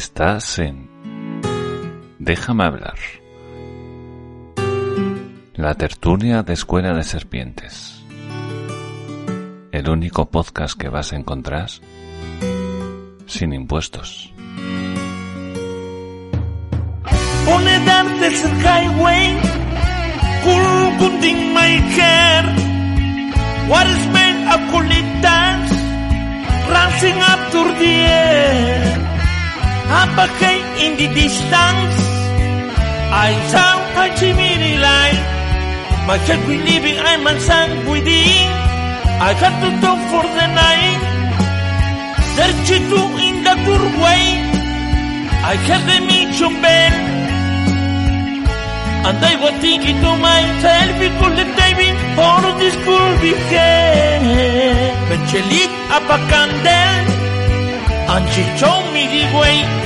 Estás en Déjame hablar. La tertulia de Escuela de Serpientes. El único podcast que vas a encontrar sin impuestos. Pone dantes el highway, Kulkunding my. What is made of kulitas, rising up to the air. Ahead in the distance, I saw a chimney light. My heart believing I'm a sun within. I had to talk for the night. Search it in the doorway. I heard the mission bell. And I was thinking to myself, it could the timing or this could be hell. But she lit up a candle and she showed me the way.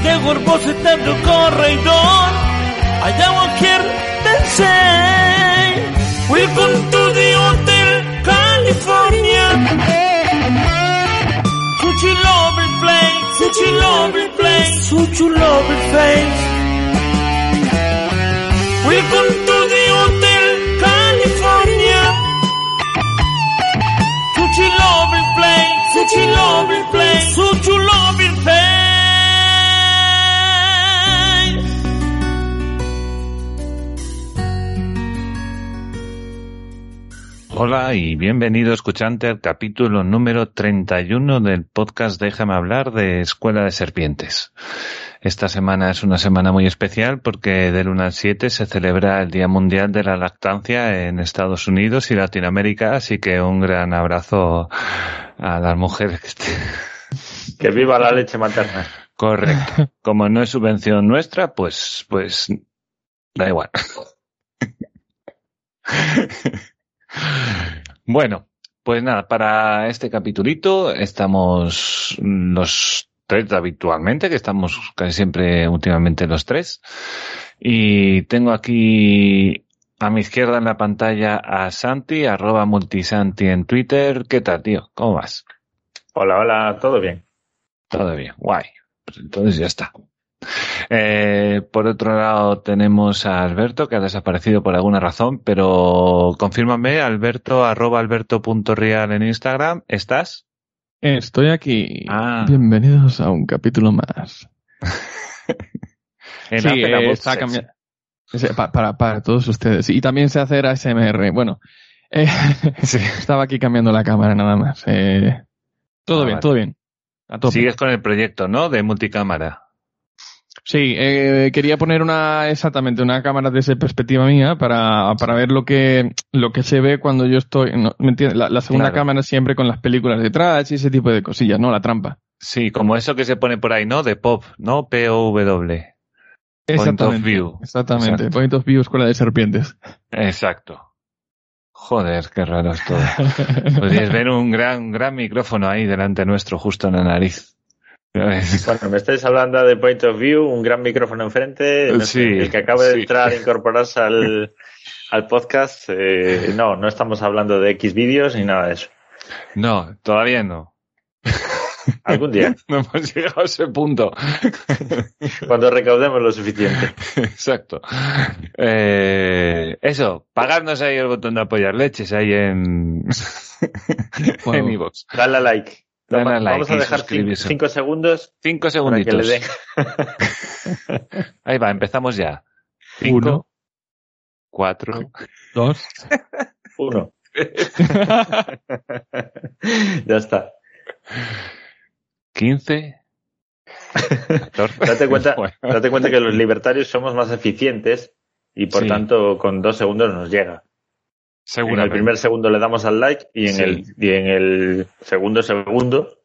At the corridor. I don't hear them say, Welcome to the Hotel California. Such a lovely place, such a lovely place, such a lovely place. Welcome Hola y bienvenido escuchante al capítulo número 31 del podcast Déjame hablar de Escuela de Serpientes. Esta semana es una semana muy especial porque del 1 al 7 se celebra el Día Mundial de la Lactancia en Estados Unidos y Latinoamérica, así que un gran abrazo a las mujeres que estén. Que viva la leche materna. Correcto. Como no es subvención nuestra, pues, pues, da igual. Bueno, pues nada, para este capitulito estamos los tres habitualmente, que estamos casi siempre últimamente los tres. Y tengo aquí a mi izquierda en la pantalla a Santi, arroba multisanti en Twitter. ¿Qué tal, tío? ¿Cómo vas? Hola, hola, todo bien. Todo bien, guay. Pues entonces ya está. Eh, por otro lado tenemos a Alberto que ha desaparecido por alguna razón, pero confírmame, Alberto, arroba alberto.real en Instagram, ¿estás? Estoy aquí. Ah. Bienvenidos a un capítulo más. Sí, Apple eh, está Sex. cambi- Ese- pa- para, para todos ustedes. Y también sé hacer ASMR. Bueno, eh, Sí. estaba aquí cambiando la cámara nada más. Eh, todo Ah, bien, vale. todo bien. A tope. Sigues con el proyecto, ¿no? De multicámara. Sí, eh, quería poner una exactamente una cámara desde perspectiva mía para, para ver lo que lo que se ve cuando yo estoy. no, ¿Me entiendes? La, la segunda Claro. cámara siempre con las películas detrás y ese tipo de cosillas, ¿no? La trampa. Sí, como eso que se pone por ahí, ¿no? De pop, ¿no? P-O-W. Point of view. Exactamente. Exacto. Point of view, escuela de serpientes. Exacto. Joder, qué raro es todo. Podrías ver un gran, un gran micrófono ahí delante nuestro, justo en la nariz. Bueno, me estáis hablando de Point of View, un gran micrófono enfrente. no sé, Sí, el que acaba de sí. entrar a incorporarse al, al podcast. eh, no, no estamos hablando de X vídeos ni nada de eso. No, todavía no. Algún día, No hemos llegado a ese punto. cuando recaudemos lo suficiente. Exacto. Eh, eso, pagarnos ahí el botón de apoyar leches ahí en, Bueno. en iVoox. Dale a like. Dale Toma, a like Vamos a dejar. 5 segundos Cinco para que segunditos. le den. Ahí va, empezamos ya. Cinco, Uno, cuatro, dos. Uno. ya está. quince. Date cuenta, date cuenta que los libertarios somos más eficientes y por Sí. tanto con dos segundos nos llega. En el primer segundo le damos al like y en, Sí. el, y en el segundo segundo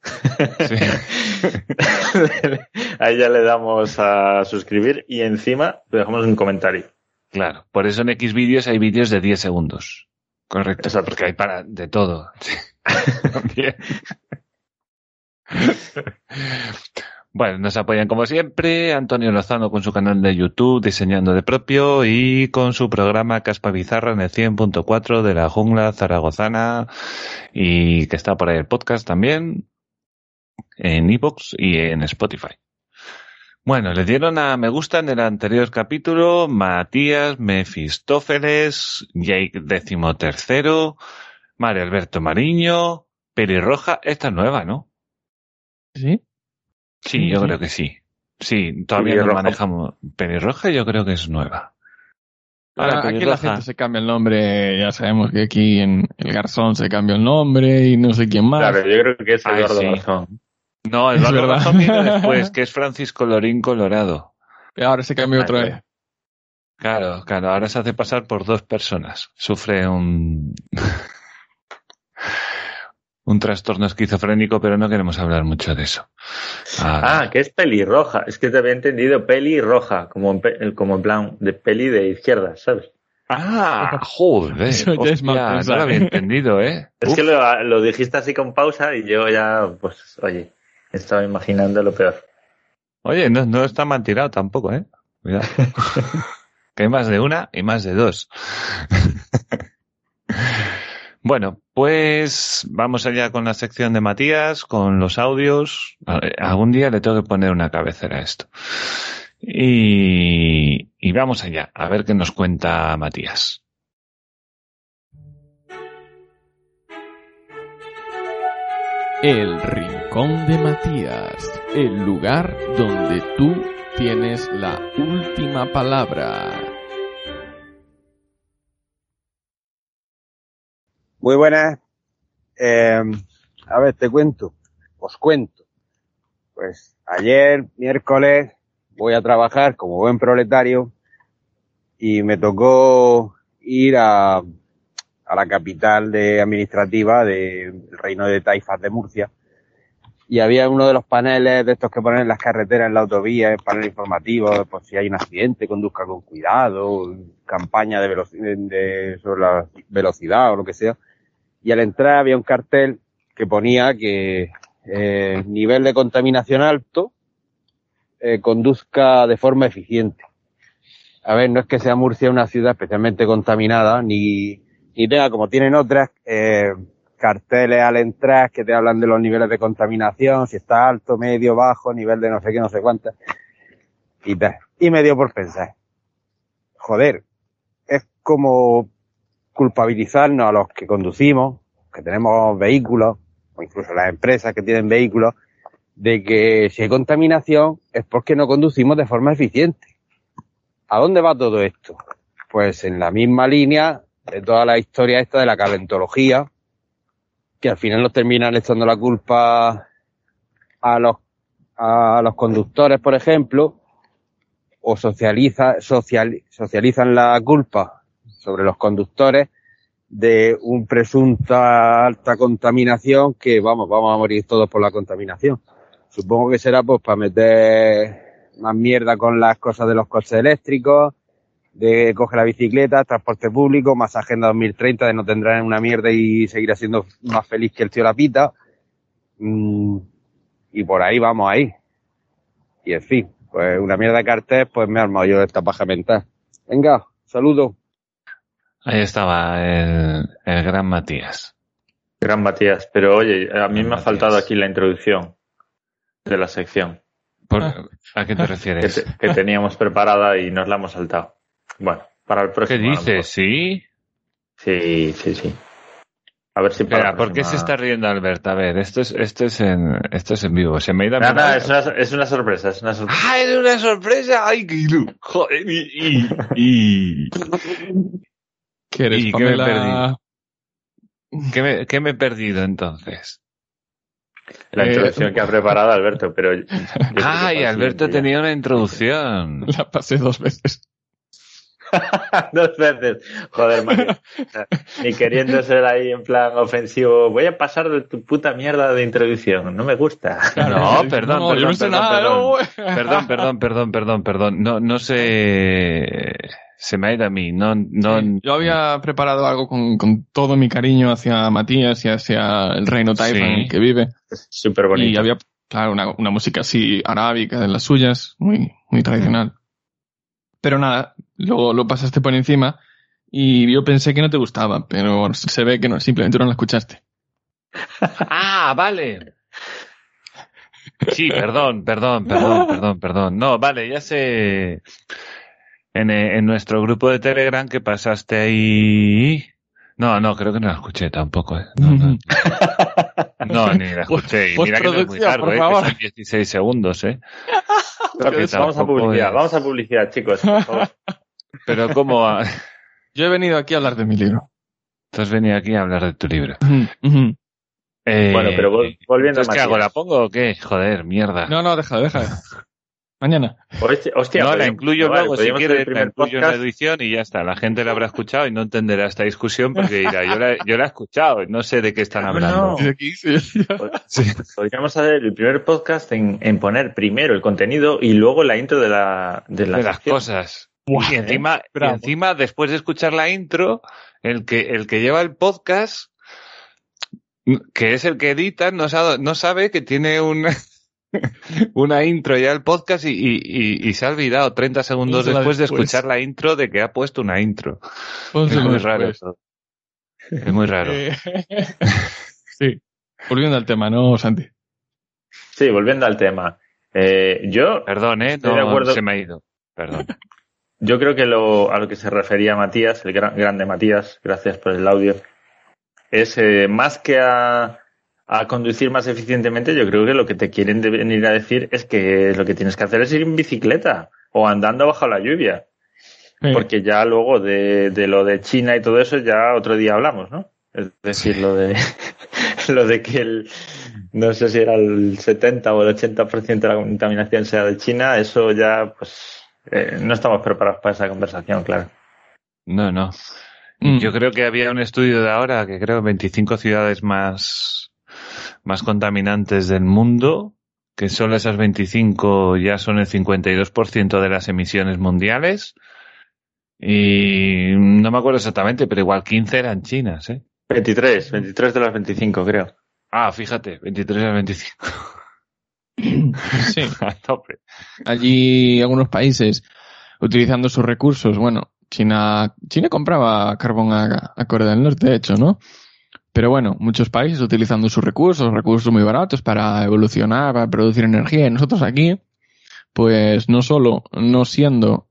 Sí. ahí ya le damos a suscribir y encima le dejamos un comentario. Claro, por eso en X vídeos hay vídeos de 10 segundos. Correcto, Exacto. porque hay para de todo. Bueno, nos apoyan como siempre Antonio Lozano con su canal de YouTube Diseñando de Propio y con su programa Caspa Bizarra en el 100.4 de la jungla zaragozana y que está por ahí el podcast también. en iVoox y en Spotify. Bueno, le dieron a me gusta en el anterior capítulo Matías Mefistófeles, Jake XIII, Mario Alberto Mariño, Pelirroja. Esta es nueva, ¿no? ¿Sí? Sí, yo Sí. creo que sí. Sí, todavía no manejamos. Pelirroja yo creo que es nueva. Ahora, Ah, aquí la gente se cambia el nombre, ya sabemos que aquí en el Garzón se cambia el nombre y no sé quién más. Claro, yo creo que es Ay, Eduardo sí. Garzón. No, Es Eduardo verdad. Garzón viene después, que es Francisco Lorín Colorado. Y ahora se cambió Ah, otra vez. Claro, claro, ahora se hace pasar por dos personas. Sufre un un trastorno esquizofrénico, pero no queremos hablar mucho de eso. Ah, Ah, que es pelirroja. Es que te había entendido pelirroja, como en, pe- como en plan de peli de izquierda, ¿sabes? ah, joder, Eso ya es mal hostia, no pensar, lo había ¿eh? entendido, ¿eh? Es Uf. que lo, lo dijiste así con pausa y yo ya, pues, oye, estaba imaginando lo peor. Oye, no, no está mal tirado tampoco, ¿eh? Cuidado. que hay más de una y más de dos. Bueno, pues vamos allá con la sección de Matías, con los audios. Algún día le tengo que poner una cabecera a esto. Y, y vamos allá, a ver qué nos cuenta Matías. El Rincón de Matías, el lugar donde tú tienes la última palabra. Muy buenas. Eh, a ver, te cuento. Os cuento. Pues ayer, miércoles, voy a trabajar como buen proletario y me tocó ir a, la capital de administrativa del reino de Taifas de Murcia. Y había uno de los paneles de estos que ponen en las carreteras, en la autovía, el panel informativo, por si hay un accidente, conduzca con cuidado, campaña de, de- sobre la velocidad o lo que sea y al entrar había un cartel que ponía que eh, nivel de contaminación alto eh, conduzca de forma eficiente. A ver, no es que sea Murcia una ciudad especialmente contaminada, ni, ni tenga como tienen otras eh, carteles al entrar que te hablan de los niveles de contaminación, si está alto, medio, bajo, nivel de no sé qué, no sé cuántas. Y tal. Y me dio por pensar, joder, es como culpabilizarnos a los que conducimos, que tenemos vehículos, o incluso las empresas que tienen vehículos, de que si hay contaminación es porque no conducimos de forma eficiente. ¿A dónde va todo esto? Pues en la misma línea de toda la historia esta de la calentología, que al final nos terminan echando la culpa a los, a los conductores, por ejemplo, o socializa, social, socializan la culpa sobre los conductores de un presunta alta contaminación que vamos, vamos a morir todos por la contaminación. Supongo que será pues para meter más mierda con las cosas de los coches eléctricos, de coger la bicicleta, transporte público, más Agenda 2030 de no tendrán una mierda y seguirá siendo más feliz que el tío La Pita. Mm, y por ahí vamos ahí. Y en fin, pues una mierda de cartel, pues me he armado yo esta paja mental. Venga, saludos. Ahí estaba el, el gran Matías. Gran Matías. Pero oye, a mí Gran me ha faltado aquí la introducción de la sección Por- Ah. ¿A qué te que, refieres? te- que teníamos preparada y nos la hemos saltado. Bueno, para el ¿Qué próximo. lo dices? ¿Sí? Sí, sí, sí. A ver si para ¿por qué se está riendo Alberto? A ver, esto es, esto es en, esto es en vivo. Se me ha ido nada, radio. es una, es una sorpresa, es una sorpresa. ¡Ah, es una sorpresa! ¡Ay, qué ilu- Joder, y, y, y- ¿Qué eres, ¿Y qué me Pamela? ¿Qué, me, qué me he perdido entonces? La Eh, introducción que ha preparado Alberto, pero. yo ¡Ay, Alberto tenía una introducción! La pasé dos veces. Dos veces. Joder, Mario. Ni queriendo ser ahí en plan ofensivo. Voy a pasar de tu puta mierda de introducción. No me gusta. No, perdón, No, yo perdón, no sé perdón, nada, perdón. no. Perdón, perdón, perdón, perdón, perdón. No, no sé. Se me ha ido a mí. No, no. Sí, Yo había preparado algo con, con todo mi cariño hacia Matías y hacia el reino Taifa en el que vive. Súper bonito. Y había, claro, una, una música así arábica de las suyas, muy, muy tradicional. Pero nada, luego lo pasaste por encima y yo pensé que no te gustaba, pero se ve que no, simplemente no la escuchaste. Ah, vale. Sí, perdón, perdón, perdón, perdón, perdón. No, vale, ya sé. En, eh, en nuestro grupo de Telegram que pasaste ahí. No, no, creo que no la escuché tampoco. eh. No, no. No, ni la escuché. Y mira que no es muy largo, eh, que son 16 segundos, ¿eh? Vamos a publicidad, es- vamos a publicidad, chicos. por favor. Pero ¿cómo? Yo he venido aquí a hablar de mi libro. Tú has venido aquí a hablar de tu libro. Eh, Bueno, pero vol- volviendo a ¿qué hago? ¿La pongo o qué? Joder, mierda. No, no, deja, deja. Mañana. Hostia, hostia, no, la incluyo vale, luego, si podríamos hacer quieres, el la primer incluyo en la podcast. edición y ya está. La gente la habrá escuchado y no entenderá esta discusión porque dirá, yo la, yo la he escuchado y no sé de qué están hablando. No. Podríamos hacer el primer podcast en, en poner primero el contenido y luego la intro de la de la de las cosas. Buah, y encima, y encima, después de escuchar la intro, el que, el que lleva el podcast, que es el que edita, no sabe, no sabe que tiene un, una intro ya el podcast y, y, y- y se ha olvidado 30 segundos después de escuchar la intro de que ha puesto una intro. Es muy raro eso. Es muy raro. Eh, sí. Volviendo al tema, ¿no, Santi? Sí, volviendo al tema. Eh, yo, Perdón, eh, no, acuerdo. se me ha ido. Perdón. yo creo que lo, a lo que se refería Matías, el gran- grande Matías, gracias por el audio, es eh, más que a, a conducir más eficientemente, yo creo que lo que te quieren venir a decir es que lo que tienes que hacer es ir en bicicleta o andando bajo la lluvia. Porque ya luego de, de lo de China y todo eso ya otro día hablamos, ¿no? Es decir, lo de lo de que el no sé si era el 70 o el 80% de la contaminación sea de China, eso ya pues eh, no estamos preparados para esa conversación, claro. No, no. mm, Yo creo que había un estudio de ahora que creo 25 ciudades más, más contaminantes del mundo, que solo esas 25 ya son el 52% de las emisiones mundiales. Y no me acuerdo exactamente, pero igual 15 eran chinas, ¿eh? 23, 23 de las 25 creo. Ah, fíjate, 23 a 25. sí. a tope. Allí algunos países utilizando sus recursos. Bueno, China, China compraba carbón a, a Corea del Norte, de hecho, ¿no? Pero bueno, muchos países utilizando sus recursos, recursos muy baratos para evolucionar, para producir energía. Y nosotros aquí, pues no solo no siendo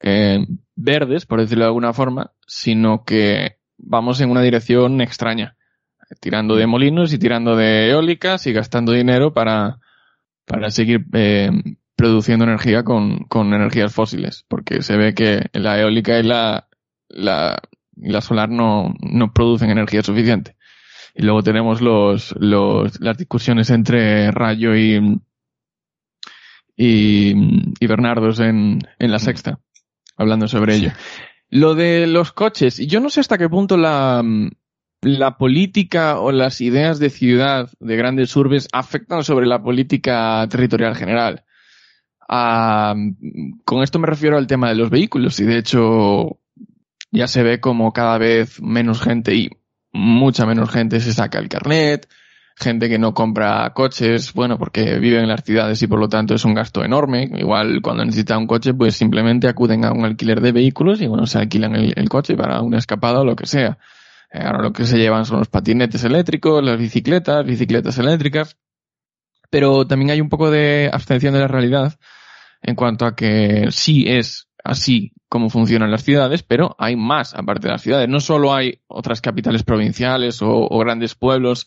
eh, verdes, por decirlo de alguna forma, sino que vamos en una dirección extraña, tirando de molinos y tirando de eólicas y gastando dinero para, para seguir eh, produciendo energía con, con energías fósiles, porque se ve que la eólica y la, la, la solar no, no producen energía suficiente. Y luego tenemos los, los, las discusiones entre Rayo y, y, y Bernardos en, en la sexta, hablando sobre ello. Lo de los coches, yo no sé hasta qué punto la, la política o las ideas de ciudad de grandes urbes afectan sobre la política territorial general. Ah, con esto me refiero al tema de los vehículos y de hecho ya se ve como cada vez menos gente y mucha menos gente se saca el carnet, gente que no compra coches, bueno, porque viven en las ciudades y por lo tanto es un gasto enorme. Igual cuando necesita un coche, pues simplemente acuden a un alquiler de vehículos y bueno, se alquilan el, el coche para una escapada o lo que sea. Eh, Ahora lo que se llevan son los patinetes eléctricos, las bicicletas, bicicletas eléctricas. Pero también hay un poco de abstención de la realidad en cuanto a que sí es así como funcionan las ciudades, pero hay más aparte de las ciudades. No solo hay otras capitales provinciales o, grandes pueblos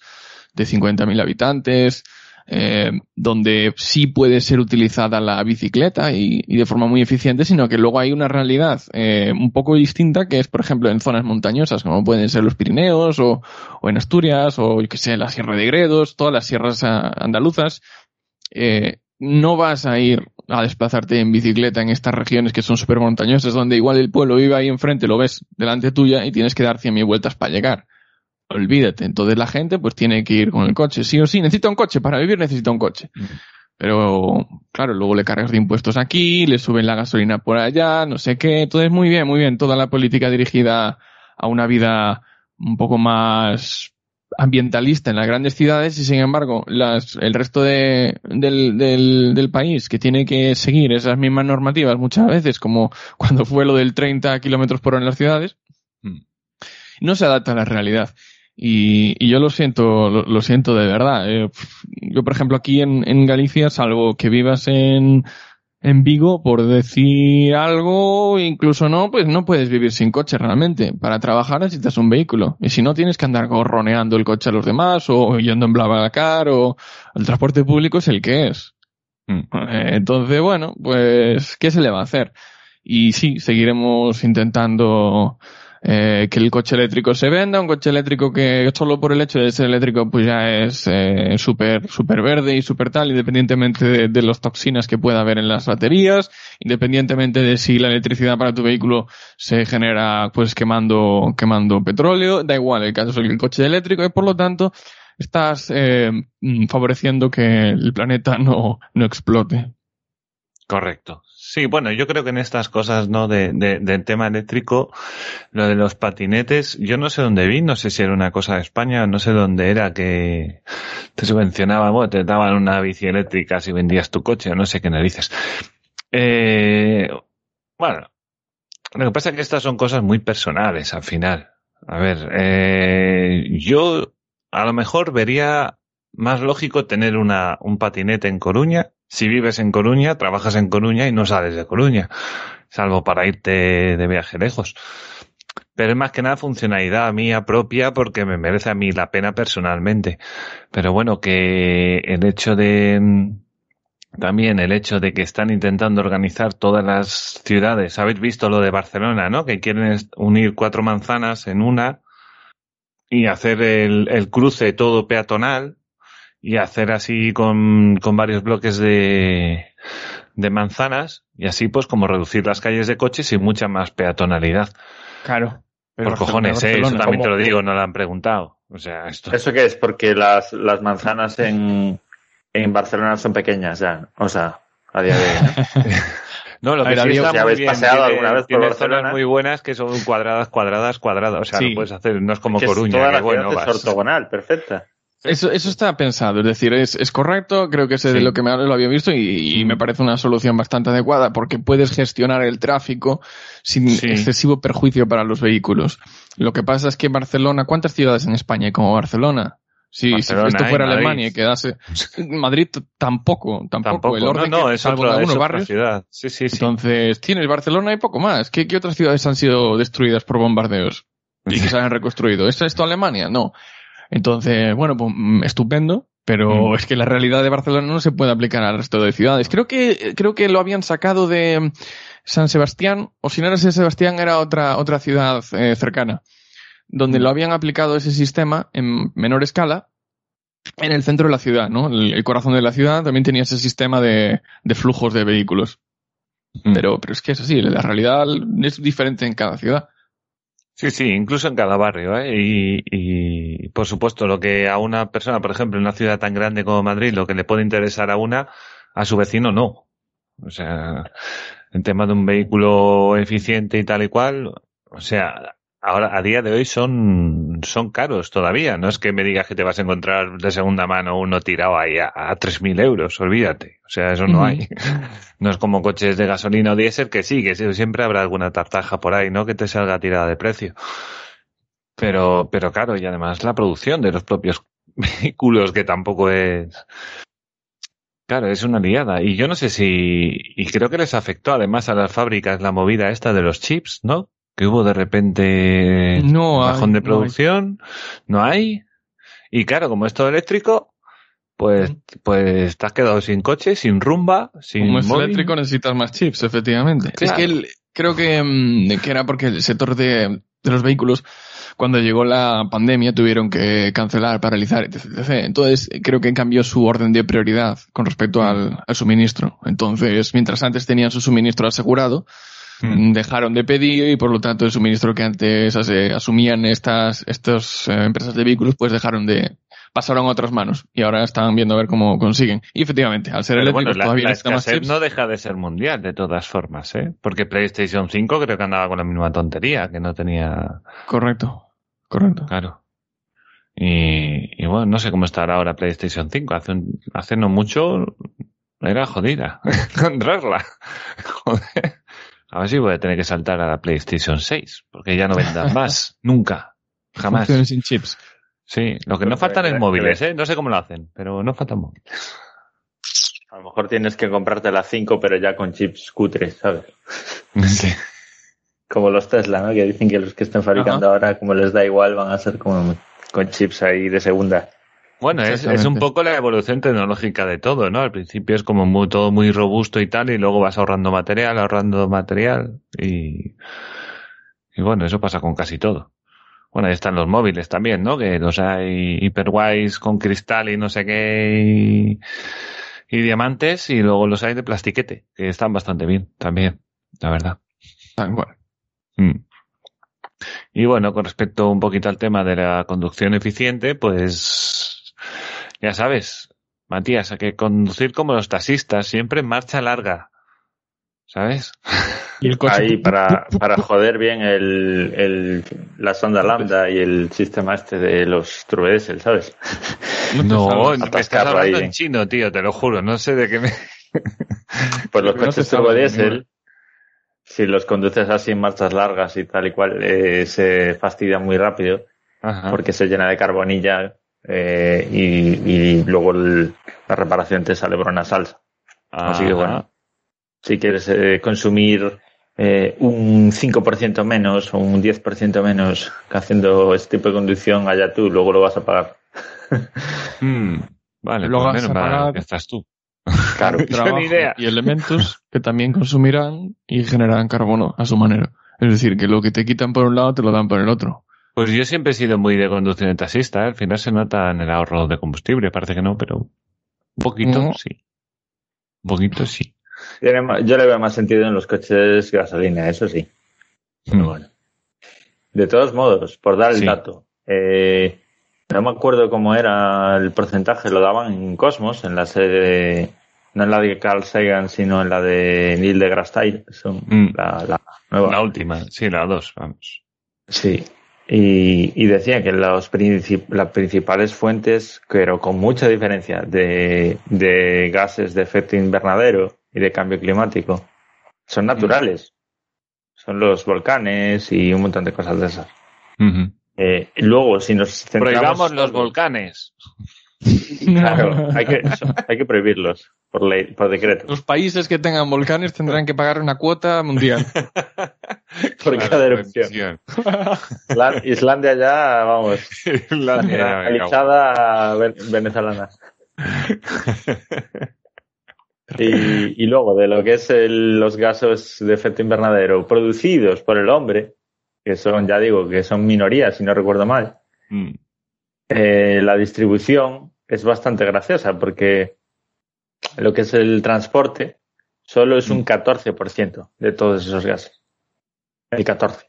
de 50.000 habitantes, eh, donde sí puede ser utilizada la bicicleta y, de forma muy eficiente, sino que luego hay una realidad eh, un poco distinta que es, por ejemplo, en zonas montañosas, como pueden ser los Pirineos o, o en Asturias o, yo que sé, la Sierra de Gredos, todas las sierras andaluzas. Eh, no vas a ir a desplazarte en bicicleta en estas regiones que son súper montañosas, donde igual el pueblo vive ahí enfrente, lo ves delante tuya y tienes que dar 100.000 vueltas para llegar. Olvídate. Entonces la gente pues tiene que ir con el coche. Sí o sí, necesita un coche. Para vivir necesita un coche. Pero, claro, luego le cargas de impuestos aquí, le suben la gasolina por allá, no sé qué. Entonces, muy bien, muy bien. Toda la política dirigida a una vida un poco más ambientalista en las grandes ciudades y sin embargo las, el resto de, del, del, del, país que tiene que seguir esas mismas normativas muchas veces como cuando fue lo del 30 kilómetros por hora en las ciudades Mm. no se adapta a la realidad y, y yo lo siento lo, lo siento de verdad eh, Yo, por ejemplo, aquí en, en Galicia, salvo que vivas en, en Vigo, por decir algo, incluso no, pues no puedes vivir sin coche realmente. Para trabajar necesitas un vehículo. Y si no, tienes que andar gorroneando el coche a los demás, o yendo en BlaBlaCar, o el transporte público es el que es. Mm. Eh, Entonces, bueno, pues, ¿qué se le va a hacer? Y sí, seguiremos intentando eh, que el coche eléctrico se venda, un coche eléctrico que solo por el hecho de ser eléctrico pues ya es eh, súper super verde y súper tal, independientemente de, de las toxinas que pueda haber en las baterías, independientemente de si la electricidad para tu vehículo se genera pues quemando, quemando petróleo, da igual, el caso es el coche eléctrico y por lo tanto estás eh, favoreciendo que el planeta no, no explote. Correcto. Sí, bueno, yo creo que en estas cosas, ¿no? De, de- del tema eléctrico, lo de los patinetes, yo no sé dónde vi, no sé si era una cosa de España, no sé dónde era que te subvencionaban, bueno, te daban una bici eléctrica si vendías tu coche, o no sé qué narices. Eh, bueno, lo que pasa es que estas son cosas muy personales al final. A ver, eh, yo a lo mejor vería más lógico tener una, un patinete en Coruña. Si vives en Coruña, trabajas en Coruña y no sales de Coruña, salvo para irte de viaje lejos. Pero es más que nada funcionalidad mía propia porque me merece a mí la pena personalmente. Pero bueno, que el hecho de, también el hecho de que están intentando organizar todas las ciudades. Habéis visto lo de Barcelona, ¿no? Que quieren unir cuatro manzanas en una y hacer el, el cruce todo peatonal y hacer así con, con varios bloques de, de manzanas y así pues como reducir las calles de coches y mucha más peatonalidad. Claro. Por cojones, ¿eh? Eso también te lo digo, no lo han preguntado. O sea, esto. ¿Eso qué es? Porque las, las manzanas en, en Barcelona son pequeñas ya. O sea, a día de hoy. ¿no? No, lo que ver, sí está si habéis bien, paseado tiene- alguna vez por tiene Barcelona. zonas muy buenas que son cuadradas, cuadradas, cuadradas. O sea, Sí. lo puedes hacer, no es como que es Coruña, toda que la bueno, ciudad es vas. ortogonal, perfecta. Eso, eso está pensado, es decir, es, es correcto, creo que ese de Sí. lo que me lo había visto y, y me parece una solución bastante adecuada porque puedes gestionar el tráfico sin Sí. excesivo perjuicio para los vehículos. Lo que pasa es que Barcelona, ¿cuántas ciudades en España hay como Barcelona? Si, si Barcelona esto hay, fuera. Alemania y quedase Madrid tampoco, tampoco, Tampoco, el orden no, es, otro- es algunos barrios. ciudad. Sí, sí, sí. Entonces, tienes Barcelona y poco más. ¿Qué, qué otras ciudades han sido destruidas por bombardeos? Y que se han reconstruido. ¿Es esto Alemania? No. Entonces, bueno, pues mm, estupendo, pero Mm. es que la realidad de Barcelona no se puede aplicar al resto de ciudades. Creo que, creo que lo habían sacado de mm, San Sebastián, o si no era San Sebastián, era otra, otra ciudad eh, cercana, donde lo habían aplicado ese sistema en menor escala en el centro de la ciudad, ¿no? El, el corazón de la ciudad también tenía ese sistema de, de flujos de vehículos. Mm. Pero, pero es que es así, la realidad es diferente en cada ciudad. Sí, sí, incluso en cada barrio, ¿eh? Y, y, por supuesto, lo que a una persona, por ejemplo, en una ciudad tan grande como Madrid, lo que le puede interesar a una, a su vecino no. O sea, en tema de un vehículo eficiente y tal y cual, o sea, ahora, a día de hoy son, son caros todavía. No es que me digas que te vas a encontrar de segunda mano uno tirado ahí a, a 3.000 euros, olvídate. O sea, eso no hay. No es como coches de gasolina o diésel, que sí, que sí, siempre habrá alguna tartaja por ahí, ¿no? Que te salga tirada de precio. Pero, pero claro, y además la producción de los propios vehículos, que tampoco es. Claro, es una liada. Y yo no sé si. Y creo que les afectó además a las fábricas la movida esta de los chips, ¿no? Que hubo de repente No hay, bajón de no hay. producción. No hay. Y claro, como es todo eléctrico, pues, pues te has quedado sin coche, sin rumba, sin Como es móvil. eléctrico necesitas más chips, efectivamente. Es que el- creo que, mm, que era porque el sector de, de los vehículos, cuando llegó la pandemia, tuvieron que cancelar, paralizar, etc. etc. Entonces, creo que cambió su orden de prioridad con respecto al, al suministro. Entonces, mientras antes tenían su suministro asegurado, Mm. dejaron de pedir y por lo tanto el suministro que antes ase- asumían estas, estas eh, empresas de vehículos, pues dejaron de, pasaron a otras manos y ahora están viendo a ver cómo consiguen. Y efectivamente, al ser Pero bueno, la, todavía la más chips. no deja de ser mundial, de todas formas, ¿eh? Porque PlayStation 5 creo que andaba con la misma tontería, que no tenía... Correcto, correcto. Claro. Y, y bueno, no sé cómo estará ahora PlayStation 5. Hace, un- hace no mucho era jodida encontrarla. Joder. A ver si voy a tener que saltar a la PlayStation 6, porque ya no vendan más. Nunca. Jamás. Funciones sin chips. Sí, lo que no faltan es móviles, ¿eh? No sé cómo lo hacen, pero no faltan móviles. A lo mejor tienes que comprarte la 5, pero ya con chips cutres, ¿sabes? Sí. Como los Tesla, ¿no? Que dicen que los que estén fabricando ahora, como les da igual, van a ser como con chips ahí de segunda. Bueno, es, es un poco la evolución tecnológica de todo, ¿no? Al principio es como muy, todo muy robusto y tal, y luego vas ahorrando material, ahorrando material, y, y bueno, eso pasa con casi todo. Bueno, ahí están los móviles también, ¿no? Que los hay hiperguays con cristal y no sé qué, y, y diamantes, y luego los hay de plastiquete, que están bastante bien también, la verdad. Tal cual. Mm. Y bueno, con respecto un poquito al tema de la conducción eficiente, pues ya sabes, Matías, hay que conducir como los taxistas, siempre en marcha larga. ¿Sabes? Y el coche. Ahí para, para joder bien el, el, la sonda lambda y el sistema este de los True Diesel, ¿sabes? No, sabes me estás hablando ahí. en chino, tío, te lo juro, no sé de qué me... Pues los Pero no coches se turbo sabe, diésel, si los conduces así en marchas largas y tal y cual, eh, se fastidian muy rápido Ajá. porque se llena de carbonilla eh, y, y luego el- la reparación te sale por una salsa. Así que bueno, si quieres eh, consumir eh, un 5% menos o un 10% menos que haciendo este tipo de conducción, allá tú, luego lo vas a pagar. Mm, vale, Lo pues vas menos a pagar. estás tú. Claro. Trabajo idea. y elementos que también consumirán y generarán carbono a su manera. Es decir, que lo que te quitan por un lado te lo dan por el otro. Pues yo siempre he sido muy de conducción de taxista, ¿eh? al final se nota en el ahorro de combustible, parece que no, pero un poquito No. sí. Un poquito sí. Yo le veo más sentido en los coches gasolina, eso sí. Mm. bueno. De todos modos, por dar el Sí. dato, eh, no me acuerdo cómo era el porcentaje, lo daban en Cosmos, en la sede, no en la de Carl Sagan, sino en la de Neil deGrasse Tyson, Mm. la, la nueva. La última, sí, la dos, vamos. Sí. Y, y decía que los princip- las principales fuentes, pero con mucha diferencia, de, de gases de efecto invernadero y de cambio climático, son naturales. Son los volcanes y un montón de cosas de esas. Eh, luego, si nos centramos... Prohibamos los volcanes. Claro, hay que, hay que prohibirlos por ley, por decreto. Los países que tengan volcanes tendrán que pagar una cuota mundial. Por Claro, cada erupción. Isla- Islandia ya, vamos, Islandia, ven- venezolana. Y, y luego, de lo que es el- los gases de efecto invernadero producidos por el hombre, que son, ya digo, que son minorías, si no recuerdo mal, Mm. Eh, la distribución es bastante graciosa porque lo que es el transporte solo es un 14% de todos esos gases. El 14%.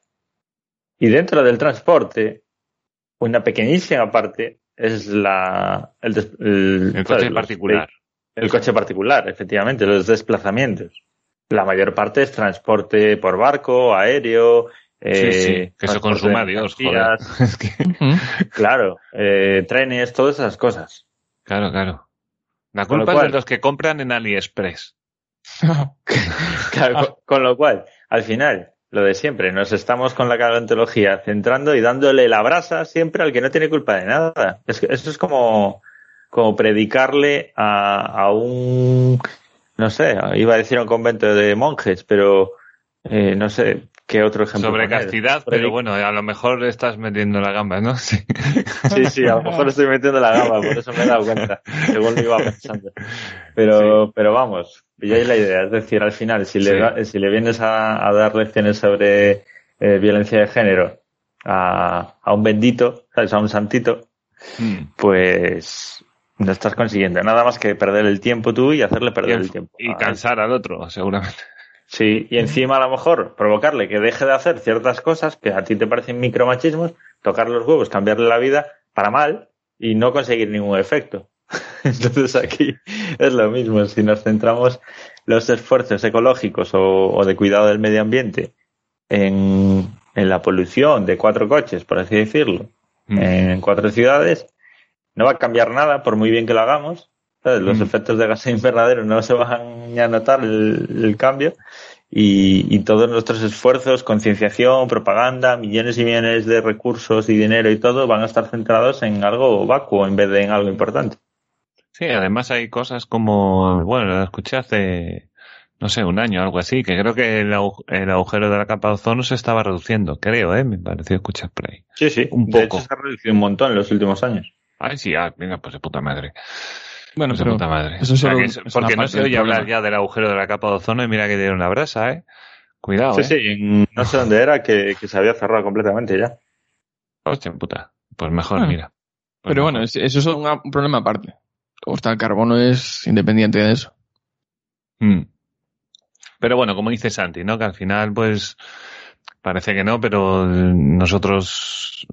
Y dentro del transporte, una pequeñísima parte es la, el, el- coche particular. el coche particular, efectivamente, los desplazamientos. La mayor parte es transporte por barco, aéreo. Sí, eh, sí, que transporte consuma Dios, joder. Es que-. Claro, eh, trenes, todas esas cosas. claro, claro. La culpa es de los que compran en AliExpress. Claro, con, con lo cual, al final, lo de siempre, nos estamos con la calentología centrando y dándole la brasa siempre al que no tiene culpa de nada. Es eso es como, como predicarle a, a un, no sé, iba a decir a un convento de monjes, pero eh, no sé qué otro ejemplo. Sobre castidad, Predic- pero bueno, a lo mejor estás metiendo la gamba, ¿no? Sí. Sí, sí, a lo mejor estoy metiendo la gama, por eso me he dado cuenta, según lo iba pensando. Pero, pero vamos, pilláis la idea. Es decir, al final, si le, Sí. si le vienes a, a dar lecciones sobre eh, violencia de género a, a un bendito, ¿sabes? a un santito, Mm. pues no estás consiguiendo nada más que perder el tiempo tú y hacerle perder el tiempo. Y cansar al otro, seguramente. Sí, y encima a lo mejor provocarle que deje de hacer ciertas cosas que a ti te parecen micromachismos, tocar los huevos, cambiarle la vida para mal y no conseguir ningún efecto. Entonces aquí es lo mismo, si nos centramos los esfuerzos ecológicos o, o de cuidado del medio ambiente en, en la polución de cuatro coches, por así decirlo, Mm. en cuatro ciudades, no va a cambiar nada por muy bien que lo hagamos. ¿Sabes? Los Mm. efectos de gas invernadero no se van a notar el, el cambio y, y todos nuestros esfuerzos, concienciación, propaganda, millones y millones de recursos y dinero y todo van a estar centrados en algo vacuo en vez de en algo importante. Sí, además hay cosas como, bueno, lo escuché hace, no sé, un año, algo así, que creo que el, agu- el agujero de la capa de ozono se estaba reduciendo, creo, ¿eh? Me pareció escuchar por ahí. Sí, sí. Un De poco. hecho, se ha reducido un montón en los últimos años. Ay, sí, ah, venga, pues de puta madre. Bueno, Pues pero puta madre. eso O sea, solo que es- es una porque no se oye hablar problema. ya del agujero de la capa de ozono y mira que dieron la brasa, ¿eh? Cuidado, Sí, ¿eh? sí, no sé dónde era que, que se había cerrado completamente ya. Hostia puta. Pues mejor, mira. Pues Pero mejor. bueno, es- eso es un problema aparte. Luego está el carbono es independiente de eso. Mm. Pero bueno, como dice Santi, ¿no? Que al final, pues, parece que no, pero nosotros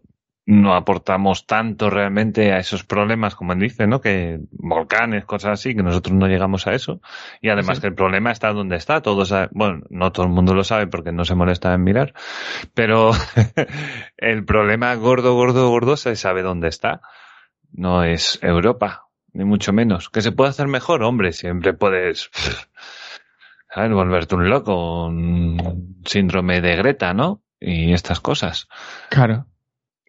no aportamos tanto realmente a esos problemas, como él dice, ¿no? Que volcanes, cosas así, que nosotros no llegamos a eso. Y además Sí. que el problema está donde está. Todos, bueno, no todo el mundo lo sabe porque no se molesta en mirar, pero el problema gordo, gordo, gordo se sabe dónde está. No es Europa, ni mucho menos. ¿Que se puede hacer mejor? Hombre, siempre puedes, ¿sabes? Volverte un loco, un síndrome de Greta, ¿no? Y estas cosas. Claro.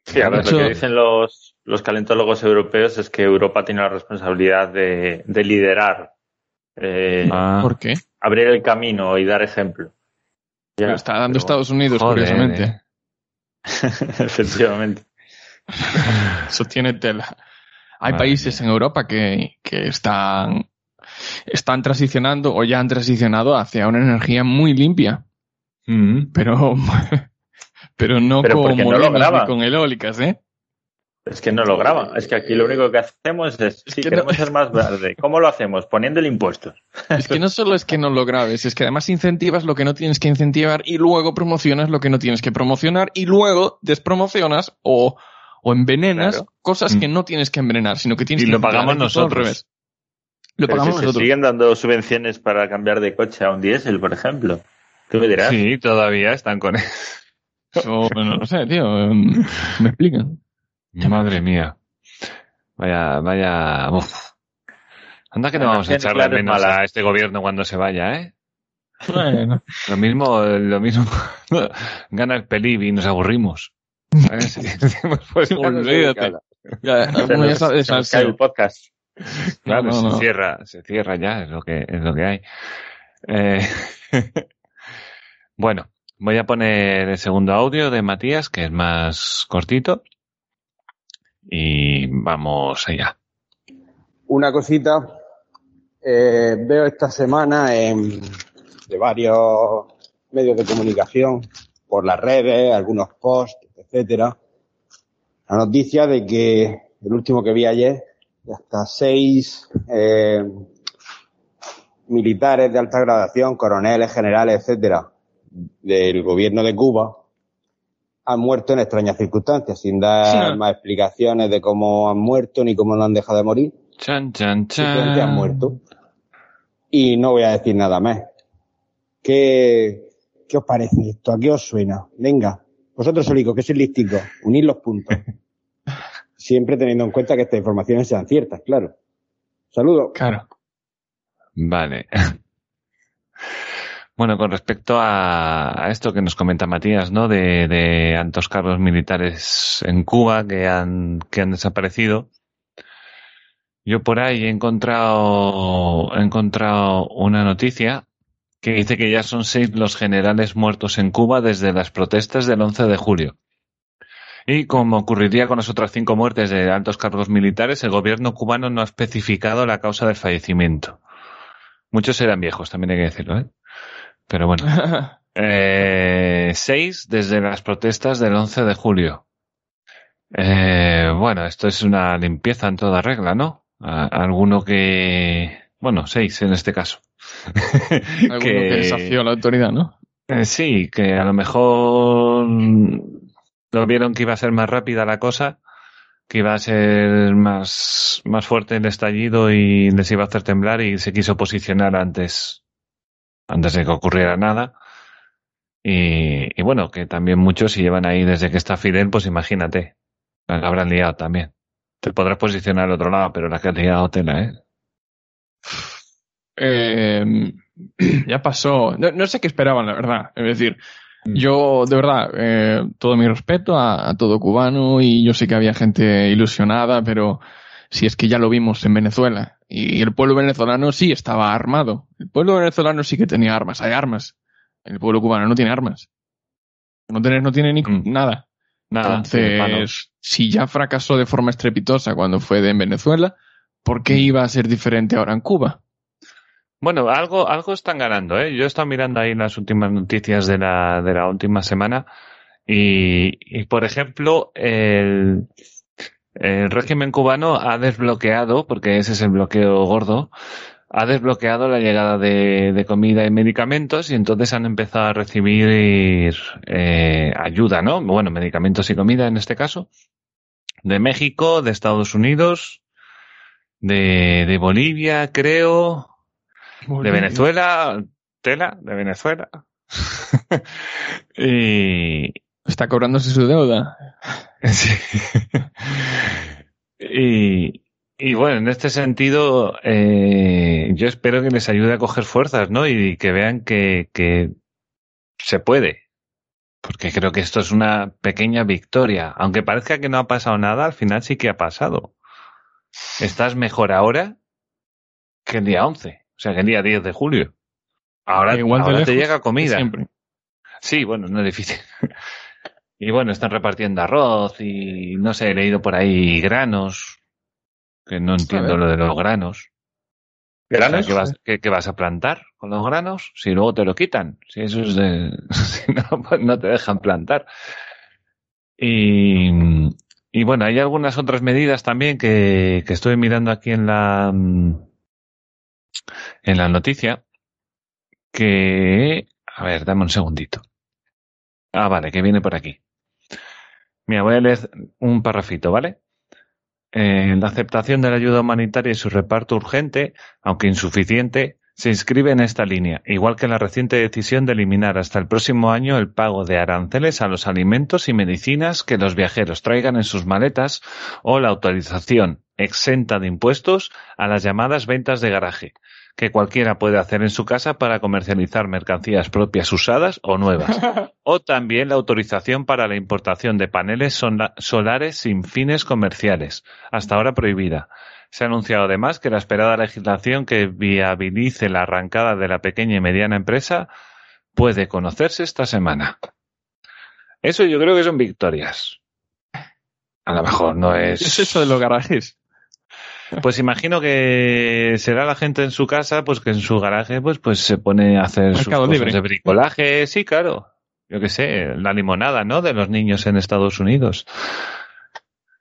Sí, a ver, lo que dicen los, los calentólogos europeos es que Europa tiene la responsabilidad de, de liderar, eh, Ah, ¿Por qué? abrir el camino y dar ejemplo. Ya, Lo está dando pero Estados Unidos, joder, curiosamente. eh. Efectivamente. Eso tiene tela. Hay Madre países en Europa que, que están, están transicionando o ya han transicionado hacia una energía muy limpia, mm, pero, pero no Pero con no lo ni con eólicas, ¿eh? Es que no lo graban. Es que aquí lo único que hacemos es, sí, que queremos no- ser más verde. ¿Cómo lo hacemos? Poniéndole impuestos. Es que no solo es que no lo grabes, es que además incentivas lo que no tienes que incentivar y luego promocionas lo que no tienes que promocionar y luego despromocionas o, o envenenas Claro. cosas Mm. que no tienes que envenenar, sino que tienes Y que lo incentivar. pagamos Es todo al nosotros. revés. Lo Pero pagamos si se nosotros. siguen dando subvenciones para cambiar de coche a un diésel, por ejemplo. Tú me dirás. Sí, todavía están con Eso, bueno, no sé, tío. em, Me explican. Madre mía. Vaya, vaya. uf. Anda que no vamos a echarle es menos a este gobierno cuando se vaya, ¿eh? Bueno, Lo mismo, lo mismo. Gana el pelib y nos aburrimos. Pues, olvídate. Ya, Se ya el podcast. Claro, No, no, se no. cierra, se cierra ya, es lo que, es lo que hay. Eh, bueno, voy a poner el segundo audio de Matías, que es más cortito. Y vamos allá. Una cosita, eh, veo esta semana en, de varios medios de comunicación, por las redes, algunos posts, etcétera, la noticia de que el último que vi ayer, de hasta seis eh, militares de alta gradación, coroneles, generales, etcétera, del gobierno de Cuba, han muerto en extrañas circunstancias, sin dar Sí. más explicaciones de cómo han muerto ni cómo no han dejado de morir. Chan, chan, han chan. muerto. Y no voy a decir nada más. ¿Qué, qué os parece esto? ¿A qué os suena? Venga, vosotros solicos, que sois listicos, unir los puntos. Siempre teniendo en cuenta que estas informaciones sean ciertas, claro. Saludos. Claro. Vale. Bueno, con respecto a, esto que nos comenta Matías, ¿no? De, de altos cargos militares en Cuba que han, que han desaparecido. Yo por ahí he encontrado, he encontrado una noticia que dice que ya son seis los generales muertos en Cuba desde las protestas del 11 de julio. Y como ocurriría con las otras cinco muertes de altos cargos militares, el gobierno cubano no ha especificado la causa del fallecimiento. Muchos eran viejos, también hay que decirlo, ¿eh? Pero bueno. Eh, seis desde las protestas del 11 de julio. Eh, bueno, esto es una limpieza en toda regla, ¿no? A- alguno que... Bueno, seis en este caso. Alguno que desafió a la autoridad, ¿no? Eh, sí, que a lo mejor lo vieron que iba a ser más rápida la cosa, que iba a ser más, más fuerte el estallido y les iba a hacer temblar y se quiso posicionar antes, antes de que ocurriera nada. Y, y bueno, que también muchos si llevan ahí desde que está Fidel, pues imagínate, la habrán liado también. Te podrás posicionar al otro lado, pero la que has liado tela, ¿eh? Eh, ya pasó. No, no sé qué esperaban, la verdad. Es decir, Mm. yo, de verdad, eh, todo mi respeto a, a todo cubano y yo sé que había gente ilusionada, pero si es que ya lo vimos en Venezuela y el pueblo venezolano sí estaba armado. El pueblo venezolano sí que tenía armas, hay armas. El pueblo cubano no tiene armas. No tiene, no tiene ni Mm. nada. Nada. Entonces, si ya fracasó de forma estrepitosa cuando fue de en Venezuela, ¿por qué iba a ser diferente ahora en Cuba? Bueno, algo, algo están ganando, ¿eh? Yo he estado mirando ahí las últimas noticias de la, de la última semana y, y, por ejemplo, el, el régimen cubano ha desbloqueado, porque ese es el bloqueo gordo, ha desbloqueado la llegada de, de comida y medicamentos y entonces han empezado a recibir eh, ayuda, ¿no? Bueno, medicamentos y comida en este caso, de México, de Estados Unidos, de, de Bolivia, creo, de Venezuela, tela, de Venezuela. y, Está cobrándose su deuda. sí. y, y bueno, en este sentido, eh, yo espero que les ayude a coger fuerzas, ¿no? Y que vean que, que se puede. Porque creo que esto es una pequeña victoria. Aunque parezca que no ha pasado nada, al final sí que ha pasado. Estás mejor ahora que el día 11. O sea, que el día 10 de julio. Ahora, Igual ahora te llega comida. Siempre. Sí, bueno, no es difícil. Y bueno, están repartiendo arroz y no sé, he leído por ahí granos, que no entiendo lo de los granos. O sea, ¿Granos? ¿qué, vas, qué- qué vas a plantar con los granos? Si luego te lo quitan. Si eso es de... si no, pues no te dejan plantar. Y, y bueno, hay algunas otras medidas también que, que estoy mirando aquí en la, en la noticia que... A ver, dame un segundito. Ah, vale, que viene por aquí. Mira, voy a leer un parrafito, ¿vale? Eh, la aceptación de la ayuda humanitaria y su reparto urgente, aunque insuficiente, se inscribe en esta línea, igual que la reciente decisión de eliminar hasta el próximo año el pago de aranceles a los alimentos y medicinas que los viajeros traigan en sus maletas o la autorización exenta de impuestos a las llamadas ventas de garaje, que cualquiera puede hacer en su casa para comercializar mercancías propias usadas o nuevas o también la autorización para la importación de paneles sola- solares sin fines comerciales, hasta ahora prohibida. Se ha anunciado además que la esperada legislación que viabilice la arrancada de la pequeña y mediana empresa puede conocerse esta semana. Eso yo creo que son victorias. A lo mejor no ¿Qué es es... eso de los garajes? Pues imagino que será la gente en su casa, pues que en su garaje pues, pues se pone a hacer sus cosas libre. de bricolaje. Sí, claro. Yo qué sé, la limonada, ¿no? De los niños en Estados Unidos.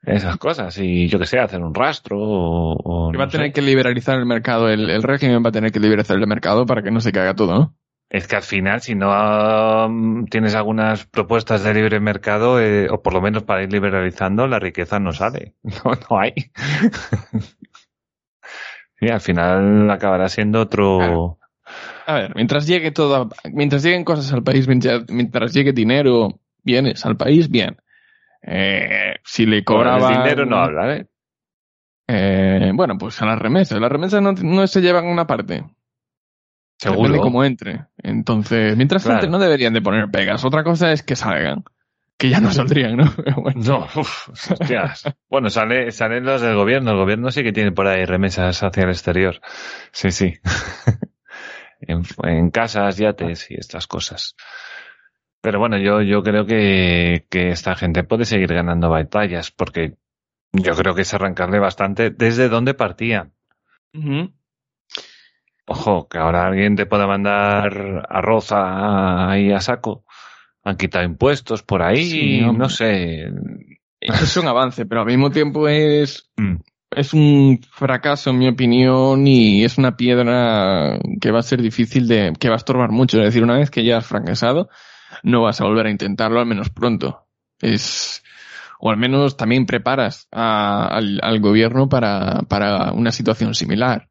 Esas cosas. Y yo qué sé, hacer un rastro o... o Que va no a tener sé. que liberalizar el mercado, el, el régimen va a tener que liberalizar el mercado para que no se caiga todo, ¿no? Es que al final, si no um, tienes algunas propuestas de libre mercado, eh, o por lo menos para ir liberalizando, la riqueza no sale. No, no hay. y al final acabará siendo otro... Claro. A ver, mientras llegue todo, mientras lleguen cosas al país, mientras, mientras llegue dinero, bienes al país, bien. Eh, si le Cobraba cobraba... el dinero no habla, ¿eh? Eh, bueno, pues a las remesas. Las remesas no, no se llevan una parte. Seguro. Depende cómo entre. Entonces, mientras Claro. tanto no deberían de poner pegas. Otra cosa es que salgan. Que ya no saldrían, ¿no? Bueno. No, uf, hostias. Bueno, sale, salen los del gobierno. El gobierno sí que tiene por ahí remesas hacia el exterior. Sí, sí. en, en casas, yates y estas cosas. Pero bueno, yo, yo creo que, que esta gente puede seguir ganando batallas porque yo creo que es arrancarle bastante desde donde partía. Ujú. Ojo, que ahora alguien te pueda mandar arroz ahí a saco. Han quitado impuestos por ahí, Sí, no sé. Es un avance, pero al mismo tiempo es, Mm. es un fracaso, en mi opinión, y es una piedra que va a ser difícil de, que va a estorbar mucho. Es decir, una vez que ya has fracasado, no vas a volver a intentarlo, al menos pronto. Es, o al menos también preparas a- al, al gobierno para, para una situación similar.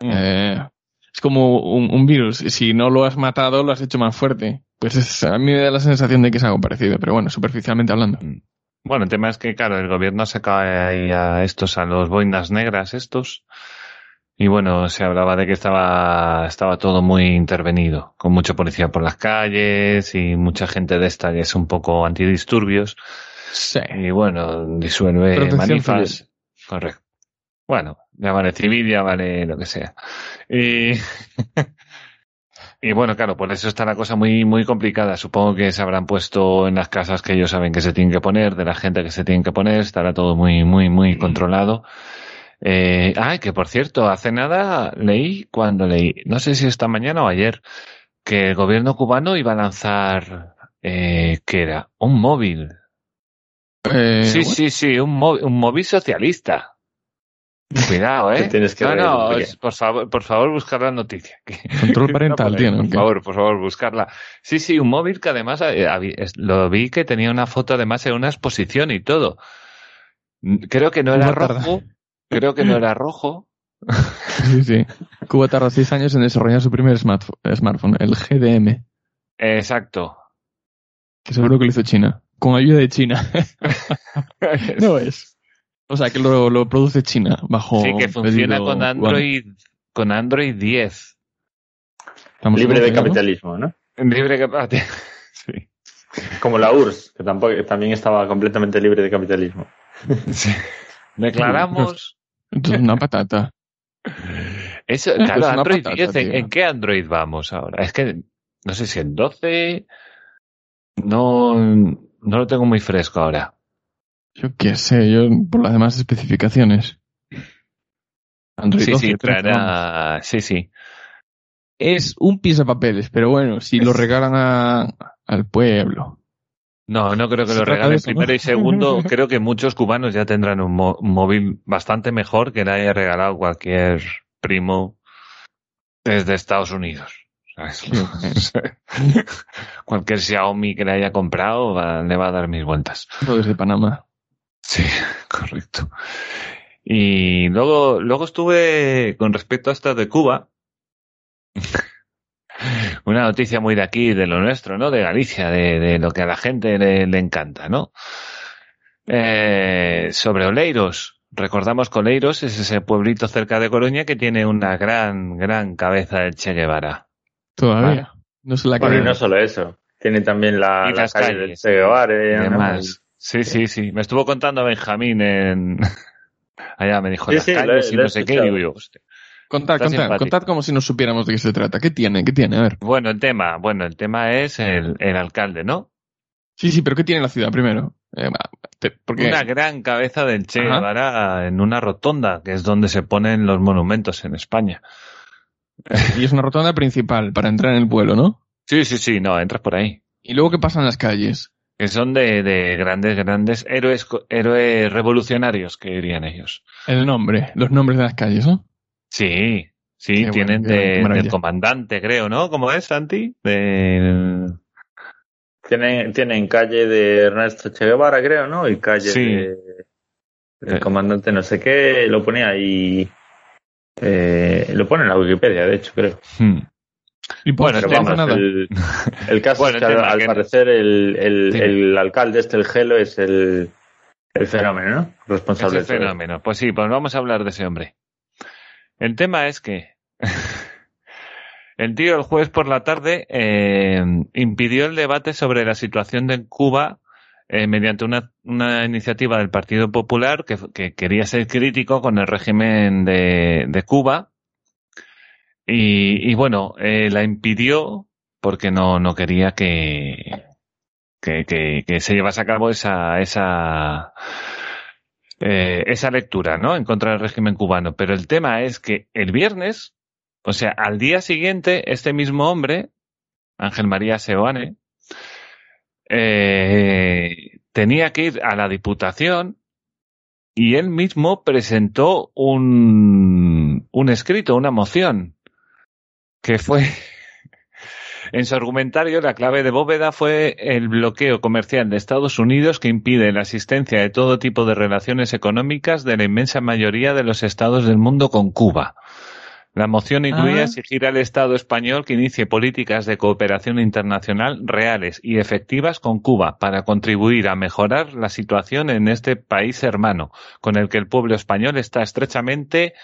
Mm. Eh, es como un, un virus. Si no lo has matado, lo has hecho más fuerte. Pues es- a mí me da la sensación de que es algo parecido, pero bueno, superficialmente hablando. Bueno, el tema es que, claro, el gobierno ha sacado ahí a estos, a los boinas negras estos, Y bueno, se hablaba de que estaba, estaba todo muy intervenido, con mucha policía por las calles y mucha gente de esta que es un poco antidisturbios. Sí. Y bueno, disuelve Protección manifas. Correcto. Bueno, ya vale civil, ya vale lo que sea. Y, y bueno, claro, por eso está la cosa muy, muy complicada. Supongo que se habrán puesto en las casas que ellos saben que se tienen que poner, de la gente que se tienen que poner, estará todo muy, muy, muy controlado. Eh, ah, que por cierto, hace nada leí, cuando leí, no sé si esta mañana o ayer, que el gobierno cubano iba a lanzar, eh, ¿qué era? Un móvil. Eh, Sí, bueno, sí, sí, un, móvil, un móvil socialista. Cuidado, ¿eh? tienes que no, no, por favor, por favor, buscar la noticia. Control parental No, tiene, ¿o Por favor, por favor, buscarla. Sí, sí, un móvil que además eh, lo vi que tenía una foto además en una exposición y todo. Creo que no era tarda. rojo. Creo que no era rojo. Sí, sí. Cuba tardó seis años en desarrollar su primer smartphone, smartphone, el GDM, Exacto. que seguro que lo hizo China. Con ayuda de China. no es. O sea, que lo, lo produce China bajo. Sí, que funciona pedido con. Android, con Android 10. Estamos Libre de capitalismo, ¿no? Libre que... Sí. Como la URSS, que tampoco, que también estaba completamente libre de capitalismo. Sí. Declaramos Esto es una patata. Eso, claro, Android patata, 10, ¿en, tío. en qué Android vamos ahora? Es que no sé si en 12 no, no lo tengo muy fresco ahora. Yo qué sé, yo por las demás especificaciones. Android Sí, 12, sí, 13, vamos. traerá, sí, sí. Es un pisapapeles, pero bueno, si lo regalan a- al pueblo. No, no creo que Se lo regalen primero y segundo. Creo que muchos cubanos ya tendrán un, mo- un móvil bastante mejor que le haya regalado cualquier primo desde Estados Unidos. ¿sabes? cualquier Xiaomi que le haya comprado va- le va a dar mis vueltas. Desde Panamá. Sí, correcto. Y luego, luego estuve con respecto a esto de Cuba. Una noticia muy de aquí, de lo nuestro, ¿no? De Galicia, de, de lo que a la gente le, le encanta, ¿no? Eh, sobre Oleiros. Recordamos que Oleiros es ese pueblito cerca de Coruña que tiene una gran, gran cabeza de Che Guevara. Todavía. No se la Bueno, y no solo eso. Tiene también la, Y la las calle calles. del Che Guevara, Y demás. Sí, sí, sí. Me estuvo contando Benjamín en... Allá me dijo Sí, las sí, calles y no sé qué. Digo yo, hostia. Contad, contad, contad como si no supiéramos de qué se trata. ¿Qué tiene? ¿Qué tiene? A ver. Bueno, el tema, bueno, el tema es el, el alcalde, ¿no? Sí, sí, pero ¿qué tiene la ciudad primero? Eh, te- porque Una gran cabeza del Che. Guevara en una rotonda, que es donde se ponen los monumentos en España. y es una rotonda principal para entrar en el pueblo, ¿no? Sí, sí, sí, no, entras por ahí. Y luego qué pasa en las calles. Que son de, de grandes, grandes héroes, co- héroes revolucionarios, que dirían ellos. El nombre, los nombres de las calles, ¿no? Sí, sí, Qué tienen bueno, de- del comandante, creo, ¿no? ¿Cómo es, Santi? De... Tienen, tienen calle de Ernesto Che Guevara, creo, ¿no? Y calle Sí. de, del Eh. comandante no sé qué, lo pone ahí. Eh, lo pone en la Wikipedia, de hecho, creo. Hmm. Bueno, Pero vamos, nada. el, el caso Bueno, es que el al, tema al que- parecer el, el, Dime. el alcalde este, el Gelo, es el, el fenómeno, ¿no? Responsable de todo. fenómeno. Pues sí, pues vamos a hablar de ese hombre. El tema es que el tío el jueves por la tarde eh, impidió el debate sobre la situación de Cuba eh, mediante una, una iniciativa del Partido Popular que, que quería ser crítico con el régimen de, de Cuba. Y, y bueno, eh, la impidió porque no, no quería que, que, que, que se llevase a cabo esa, esa, eh, esa lectura, ¿no? En contra del régimen cubano. Pero el tema es que el viernes, o sea, al día siguiente, este mismo hombre, Ángel María Seoane, eh, tenía que ir a la Diputación y él mismo presentó un, un escrito, una moción, que fue, en su argumentario, la clave de bóveda fue el bloqueo comercial de Estados Unidos que impide la asistencia de todo tipo de relaciones económicas de la inmensa mayoría de los estados del mundo con Cuba. La moción incluía Ah. exigir al Estado español que inicie políticas de cooperación internacional reales y efectivas con Cuba para contribuir a mejorar la situación en este país hermano, con el que el pueblo español está estrechamente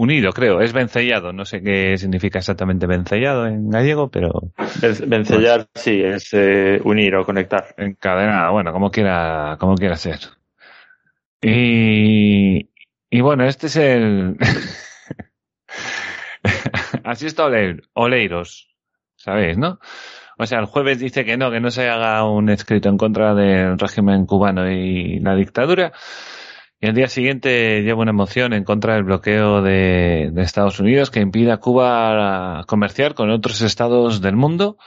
unido, creo. Es vencellado. No sé qué significa exactamente vencellado en gallego, pero Ven- Vencellar, sí, es eh, unir o conectar. encadenado. Bueno, como quiera, como quiera ser. Y, y bueno, este es el. Así está Ole- Oleiros, ¿sabéis, no? O sea, el jueves dice que no, que no se haga un escrito en contra del régimen cubano y la dictadura. Y el día siguiente lleva una moción en contra del bloqueo de, de Estados Unidos que impide a Cuba comerciar con otros estados del mundo.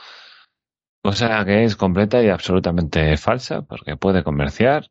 Cosa que es completa y absolutamente falsa, porque puede comerciar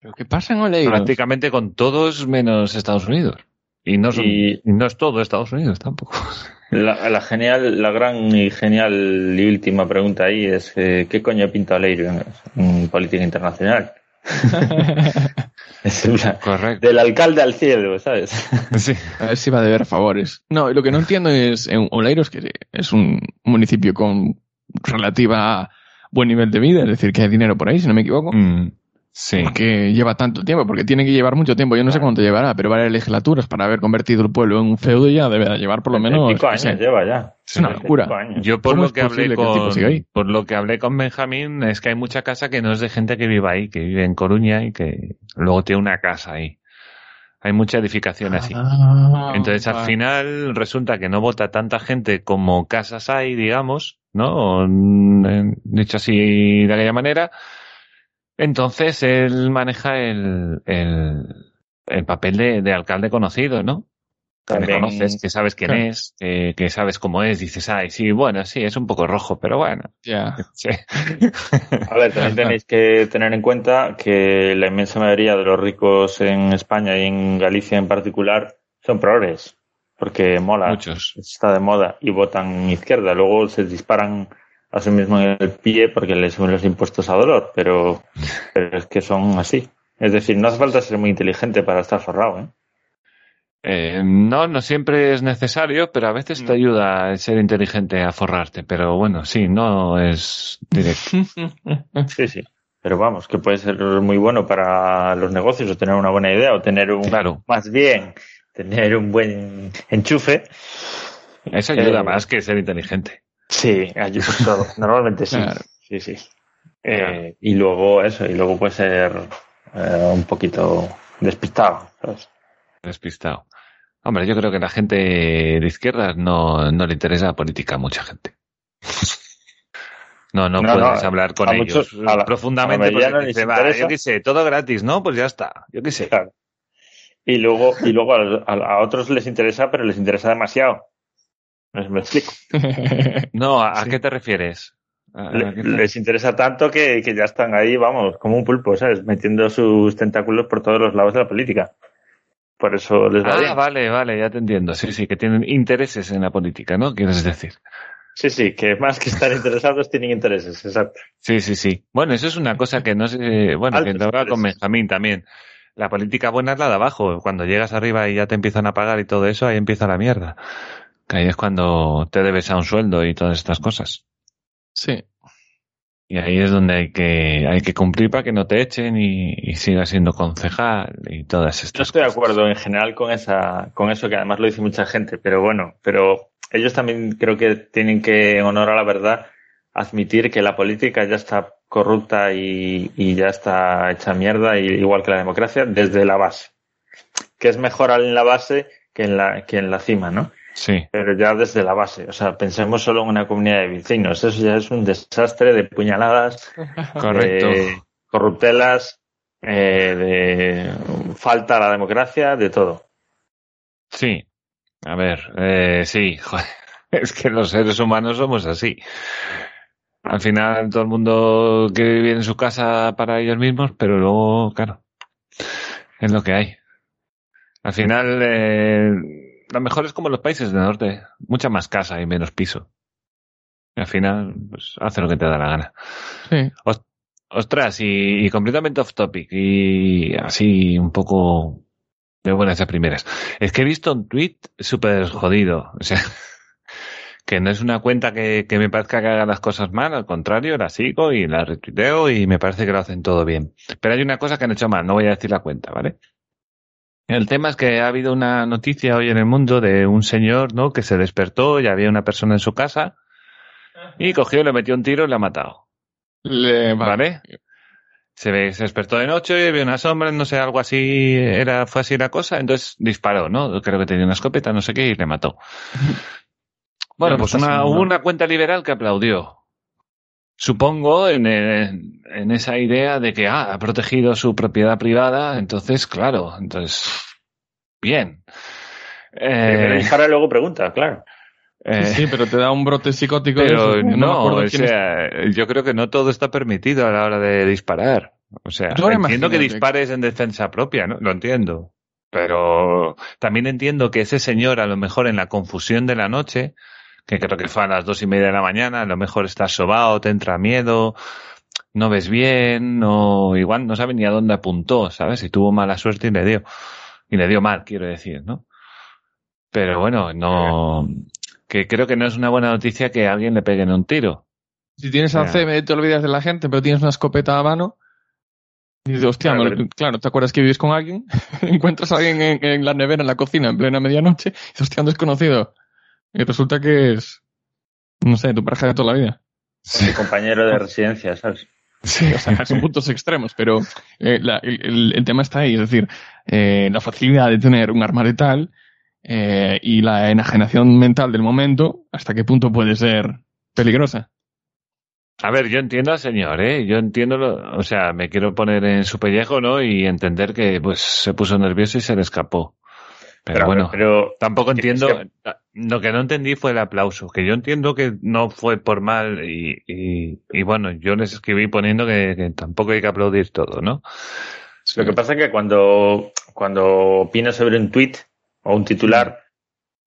¿Pero qué pasa en Oleiros? prácticamente con todos menos Estados Unidos. Y no, son- Y- y no es todo Estados Unidos tampoco. La, la genial, la gran y genial y última pregunta ahí es eh, ¿qué coño pinta Oleiro en, en política internacional? es una- Correcto. del alcalde al cielo, ¿sabes? Sí. A ver si va a deber favores. No, lo que no entiendo es en Oleiros, que es un municipio con relativa buen nivel de vida, es decir, que hay dinero por ahí, si no me equivoco. Mm, sí. ¿Por qué lleva tanto tiempo? Porque tiene que llevar mucho tiempo. Yo no sé cuánto llevará, pero varias legislaturas para haber convertido el pueblo en un feudo ya debe de llevar por lo menos. Sé, años lleva ya. Es una locura. Yo por ¿Cómo lo es que hablé que con por lo que hablé con Benjamín es que hay mucha casa que no es de gente que viva ahí, que vive en Coruña y que luego tiene una casa ahí. Hay mucha edificación así. Ah, Entonces al final resulta que no vota tanta gente como casas hay, digamos, ¿no? O, mm, Dicho así de aquella manera. Entonces él maneja el, el, el papel de, de alcalde conocido, ¿no? Que conoces, que sabes quién Claro. es, que, que sabes cómo es, dices, ay, sí, bueno, sí, es un poco rojo, pero bueno. Ya. Sí. A ver, también tenéis que tener en cuenta que la inmensa mayoría de los ricos en España y en Galicia en particular son progres, porque mola, Muchos. está de moda y votan izquierda. Luego se disparan a sí mismo en el pie porque les suben los impuestos a dolor, pero, pero es que son así. Es decir, no hace falta ser muy inteligente para estar forrado, ¿eh? Eh, no, no siempre es necesario, pero a veces te ayuda el ser inteligente a forrarte. Pero bueno, sí, no es directo. Sí, sí. Pero vamos, que puede ser muy bueno para los negocios o tener una buena idea o tener un, Claro. más bien, tener un buen enchufe. Eso ayuda Eh, más que ser inteligente. Sí, ayuda todo. Normalmente sí. Claro. Sí, sí. Eh, y luego eso, y luego puede ser eh, un poquito despistado. ¿sabes? Despistado. Hombre, yo creo que la gente de izquierdas no, no le interesa la política a mucha gente. No, no, No, puedes no, hablar con ellos muchos- a la- profundamente porque no dice, yo qué sé, todo gratis, ¿no? Pues ya está, yo qué sé. Claro. Y luego, y luego a, a- a otros les interesa, pero les interesa demasiado. ¿Me, me explico? No, ¿a, qué te refieres? ¿A- a Le- qué te- les interesa tanto que, que ya están ahí, vamos, como un pulpo, ¿sabes? Metiendo sus tentáculos por todos los lados de la política. Por eso les va Ah, bien. vale, vale, ya te entiendo. Sí, sí, que tienen intereses en la política, ¿no? Quieres decir. Sí, sí, que más que estar interesados tienen intereses, exacto. Sí, sí, sí. Bueno, eso es una cosa que no sé, bueno, que Altos te hablaba con. Benjamín también. La política buena es la de abajo. Cuando llegas arriba y ya te empiezan a pagar y todo eso, ahí empieza la mierda. Que ahí es cuando te debes a un sueldo y todas estas cosas. Sí. Y ahí es donde hay que, hay que cumplir para que no te echen y, y sigas siendo concejal y todas estas No estoy de acuerdo en general con esa, con eso que además lo dice mucha gente, pero bueno, pero ellos también creo que tienen que, en honor a la verdad, admitir que la política ya está corrupta y, y ya está hecha mierda, y- igual que la democracia, desde la base. Que es mejor en la base que en la, que en la cima, ¿no? Sí, Pero ya desde la base. O sea, pensemos solo en una comunidad de vecinos. Eso ya es un desastre de puñaladas, correcto. de corruptelas, eh, de falta a la democracia, de todo. Sí. A ver, eh, sí, joder. Es que los seres humanos somos así. Al final todo el mundo quiere vivir en su casa para ellos mismos, pero luego, claro, es lo que hay. Al final, eh, lo mejor es como los países del norte, mucha más casa y menos piso. Y al final, pues, hace lo que te da la gana. Sí. Ostras, y, y completamente off topic, y así un poco de buenas a primeras. Es que he visto un tweet súper jodido. O sea, que no es una cuenta que, que me parezca que haga las cosas mal, al contrario, la sigo y la retuiteo y me parece que lo hacen todo bien. Pero hay una cosa que han hecho mal, no voy a decir la cuenta, ¿vale? El tema es que ha habido una noticia hoy en el mundo de un señor, ¿no? Que se despertó y había una persona en su casa y cogió, le metió un tiro y le ha matado. Le- ¿Vale? Se, ve, se despertó de noche, vio una sombra, no sé, algo así, era, fue así la cosa, entonces disparó, ¿no? Creo que tenía una escopeta, no sé qué, y le mató. Bueno, pues hubo una cuenta liberal que aplaudió. Supongo en, en- en esa idea de que ah, ha protegido su propiedad privada, entonces, claro, entonces, bien. Eh, dispara y luego pregunta, claro. eh, Sí, pero te da un brote psicótico. de pero no, acuerdo o es. sea, yo creo que no todo está permitido a la hora de disparar. O sea, entiendo que dispares en defensa propia, ¿no? Lo entiendo. Pero también entiendo que ese señor, a lo mejor en la confusión de la noche, que creo que fue a las dos y media de la mañana, a lo mejor estás sobao, te entra miedo, no ves bien, no, igual no sabe ni a dónde apuntó, ¿sabes? Y tuvo mala suerte y le dio. Y le dio mal, quiero decir, ¿no? Pero bueno, no, que creo que no es una buena noticia que a alguien le peguen un tiro. Si tienes Ya. a CB, te olvidas de la gente, pero tienes una escopeta a mano. Y dices, hostia, Claro, me- pero- claro, ¿te acuerdas que vives con alguien? Encuentras a alguien en, en la nevera, en la cocina, en plena medianoche, y dices, hostia, un desconocido. Y resulta que es, no sé, tu pareja de toda la vida. Mi compañero de residencia, ¿sabes? Sí, o sea, son puntos extremos, pero eh, la- el, el- el tema está ahí, es decir, eh, la facilidad de tener un arma letal eh, y la enajenación mental del momento, hasta qué punto puede ser peligrosa. A ver, yo entiendo al señor, ¿eh? Yo entiendo, lo- o sea, me quiero poner en su pellejo, ¿no? Y entender que, pues, se puso nervioso y se le escapó. Pero, bueno, pero tampoco es entiendo, que- lo que no entendí fue el aplauso, que yo entiendo que no fue por mal y, y, y bueno, yo les escribí poniendo que, que tampoco hay que aplaudir todo, ¿no? Lo que pasa es que cuando, cuando opinas sobre un tweet o un titular,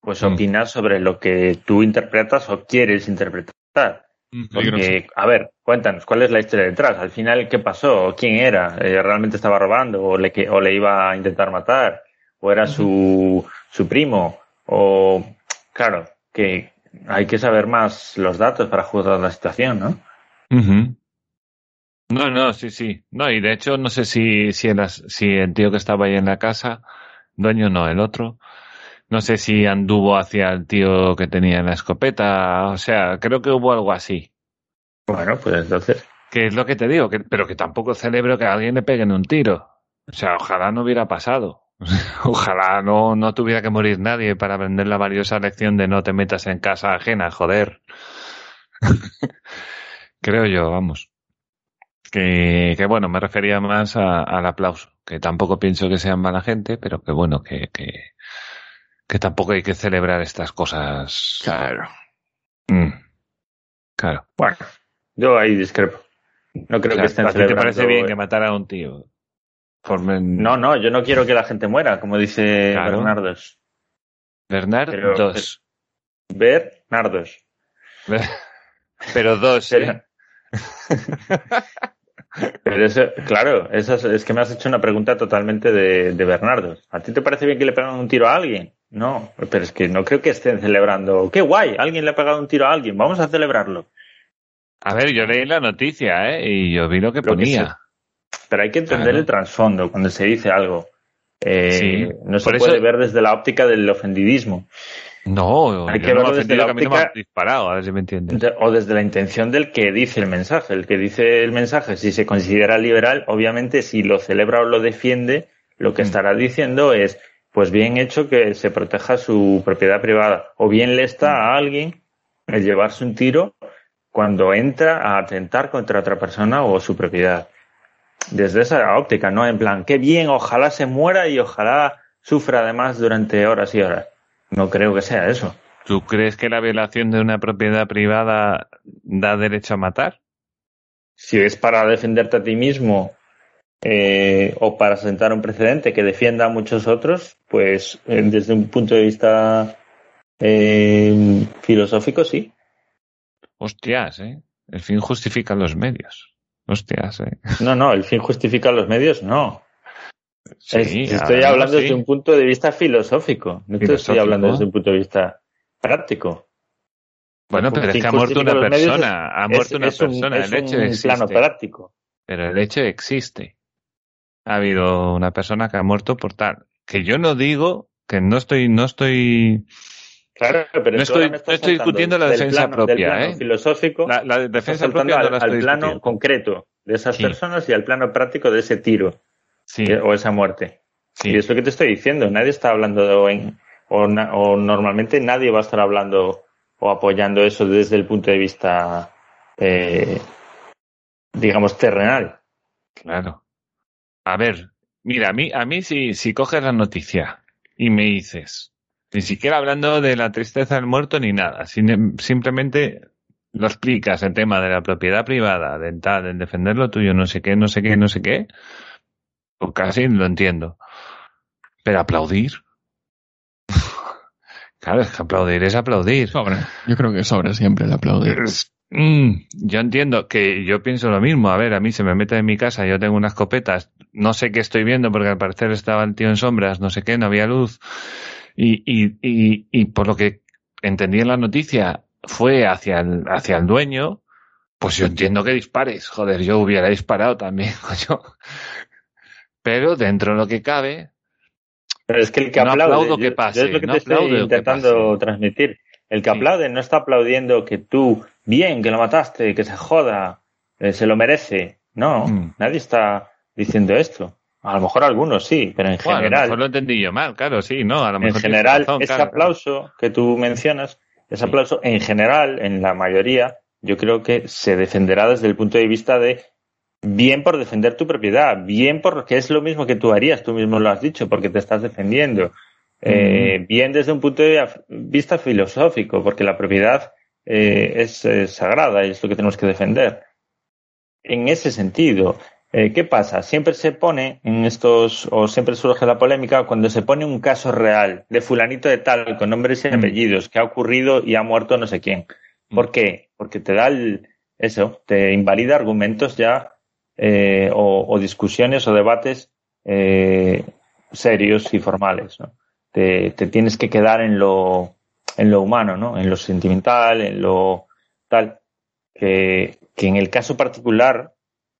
pues Mm. opinas sobre lo que tú interpretas o quieres interpretar. Porque, a ver, cuéntanos, ¿cuál es la historia detrás? Al final, ¿qué pasó? ¿Quién era? Eh, ¿Realmente estaba robando? ¿O le, o le iba a intentar matar? ¿O era su, su primo? O, claro, que hay que saber más los datos para juzgar la situación, ¿no? No, no, sí, sí. No, y de hecho no sé si, si, el, as- si el tío que estaba ahí en la casa, dueño no, el otro, no sé si anduvo hacia el tío que tenía la escopeta, o sea, creo que hubo algo así. Bueno, pues entonces, Que es lo que te digo, que, pero que tampoco celebro que a alguien le peguen un tiro. O sea, ojalá no hubiera pasado. Ojalá no, no tuviera que morir nadie para aprender la valiosa lección de no te metas en casa ajena, joder. Creo yo, vamos. Que, que bueno, me refería más a- al aplauso, que tampoco pienso que sean mala gente, pero que bueno, que, que, que tampoco hay que celebrar estas cosas. Claro. Mm. Claro. bueno, yo ahí discrepo. No creo O sea, que estén ¿A ti te parece bien que matara a un tío? No, no, yo no quiero que la gente muera, como dice Claro. Bernardos. Bernard, Pero- dos. Bernardos. Pero dos, Sería- ¿eh? Pero eso, claro, eso es, es que me has hecho una pregunta totalmente de, de Bernardos. ¿A ti te parece bien que le pegan un tiro a alguien? No, pero es que no creo que estén celebrando. ¡Qué guay! Alguien le ha pegado un tiro a alguien, vamos a celebrarlo. A ver, yo leí la noticia, ¿eh? Y yo vi lo que Lo que ponía. Pero hay que entender Claro. el trasfondo cuando se dice algo. Eh, Sí, no se eso- puede ver desde la óptica del ofendidismo. No, Hay que verlo desde la óptica- disparado, a ver si me entiendes. De- o desde la intención del que dice el mensaje. El que dice el mensaje, si se considera liberal, obviamente si lo celebra o lo defiende, lo que Mm. estará diciendo es, pues bien hecho que se proteja su propiedad privada. O bien le está Mm. a alguien el llevarse un tiro cuando entra a atentar contra otra persona o su propiedad. Desde esa óptica, ¿no? En plan, qué bien, ojalá se muera y ojalá sufra además durante horas y horas. No creo que sea eso. ¿Tú crees que la violación de una propiedad privada da derecho a matar? si es para defenderte a ti mismo eh, o para sentar un precedente que defienda a muchos otros, pues eh, desde un punto de vista eh, filosófico, sí. Hostias, ¿eh? El fin justifica los medios. Hostias, ¿eh? No, no, el fin justifica los medios, no. Sí, Es- ahora estoy hablando sí. desde un punto de vista filosófico, no te estoy hablando desde un punto de vista práctico. Bueno, pero es que ha muerto una persona, ha Es- muerto una es un- persona, es el hecho un existe. plano práctico. Pero el hecho existe. Ha habido una persona que ha muerto por tal. que yo no digo que no estoy, no estoy, Claro, pero no estoy, no estoy discutiendo la defensa plano- propia, plano ¿eh? filosófico La, la defensa propia no al, la al estoy plano concreto de esas Sí. personas y al plano práctico de ese tiro Sí, eh, o esa muerte. sí. Y es lo que te estoy diciendo. Nadie está hablando en, o, na- o normalmente nadie va a estar hablando o apoyando eso desde el punto de vista, eh, digamos, terrenal. Claro. A ver, mira, a mí, a mí si, si coges la noticia y me dices, ni siquiera hablando de la tristeza del muerto ni nada, sin- simplemente lo explicas el tema de la propiedad privada, de tal, de defender lo tuyo, no sé qué, no sé qué, no sé qué, pues casi lo entiendo. Pero aplaudir. Claro, es que aplaudir es aplaudir. Sobra. Yo creo que sobra siempre el aplaudir. Mm, yo entiendo que yo pienso lo mismo. A ver, a mí se me mete en mi casa, yo tengo unas escopetas, no sé qué estoy viendo porque al parecer estaba el tío en sombras, no sé qué, no había luz. Y, y, y, y por lo que entendí en la noticia, fue hacia el, hacia el dueño, pues yo entiendo que dispares. Joder, yo hubiera disparado también, coño. Pero dentro de lo que cabe, Pero es que el que No aplaude, aplaudo que pase, yo es lo que no te estoy intentando transmitir. El que Sí. aplaude no está aplaudiendo que tú, bien, que lo mataste, que se joda, eh, se lo merece. No, Mm. nadie está diciendo esto. A lo mejor algunos sí, pero en bueno, a lo general, mejor lo entendí yo mal, claro, sí, no, a lo en mejor tienes general, razón, ese claro, aplauso que tú mencionas, ese aplauso en general, en la mayoría, yo creo que se defenderá desde el punto de vista de bien por defender tu propiedad, bien porque es lo mismo que tú harías, tú mismo lo has dicho, porque te estás defendiendo. Eh, bien desde un punto de vista filosófico, porque la propiedad eh, es, eh, sagrada y es lo que tenemos que defender. En ese sentido, eh, ¿qué pasa? Siempre se pone en estos, o siempre surge la polémica cuando se pone un caso real de fulanito de tal, con nombres y Mm. apellidos, que ha ocurrido y ha muerto no sé quién. ¿Por Mm. qué? Porque te da el, eso, te invalida argumentos ya, eh, o, o discusiones o debates eh, serios y formales, ¿no? Te, te tienes que quedar en lo, en lo humano, ¿no? En lo sentimental, en lo tal, que, que en el caso particular,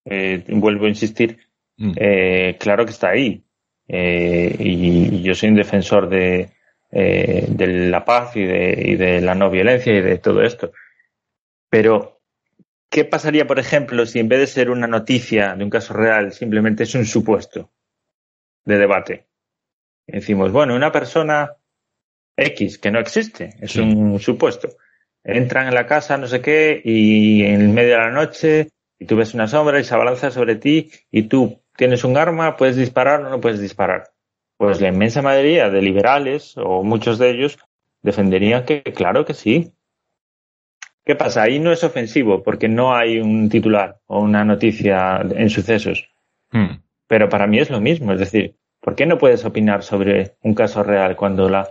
eh, vuelvo a insistir, Mm. eh, claro que está ahí. Eh, y, y yo soy un defensor de, eh, de la paz y de, y de la no violencia y de todo esto. Pero, ¿qué pasaría, por ejemplo, si en vez de ser una noticia de un caso real, simplemente es un supuesto de debate? Decimos, bueno, una persona X, que no existe, es Sí. un supuesto. Entran en la casa, no sé qué, y en medio de la noche, y tú ves una sombra y se abalanza sobre ti, y tú tienes un arma, puedes disparar o no puedes disparar. Pues la inmensa mayoría de liberales, o muchos de ellos, defenderían que claro que sí. ¿Qué pasa? Ahí no es ofensivo, porque no hay un titular o una noticia en sucesos. Mm. Pero para mí es lo mismo, es decir, ¿por qué no puedes opinar sobre un caso real cuando la,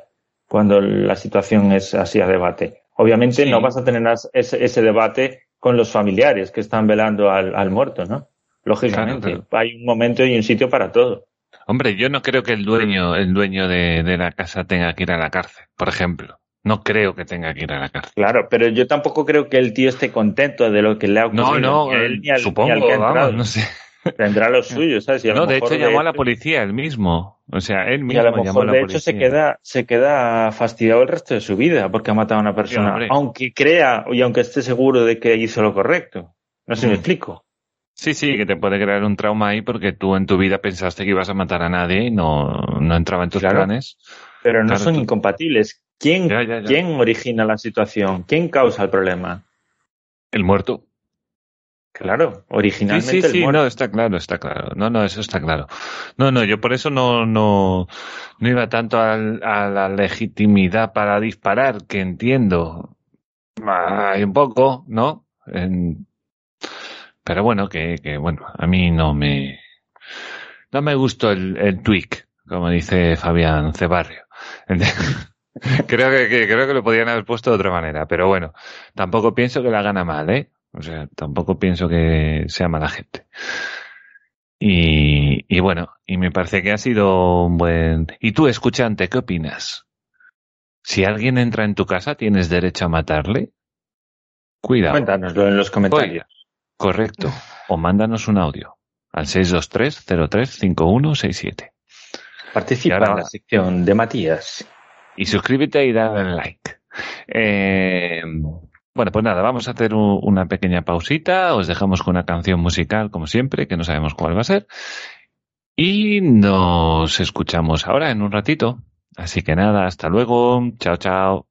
cuando la situación es así a debate? Obviamente Sí. no vas a tener ese debate con los familiares que están velando al, al muerto, ¿no? Lógicamente, Claro, hay un momento y un sitio para todo. Hombre, yo no creo que el dueño, el dueño de, de la casa tenga que ir a la cárcel, por ejemplo. No creo que tenga que ir a la cárcel. Claro, pero yo tampoco creo que el tío esté contento de lo que le ha No, ocurrido. no, ni a él, ni al- ni supongo, al que ha vamos, no sé. Tendrá lo suyo, ¿sabes? Y a lo No, de hecho llamó a la policía él mismo. O sea, él Y mismo a lo a mejor, la de hecho, se queda, se queda fastidiado el resto de su vida porque ha matado a una persona. aunque crea y aunque esté seguro de que hizo lo correcto. No sé si me Mm. explico. Sí, sí, que te puede crear un trauma ahí porque tú en tu vida pensaste que ibas a matar a nadie y no, no entraba en tus Claro. planes. Pero no Claro, son tú- incompatibles. ¿Quién, Ya, ya, ya. ¿Quién origina la situación? ¿Quién causa el problema? El muerto. Claro, Sí, originalmente sí, el sí, muerto. no, está claro, está claro. No, no, eso está claro. No, no, yo por eso no, no, no iba tanto al- a la legitimidad para disparar, que entiendo. Hay un poco, ¿no? En- pero bueno, que, que bueno, a mí no me, no me gustó el, el tweak, como dice Fabián Cebarrio. creo que, que- creo que lo podían haber puesto de otra manera, pero bueno, tampoco pienso que la gana mal, ¿eh? O sea, tampoco pienso que sea mala gente. Y, y bueno, y me parece que ha sido un buen... ¿Y tú, escuchante, qué opinas? Si alguien entra en tu casa, ¿tienes derecho a matarle? Cuidado. Cuéntanoslo en los comentarios. Correcto. O mándanos un audio al 623-035167. Participa ahora- en la sección de Matías. Y suscríbete y dale like. Eh, bueno, pues nada, vamos a hacer un- una pequeña pausita. Os dejamos con una canción musical, como siempre, que no sabemos cuál va a ser. Y nos escuchamos ahora en un ratito. Así que nada, hasta luego. Chao, chao.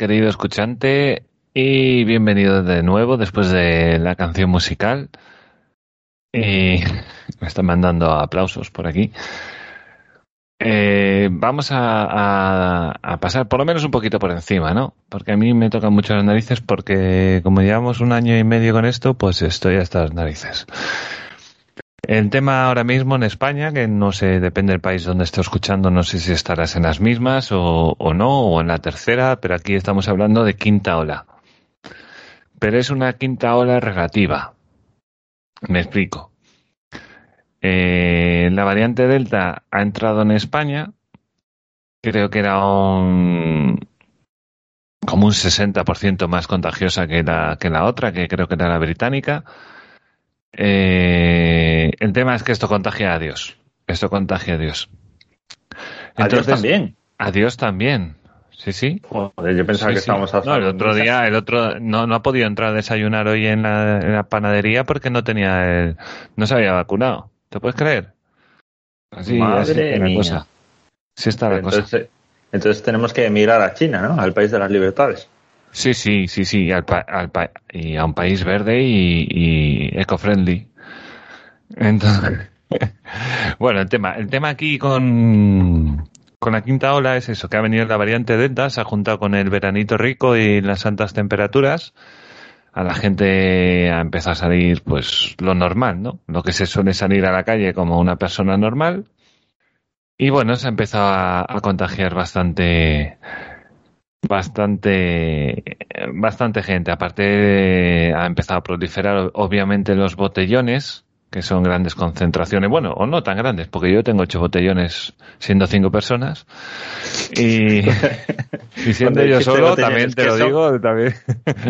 Querido escuchante, y bienvenido de nuevo después de la canción musical. Y me están mandando aplausos por aquí. Eh, vamos a, pasar por lo menos un poquito por encima, ¿no? Porque a mí me tocan mucho las narices porque como llevamos un año y medio con esto, pues estoy hasta las narices. El tema ahora mismo en España, que no sé, depende del país donde esté escuchando, no sé si estarás en las mismas o, no, o en la tercera, pero aquí estamos hablando de quinta ola. Pero es una quinta ola relativa. Me explico. Eh, la variante Delta ha entrado en España, creo que era un como un 60% más contagiosa que la, que la otra, que creo que era la británica. Eh, el tema es que esto contagia a Dios. Esto contagia a Dios. A Dios Entonces, también. A Dios también. Sí, sí. Joder, yo pensaba Sí, que sí. estábamos No, el otro día, el otro no, no ha podido entrar a desayunar hoy en la, en la panadería porque no tenía el, no se había vacunado. ¿Te puedes creer? Así, Madre así está la mía. cosa. Sí está la cosa. Entonces, entonces tenemos que emigrar a China, ¿no? Al país de las libertades. Sí, sí, sí, sí, al pa- al pa- y a un país verde y, eco-friendly. Bueno, el tema, el tema aquí con, con la quinta ola es eso, que ha venido la variante Delta, se ha juntado con el veranito rico y las altas temperaturas. A la gente ha empezado a salir, pues, lo normal, ¿no? Lo que se suele salir a la calle como una persona normal. Y bueno, se ha empezado a contagiar bastante, bastante bastante gente aparte ha empezado a proliferar obviamente los botellones que son grandes concentraciones bueno o no tan grandes porque yo tengo ocho botellones siendo cinco personas y, y siendo yo solo también te ¿qué lo son? digo también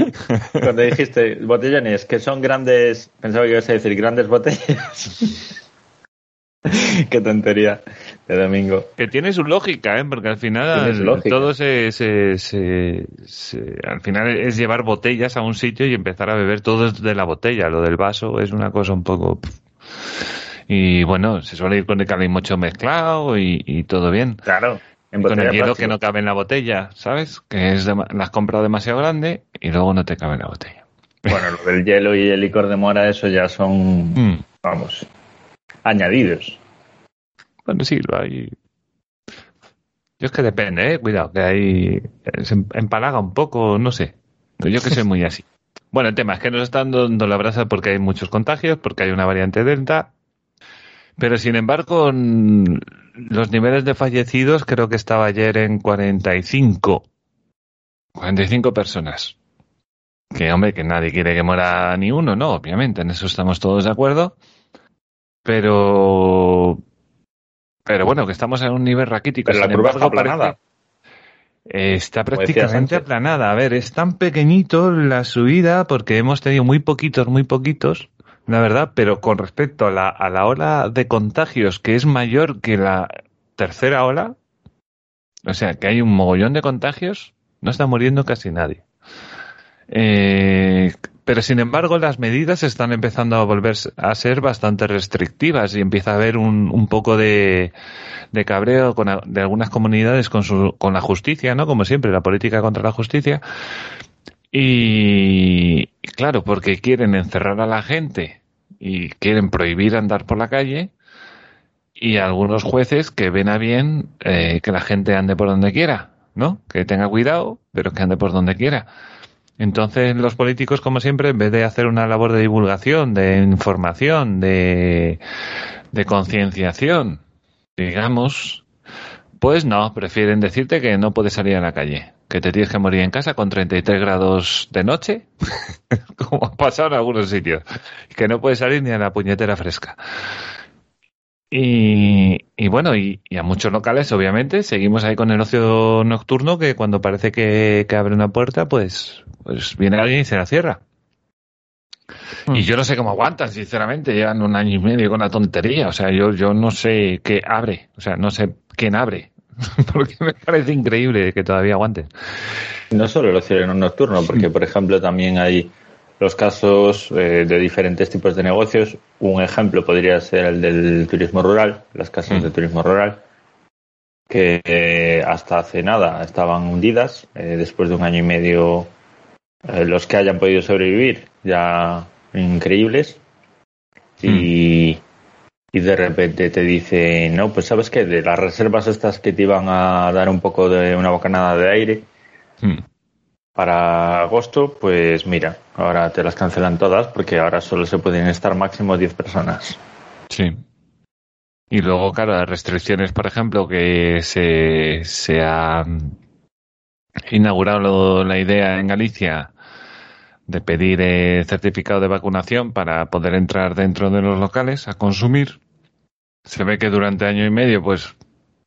Cuando dijiste botellones, que son grandes, pensaba que ibas a decir grandes botellas. Qué tontería de domingo. que tiene su lógica ¿eh? porque al final todo se, se, se- se- al final es llevar botellas a un sitio y empezar a beber todo de la botella lo del vaso es una cosa un poco y bueno se suele ir con el calimocho mezclado y, y todo bien Claro. En con el hielo plástico. que no cabe en la botella sabes que es dema- la has comprado demasiado grande y luego no te cabe en la botella Bueno, lo del hielo y el licor de mora, eso ya son, Mm. vamos, añadidos. Bueno, sí, lo hay. Yo es que depende, ¿eh? Cuidado, que ahí se em- empalaga un poco, no sé. Yo que soy muy así. Bueno, el tema es que nos están dando la brasa porque hay muchos contagios, porque hay una variante Delta. Pero sin embargo, los niveles de fallecidos creo que estaba ayer en 45. 45 personas. Que hombre, que nadie quiere que muera ni uno, no, obviamente, en eso estamos todos de acuerdo. Pero pero bueno, que estamos en un nivel raquítico. Pero la Sin curva embargo, está aplanada. parece- Está prácticamente aplanada. A ver, es tan pequeñito la subida porque hemos tenido muy poquitos, muy poquitos, la verdad, pero con respecto a la, a la ola de contagios que es mayor que la tercera ola, o sea, que hay un mogollón de contagios, no está muriendo casi nadie. Eh, pero sin embargo, las medidas están empezando a volver a ser bastante restrictivas y empieza a haber un, un poco de, de cabreo con, de algunas comunidades con, su, con la justicia, ¿no? Como siempre, la política contra la justicia. Y y claro, porque quieren encerrar a la gente y quieren prohibir andar por la calle y algunos jueces que ven a bien eh, que la gente ande por donde quiera, ¿no? Que tenga cuidado, pero que ande por donde quiera. Entonces los políticos, como siempre, en vez de hacer una labor de divulgación, de información, de, concienciación, digamos, pues no, prefieren decirte que no puedes salir a la calle, que te tienes que morir en casa con 33 grados de noche, como ha pasado en algunos sitios, que no puedes salir ni a la puñetera fresca. Y, y bueno, y, y a muchos locales, obviamente, seguimos ahí con el ocio nocturno que cuando parece que, que abre una puerta, pues, pues viene alguien y se la cierra. Y yo no sé cómo aguantan, sinceramente, llevan un año y medio con la tontería, o sea, yo, yo no sé qué abre, o sea, no sé quién abre, porque me parece increíble que todavía aguanten. No solo el ocio nocturno, porque, por ejemplo, también hay los casos eh, de diferentes tipos de negocios. Un ejemplo podría ser el del turismo rural, las casas Mm. de turismo rural, que eh, hasta hace nada estaban hundidas. eh, después de un año y medio, los que hayan podido sobrevivir ya increíbles. Y, y de repente te dice, no, pues sabes que de las reservas estas que te iban a dar un poco de una bocanada de aire, Hmm. para agosto, pues mira, ahora te las cancelan todas porque ahora solo se pueden estar máximo 10 personas. Sí. Y luego, claro, las restricciones, por ejemplo, que se, se ha inaugurado la idea en Galicia de pedir eh, certificado de vacunación para poder entrar dentro de los locales a consumir. Se ve que durante año y medio, pues,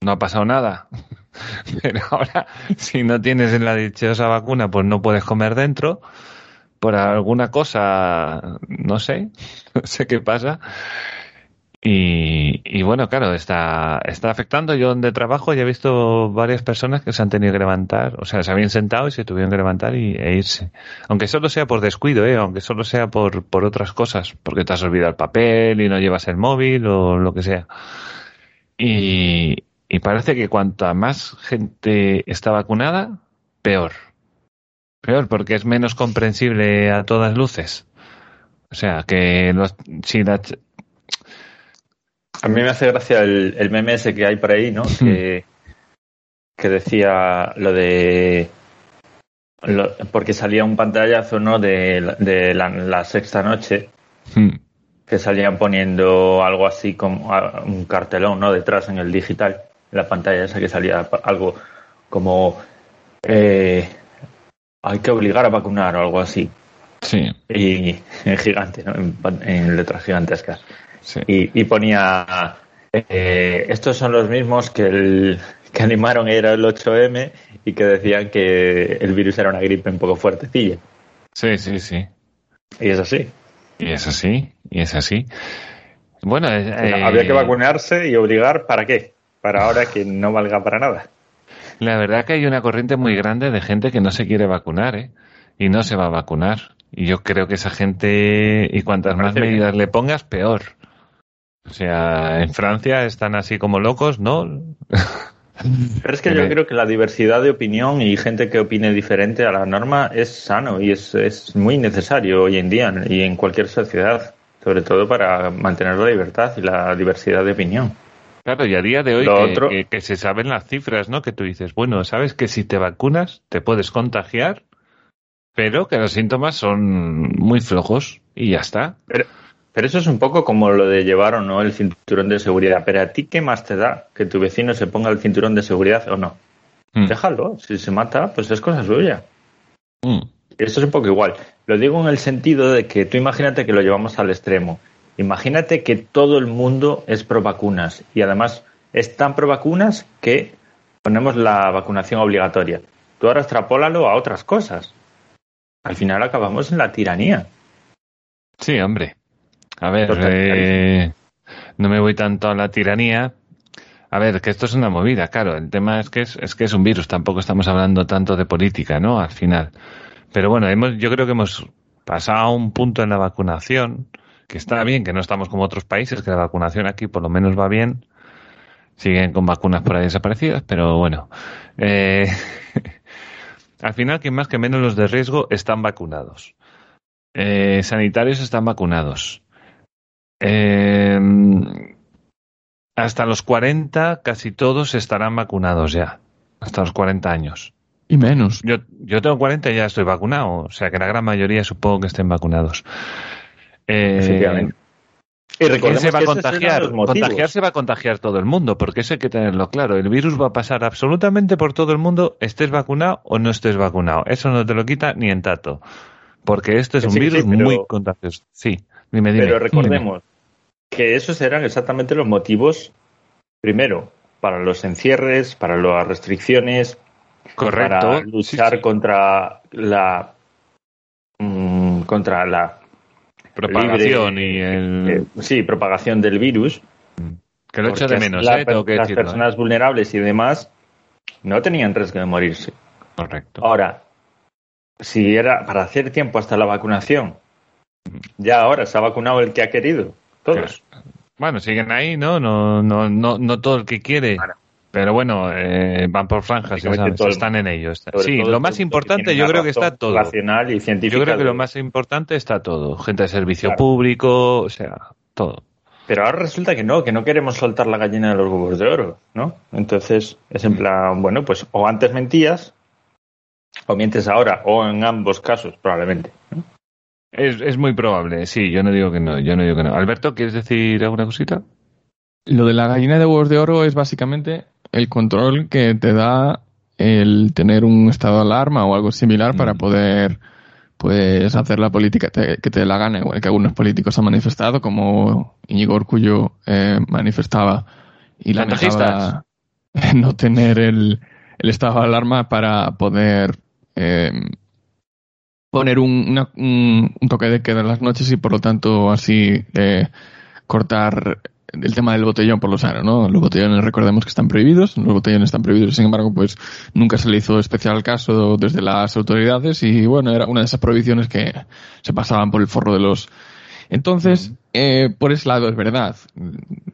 no ha pasado nada. Pero ahora, si no tienes la dichosa vacuna, pues no puedes comer dentro. Por alguna cosa, no sé, no sé qué pasa. Y, bueno, claro, está, está afectando. Yo donde trabajo ya he visto varias personas que se han tenido que levantar, o sea, se habían sentado y se tuvieron que levantar y, e irse. Aunque solo sea por descuido, ¿eh? aunque solo sea por, por otras cosas, porque te has olvidado el papel y no llevas el móvil o lo que sea. Y, y parece que cuanta más gente está vacunada, peor. Peor, porque es menos comprensible a todas luces. O sea, que los, si la, A mí me hace gracia el, el meme ese que hay por ahí, ¿no? Que, que decía lo de. lo- porque salía un pantallazo, ¿no? De, la- de la, la sexta noche, Hmm. que salían poniendo algo así como un cartelón, ¿no? Detrás en el digital, en la pantalla esa que salía algo como. eh, hay que obligar a vacunar o algo así. Sí, Y en gigante, ¿no? En letras gigantescas. Sí. y, y ponía eh, estos son los mismos que el que animaron a ir al 8M y que decían que el virus era una gripe un poco fuertecilla Sí, sí, sí. y es así Y es así, y es así. Bueno, eh, había que vacunarse y obligar para qué para ahora que no valga para nada La verdad que hay una corriente muy grande de gente que no se quiere vacunar, ¿eh? Y no se va a vacunar. Y yo creo que esa gente, y cuantas más medidas le pongas, peor. O sea, en Francia están así como locos, ¿no? pero es que yo creo que la diversidad de opinión y gente que opine diferente a la norma es sano y es, es muy necesario hoy en día y en cualquier sociedad sobre todo para mantener la libertad y la diversidad de opinión Claro, y a día de hoy que, otro- que- que se saben las cifras, ¿no? Que tú dices, bueno, sabes que si te vacunas te puedes contagiar, pero que los síntomas son muy flojos y ya está. Pero, pero eso es un poco como lo de llevar o no el cinturón de seguridad. Pero a ti, ¿qué más te da que tu vecino se ponga el cinturón de seguridad o no? Mm. Déjalo. Si se mata, pues es cosa suya. Mm. Esto es un poco igual. Lo digo en el sentido de que tú imagínate que lo llevamos al extremo. Imagínate que todo el mundo es pro vacunas y además es tan pro vacunas que ponemos la vacunación obligatoria. Tú ahora extrapólalo a otras cosas. Al final acabamos en la tiranía. Sí, hombre. A ver, eh, no me voy tanto a la tiranía. A ver, que esto es una movida, claro. El tema es que es, es que es un virus. Tampoco estamos hablando tanto de política, ¿no? Al final. Pero bueno, hemos, yo creo que hemos pasado a un punto en la vacunación que está bien, que no estamos como otros países, que la vacunación aquí por lo menos va bien. Siguen con vacunas por ahí desaparecidas, pero bueno. Eh, al final, que más que menos los de riesgo están vacunados. Eh, sanitarios están vacunados. Eh, hasta los 40 casi todos estarán vacunados ya. Hasta los 40 años. Y menos. Yo, yo tengo 40 y ya estoy vacunado. O sea que la gran mayoría supongo que estén vacunados. Eh, Efectivamente. Y ¿Quién se va a contagiar? los motivos. Contagiar se va a contagiar todo el mundo, porque eso hay que tenerlo claro. El virus va a pasar absolutamente por todo el mundo, estés vacunado o no estés vacunado. Eso no te lo quita ni en tato. Porque esto es Que un virus sí, pero- muy contagioso. Sí, dime, dime. Pero recordemos que esos eran exactamente los motivos, primero, para los encierres, para las restricciones, Correcto. para luchar sí. contra la mm, contra la propagación libre, y el... eh, sí propagación del virus. que lo echo de menos, la- eh, tengo que las decirlo. personas vulnerables y demás no tenían riesgo de morirse. Correcto. Ahora, si era para hacer tiempo hasta la vacunación, ya ahora se ha vacunado el que ha querido, todos. Bueno, siguen ahí, ¿no? No, no, no, no todo el que quiere. Pero bueno, eh, van por franjas, sabes, están en ello. está- Sobre Sí, lo más importante yo creo que está todo. Racional y científica. Yo creo que lo más importante está todo. Gente de servicio Claro. público, o sea, todo. Pero ahora resulta que no, que no queremos soltar la gallina de los huevos de oro, ¿no? Entonces es en plan, bueno, pues o antes mentías, o mientes ahora, o en ambos casos, probablemente. Es, es muy probable, sí, yo no digo que no, yo no digo que no. Alberto, ¿quieres decir alguna cosita? Lo de la gallina de huevos de oro es básicamente el control que te da el tener un estado de alarma o algo similar para Mm. poder pues hacer la política te- que te dé la gana, igual que algunos políticos han manifestado, como Íñigo Urcullo eh, manifestaba y lamentaba no tener el, el estado de alarma para poder eh, poner un, una- un, un toque de queda en las noches y por lo tanto así eh, cortar el tema del botellón por los aros, ¿no? Los botellones recordemos que están prohibidos, los botellones están prohibidos, sin embargo, pues nunca se le hizo especial caso desde las autoridades y bueno, era una de esas prohibiciones que se pasaban por el forro de los... Entonces, eh, por ese lado es verdad.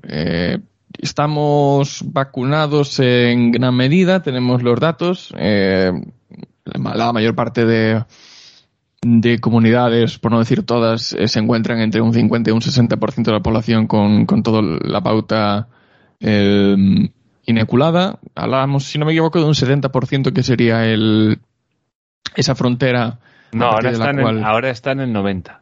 Eh, estamos vacunados en gran medida, tenemos los datos, eh, la mayor parte de, de comunidades, por no decir todas, eh, se encuentran entre un 50 y un 60% de la población con, con toda la pauta eh, inoculada. Hablábamos, si no me equivoco, de un 70% que sería el esa frontera. No, ahora están, en, cual- ahora están en 90.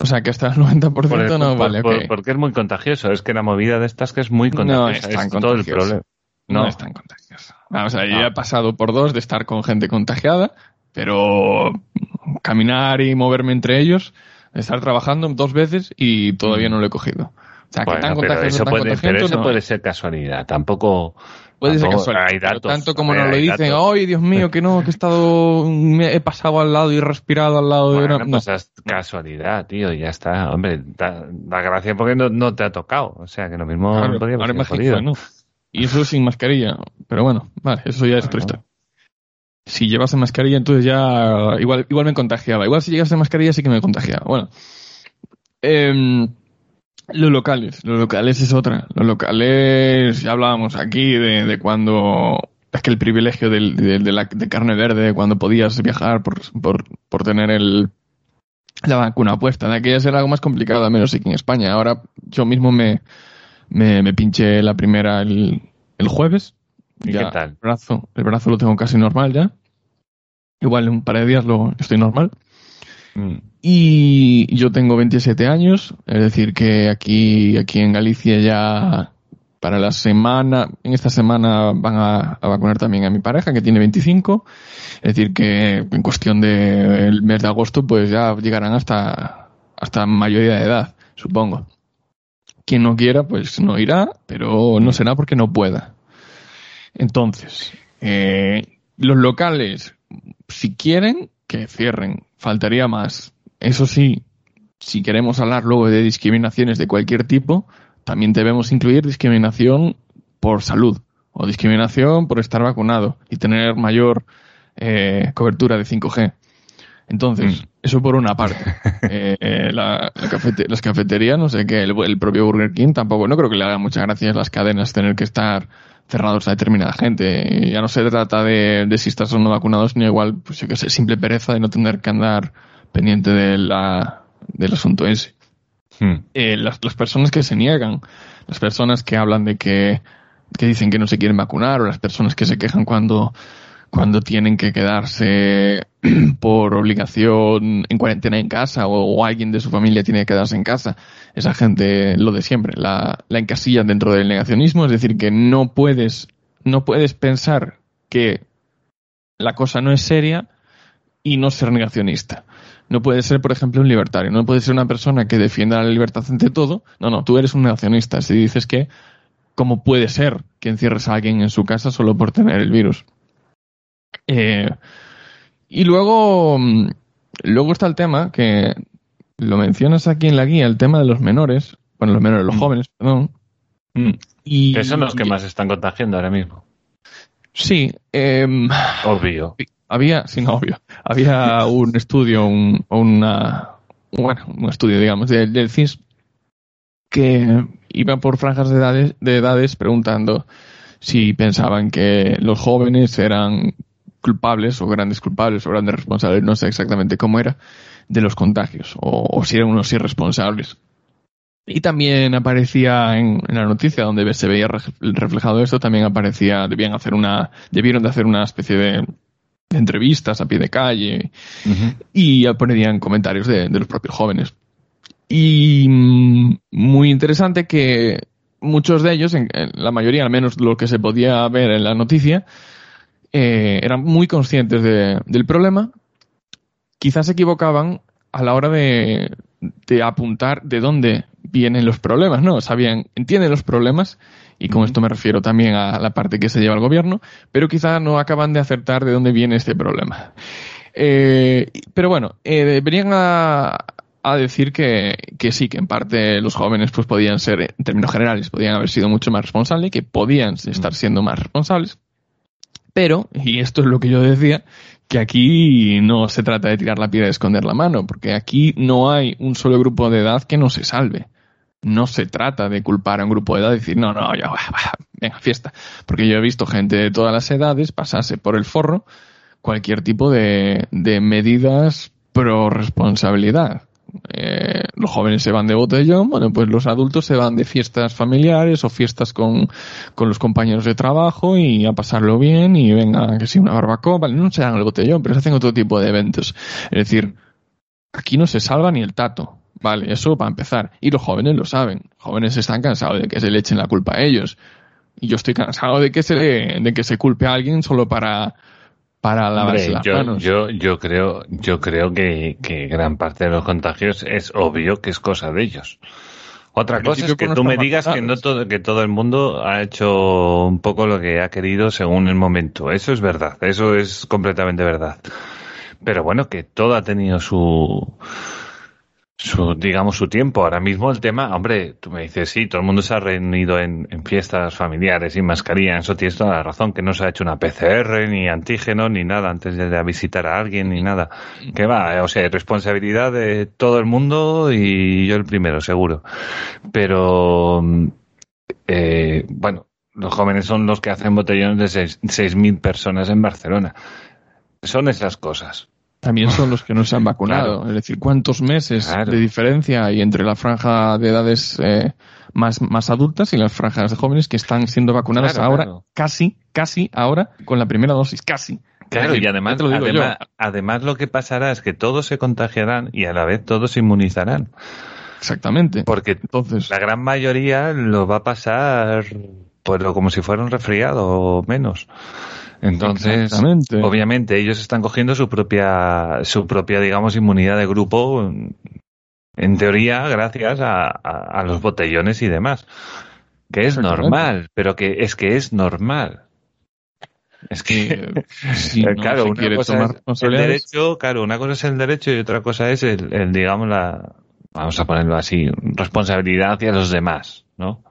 O sea, que hasta el 90% Por el- no, por- vale, por- ok. Porque es muy contagioso. Es que la movida de estas que es muy No contagiosa. es tan todo el problema. No, No. es tan contagioso. Vamos a ver, yo Ah. ya he pasado por dos de estar con gente contagiada, pero caminar y moverme entre ellos, estar trabajando dos veces y todavía no lo he cogido. O sea, que tan contagioso, eso, tan puede, pero eso no puede ser casualidad. Tampoco. Puede ser pero datos, tanto como ver, nos lo dicen. ¡ay, Dios mío, que no, que he estado, me he pasado al lado y he respirado al lado de una... No. pues es casualidad, tío, ya está. Hombre, da, da gracia porque no, no te ha tocado. O sea, que lo mismo Claro, podría haber. ¿no? Y eso sin mascarilla. Pero bueno, vale, eso ya es historia. Si llevase mascarilla, entonces ya igual, igual me contagiaba. Igual si llegase mascarilla sí que me contagiaba. Bueno. Em, los locales. Los locales es otra. Los locales, ya hablábamos aquí de, de cuando... Es que el privilegio del- de, la de carne verde, cuando podías viajar por, por, por tener el, la vacuna puesta. De aquellas era algo más complicado, al menos aquí en España. Ahora yo mismo me, me, me pinché la primera el, el jueves. ¿Y Ya qué tal? El brazo, el brazo lo tengo casi normal ya. Igual en un par de días lo estoy normal. Mm. Y yo tengo 27 años, es decir que aquí, aquí en Galicia ya para la semana, en esta semana van a, a vacunar también a mi pareja que tiene 25. Es decir que en cuestión del mes de agosto pues ya llegarán hasta, hasta mayoría de edad, supongo. Quien no quiera pues no irá, pero no será porque no pueda. Entonces, eh, los locales, si quieren, que cierren. Faltaría más. Eso sí, si queremos hablar luego de discriminaciones de cualquier tipo, también debemos incluir discriminación por salud o discriminación por estar vacunado y tener mayor eh, cobertura de 5G. Entonces, Mm. eso por una parte. Eh, eh, la- la cafete- las cafeterías, no sé qué, el, el propio Burger King tampoco, no creo que le haga muchas gracias las cadenas tener que estar cerrados a determinada gente. Y Ya no se trata de, de si estás o no vacunados, ni igual, pues yo que sé, simple pereza de no tener que andar pendiente de la, del asunto ese. Mm. Eh, las, las personas que se niegan, las personas que hablan de que, que dicen que no se quieren vacunar, o las personas que se quejan cuando, cuando tienen que quedarse por obligación en cuarentena en casa o, alguien de su familia tiene que quedarse en casa. Esa gente, lo de siempre, la, la encasillan dentro del negacionismo, es decir, que no puedes, no puedes pensar que la cosa no es seria y no ser negacionista. No puedes ser, por ejemplo, un libertario. No puedes ser una persona que defienda la libertad ante todo. No, no, tú eres un negacionista. Si dices que, ¿cómo puede ser que encierres a alguien en su casa solo por tener el virus? Eh, y luego, mm, luego está el tema que lo mencionas aquí en la guía, el tema de los menores. Bueno, los menores, los Mm. jóvenes, perdón. Mm. Y, Que son los que más están contagiando ahora mismo. Sí, em, Obvio. había, sí, no, obvio, había un estudio, un, una, bueno, un estudio, digamos, del, del CIS que iba por franjas de edades, de edades preguntando si pensaban que los jóvenes eran culpables o grandes culpables o grandes responsables, no sé exactamente cómo era, de los contagios o, o si eran unos irresponsables. Y también aparecía en, en la noticia donde se veía ref- reflejado esto, también aparecía, debían hacer una, debieron de hacer una especie de, de entrevistas a pie de calle y ponían comentarios de, de los propios jóvenes. Y mm, muy interesante que muchos de ellos, en, en la mayoría al menos lo que se podía ver en la noticia, eh, eran muy conscientes de- del problema. Quizás se equivocaban a la hora de, de apuntar de dónde vienen los problemas, ¿no? Sabían, entienden los problemas, y con esto me refiero también a la parte que se lleva el gobierno, pero quizá no acaban de acertar de dónde viene este problema. Eh, pero bueno, eh, venían a, a decir que, que sí, que en parte los jóvenes pues podían ser, en términos generales, podían haber sido mucho más responsables, que podían estar siendo más responsables. Pero, y esto es lo que yo decía, que aquí no se trata de tirar la piedra y esconder la mano, porque aquí no hay un solo grupo de edad que no se salve. No se trata de culpar a un grupo de edad y decir, no, no, va, venga, fiesta. Porque yo he visto gente de todas las edades pasarse por el forro cualquier tipo de, de medidas pro responsabilidad. Eh, los jóvenes se van de botellón, bueno, pues los adultos se van de fiestas familiares o fiestas con, con los compañeros de trabajo y a pasarlo bien y venga, que si una barbacoa, vale, no se hagan el botellón, pero se hacen otro tipo de eventos. Es decir, aquí no se salva ni el tato, vale, eso para empezar. Y los jóvenes lo saben, jóvenes están cansados de que se le echen la culpa a ellos. Y yo estoy cansado de que se, de que se culpe a alguien solo para, para lavarse Hombre, las yo, manos. yo, yo creo, yo creo que, que gran parte de los contagios es obvio que es cosa de ellos. Otra cosa es que tú me digas que no todo, que todo el mundo ha hecho un poco lo que ha querido según el momento. Eso es verdad, eso es completamente verdad. Pero bueno, que todo ha tenido su, su, digamos, su tiempo. Ahora mismo el tema, hombre, tú me dices, sí, todo el mundo se ha reunido en, fiestas familiares sin mascarilla. Eso tienes toda la razón, que no se ha hecho una PCR, ni antígeno, ni nada antes de, de visitar a alguien, ni nada. Que va, o sea, responsabilidad de todo el mundo y yo el primero, seguro. Pero, mm, eh, bueno, los jóvenes son los que hacen botellones de seis- 6.000 personas en Barcelona. Son esas cosas. También son los que no se han vacunado. Claro. Es decir, ¿cuántos meses Claro. de diferencia hay entre la franja de edades eh, más, más adultas y las franjas de jóvenes que están siendo vacunadas Claro, ahora, casi, casi ahora, con la primera dosis? Casi. Claro, y además, lo además, además lo que pasará es que todos se contagiarán y a la vez todos se inmunizarán. Exactamente. Porque Entonces, la gran mayoría lo va a pasar pues lo- como si fuera un resfriado o menos. Entonces, obviamente ellos están cogiendo su propia, su propia, digamos, inmunidad de grupo, en teoría, gracias a, a- a los botellones y demás. Que es normal, pero que es que es normal. Es que eh, si no claro, una quiere cosa tomar es el derecho, claro, una cosa es el derecho y otra cosa es el, el, digamos, la, vamos a ponerlo así, responsabilidad hacia los demás, ¿no?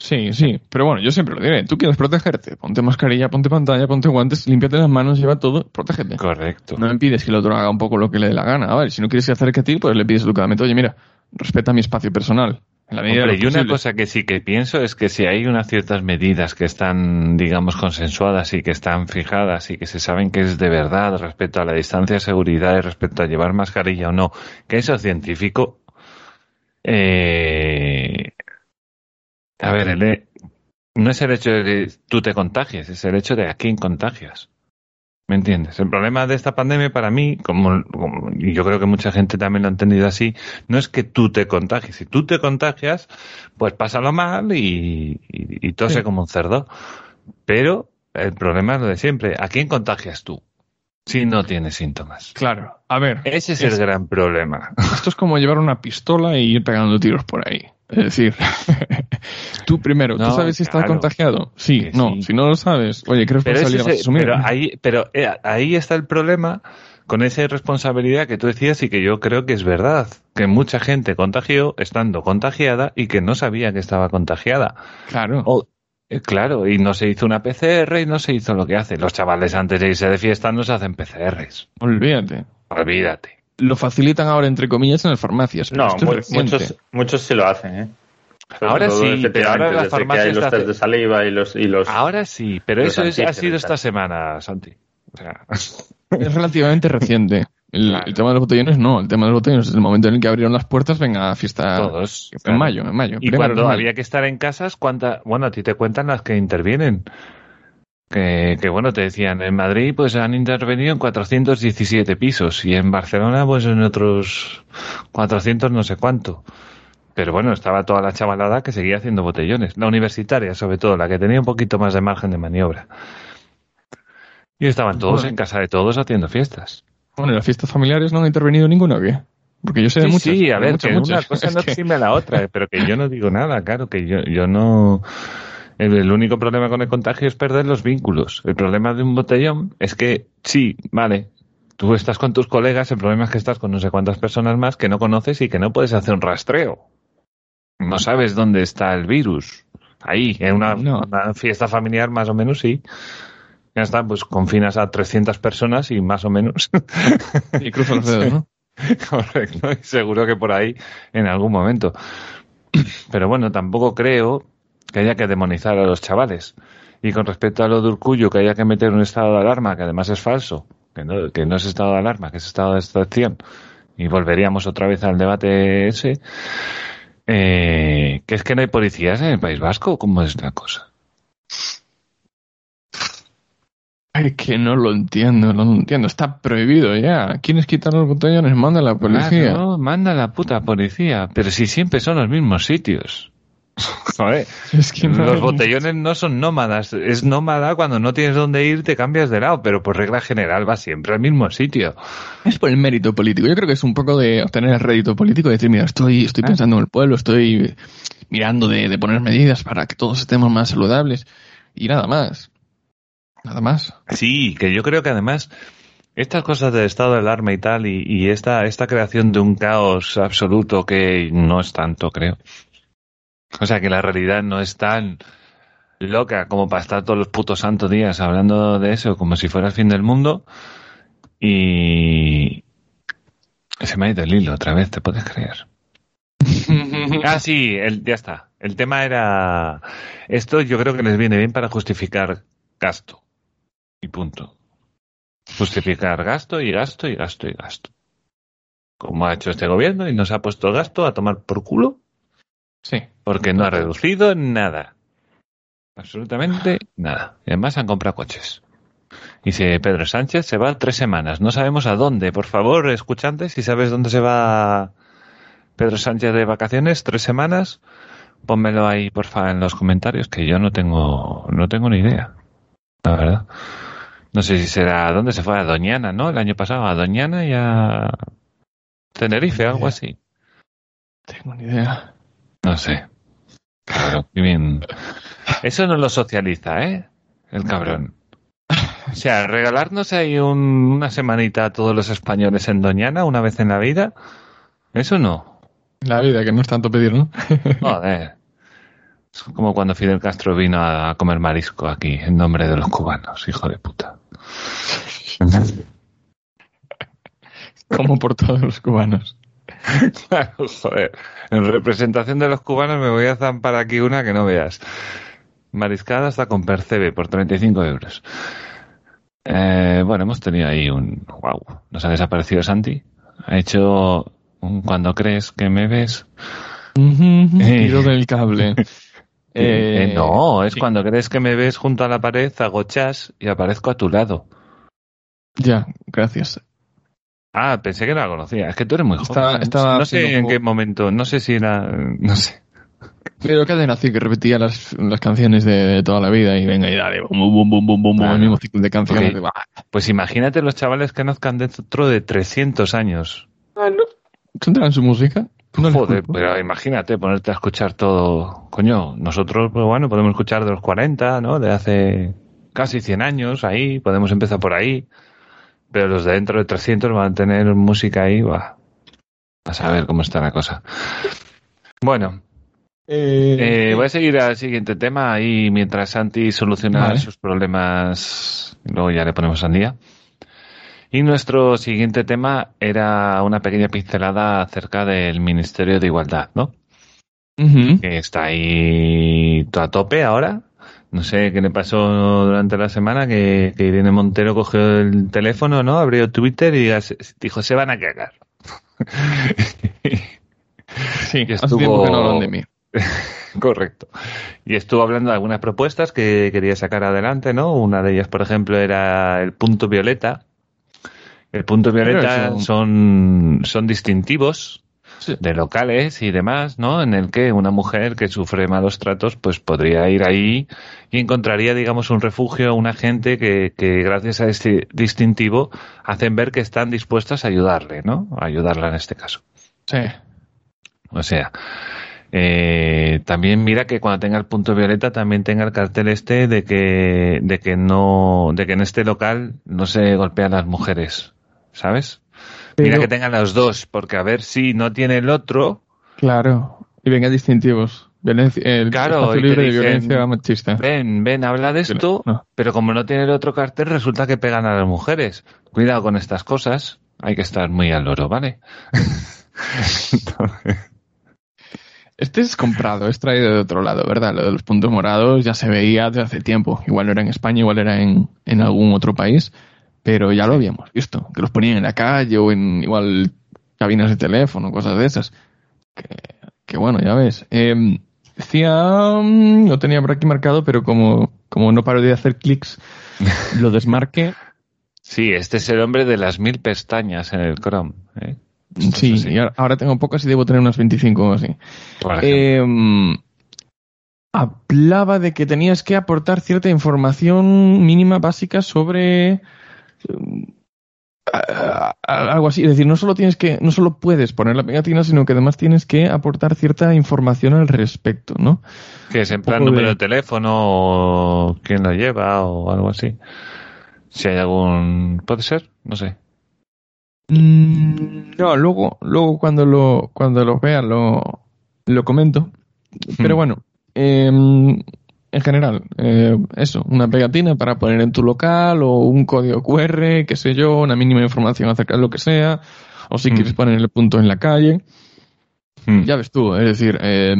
Sí, sí, pero bueno, yo siempre lo diré. Tú quieres protegerte, ponte mascarilla, ponte pantalla, ponte guantes, límpiate las manos, lleva todo, protégete. Correcto. No impides que el otro haga un poco lo que le dé la gana. A ver, si no quieres que acerque a ti, pues le pides educadamente, oye, mira, respeta mi espacio personal. En la medida Hombre, de y una cosa que sí que pienso es que si hay unas ciertas medidas que están, digamos, consensuadas y que están fijadas y que se saben que es de verdad respecto a la distancia de seguridad y respecto a llevar mascarilla o no, que eso es científico, eh, a ver, el- no es el hecho de que tú te contagies, es el hecho de a quién contagias. ¿Me entiendes? El problema de esta pandemia para mí, como, yo creo que mucha gente también lo ha entendido así, no es que tú te contagies. Si tú te contagias, pues pásalo mal y, y, y tose Sí. como un cerdo. Pero el problema es lo de siempre. ¿A quién contagias tú? Si no tienes síntomas. Claro, a ver, Ese es, Es- el gran problema. esto es como llevar una pistola y ir pegando tiros por ahí. Es decir, tú primero, ¿tú No, sabes si estás claro. contagiado? Sí, Que no, sí. si no lo sabes, oye, ¿qué Pero, ese responsabilidad es a el- asumir? pero ahí, pero eh, ahí está el problema con esa irresponsabilidad que tú decías y que yo creo que es verdad. Que mucha gente contagió estando contagiada y que no sabía que estaba contagiada. Claro. O- eh, claro, y no se hizo una PCR y no se hizo lo que hace. Los chavales antes de irse de fiesta no se hacen PCRs. Olvídate. Olvídate. Lo facilitan ahora, entre comillas, en las farmacias. No, es mu- muchos, muchos sí lo hacen, ¿eh? Sobre Ahora sí, pero ahora la desde farmacia que hay los está test hace- de saliva y los... Y los Ahora sí, pero eso es- ha sido esta semana, Santi. O sea, Es relativamente reciente. El, Claro. el tema de los botellones no. El tema de los botellones, desde el momento en el que abrieron las puertas, venga, fiesta. todos. En claro. mayo, en mayo. Y cuando había que estar en casas, ¿cuánta? Bueno, a ti te cuentan las que intervienen. Que, que bueno, te decían, en Madrid pues han intervenido en 417 pisos y en Barcelona pues en otros 400 no sé cuánto. Pero bueno, estaba toda la chavalada que seguía haciendo botellones. La universitaria, sobre todo, la que tenía un poquito más de margen de maniobra. Y estaban todos Bueno. en casa de todos haciendo fiestas. Bueno, en las fiestas familiares no ha intervenido ninguno, ¿o qué? Porque yo sé de Sí, muchas. sí, a ver, muchas, que muchas. una cosa Es no que- exime a la otra, pero que yo no digo nada, claro, que yo, yo no... El, único problema con el contagio es perder los vínculos. El problema de un botellón es que, sí, vale, Tú estás con tus colegas, el problema es que estás con no sé cuántas personas más que no conoces y que no puedes hacer un rastreo. No sabes dónde está el virus. Ahí, en una, No. una fiesta familiar más o menos, sí. Ya está, pues confinas a 300 personas y más o menos. Y los dedos, ¿no? Correcto, y seguro que por ahí en algún momento. Pero bueno, tampoco creo que haya que demonizar a los chavales. Y con respecto a lo de Urcullo, que haya que meter un estado de alarma, que además es falso, que no, que no es estado de alarma, que es estado de extracción, y volveríamos otra vez al debate ese, eh, que es que no hay policías en el País Vasco, ¿cómo es la cosa? Es que no lo entiendo, no lo entiendo. Está prohibido ya. ¿Quieres quitar los botellones? Manda a la policía. Claro, manda la puta policía, pero si siempre son los mismos sitios. Joder. Es que no- Los botellones no son nómadas. Es nómada cuando no tienes dónde ir, te cambias de lado, pero por regla general va siempre al mismo sitio. Es por el mérito político. Yo creo que es un poco de obtener el rédito político y decir, mira, estoy, estoy Ah. pensando en el pueblo, estoy mirando de, de poner medidas para que todos estemos más saludables y nada más. Nada más. Sí, que yo creo que además estas cosas de estado de alarma y tal, y, y esta, esta creación de un caos absoluto que no es tanto, creo. O sea, que la realidad no es tan loca como para estar todos los putos santos días hablando de eso como si fuera el fin del mundo. Y... Se me ha ido el hilo otra vez, ¿te puedes creer? Ah, sí, el, ya está. El tema era... Esto yo creo que les viene bien para justificar gasto. Y punto. Justificar gasto y gasto y gasto y gasto. Como ha hecho este gobierno y nos ha puesto gasto a tomar por culo Sí. porque no ha reducido nada. Absolutamente nada. Y además han comprado coches. Y si Pedro Sánchez se va tres semanas. No sabemos a dónde. Por favor, escuchantes, si sabes dónde se va Pedro Sánchez de vacaciones, tres semanas, pónmelo ahí, porfa, en los comentarios, que yo no tengo, no tengo ni idea. La verdad. No sé si será, ¿a ¿dónde se fue? A Doñana, ¿no? El año pasado, a Doñana y a Tenerife, algo así. Tengo ni idea. No sé. Claro, qué bien. Eso no lo socializa, ¿eh? El cabrón. O sea, regalarnos ahí un- una semanita a todos los españoles en Doñana una vez en la vida, eso no. La vida, que no es tanto pedir, ¿no? Joder. Es como cuando Fidel Castro vino a comer marisco aquí en nombre de los cubanos, hijo de puta. Como por todos los cubanos. Claro, joder. En representación de los cubanos me voy a zampar aquí una que no veas. Mariscada hasta con percebe por 35 euros. Eh, bueno, hemos tenido ahí un... Wow. ¿Nos ha desaparecido Santi? Ha hecho un cuando crees que me ves. Tiro del cable. Eh, Eh, no, es sí. cuando crees que me ves junto a la pared, hago chas y aparezco a tu lado. Ya, gracias. Ah, pensé que no la conocía. Es que tú eres muy Estaba- joven. estaba no sé en qué momento, no sé si era... No sé. Pero que nació que repetía las, las canciones de, de toda la vida y venga y dale, bum, bum, bum, bum, bum, bum, Claro. el mismo ciclo de canciones. Pues imagínate los chavales que nazcan dentro de 300 años. ¿Tendrán su música? No Joder, pero imagínate ponerte a escuchar todo. Coño, nosotros, pues bueno, podemos escuchar de los 40, ¿no? De hace casi 100 años, ahí, podemos empezar por ahí. Pero los de dentro de 300 van a tener música ahí, va. A saber cómo está la cosa. Bueno, eh, voy a seguir al siguiente tema ahí mientras Santi soluciona Vale. sus problemas. y Luego ya le ponemos al día. Y nuestro siguiente tema era una pequeña pincelada acerca del Ministerio de Igualdad, ¿no? Que está ahí a tope ahora. No sé qué le pasó durante la semana que, que Irene Montero cogió el teléfono, ¿no? Abrió Twitter y dijo, se van a cagar. Sí, que estuvo- que no hablan de mí. Correcto. Y estuvo hablando de algunas propuestas que quería sacar adelante, ¿no? Una de ellas, por ejemplo, era el punto violeta. El punto violeta son, son distintivos Sí. de locales y demás, ¿no? En el que una mujer que sufre malos tratos, pues podría ir ahí y encontraría, digamos, un refugio, una gente que, que gracias a este distintivo hacen ver que están dispuestas a ayudarle, ¿no? A ayudarla en este caso. Sí. O sea, eh, también mira que cuando tenga el punto violeta también tenga el cartel este de que, de que no, de que en este local no se golpean las mujeres. ¿sabes? Pero- Mira que tengan los dos, porque a ver si no tiene el otro, Claro. Y venga distintivos. Violencia, el Claro, libre de violencia machista. ven, ven, habla de esto, No. pero como no tiene el otro cartel, resulta que pegan a las mujeres. Cuidado con estas cosas, hay que estar muy al loro, ¿vale? Este es comprado, es traído de otro lado, ¿verdad? Lo de los puntos morados ya se veía desde hace tiempo. Igual no era en España, igual era en, en algún otro país, pero ya lo habíamos visto. Que los ponían en la calle o en igual cabinas de teléfono, cosas de esas. Que, que bueno, ya ves. Eh, decía, mm, lo tenía por aquí marcado, pero como, como no paro de hacer clics, lo desmarqué. Sí, este es el hombre de las mil pestañas en el Chrome. ¿eh? Sí, y ahora- tengo pocas y debo tener unas 25 o así. Eh, hablaba de que tenías que aportar cierta información mínima básica sobre a- a- algo así. Es decir, no solo tienes que, no solo puedes poner la pegatina, sino que además tienes que aportar cierta información al respecto, ¿no? que es en plan número de- de teléfono o quién lo lleva o algo así. Si hay algún... ¿Puede ser? No sé. Mm, No, luego, luego cuando lo, cuando lo vea lo, lo comento. Pero Hmm. bueno, eh, en general, eh, eso, una pegatina para poner en tu local o un código QR, qué sé yo, una mínima información acerca de lo que sea, o si Hmm. quieres poner el punto en la calle. Hmm. Ya ves tú, es decir, eh,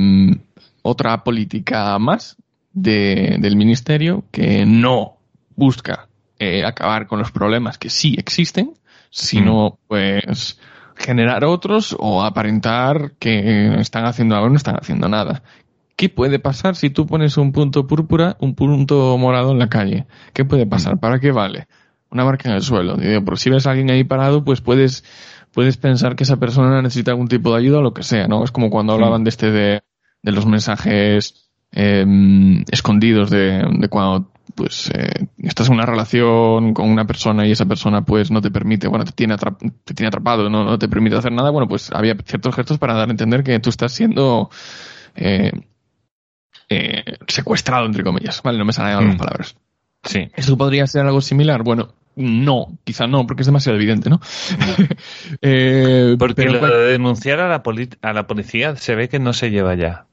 otra política más de, del ministerio que no busca eh, acabar con los problemas que sí existen, sino pues generar otros o aparentar que están haciendo algo y no están haciendo nada. ¿Qué puede pasar si tú pones un punto púrpura, un punto morado en la calle? ¿Qué puede pasar? ¿Para qué vale? Una marca en el suelo. Por si ves a alguien ahí parado, pues puedes, puedes pensar que esa persona necesita algún tipo de ayuda o lo que sea, ¿no? Es como cuando hablaban de este de, de los mensajes eh, escondidos de, de cuando pues eh, estás en una relación con una persona y esa persona pues no te permite, bueno, te tiene, atrap- te tiene atrapado, no, no te permite hacer nada, bueno, pues había ciertos gestos para dar a entender que tú estás siendo eh, eh, secuestrado, entre comillas, ¿vale? No me salen las Mm. palabras. Sí. ¿Eso podría ser algo similar? Bueno, no, quizá no, porque es demasiado evidente, ¿no? Eh, Porque pero lo de denunciar a la, a la policía se ve que no se lleva ya.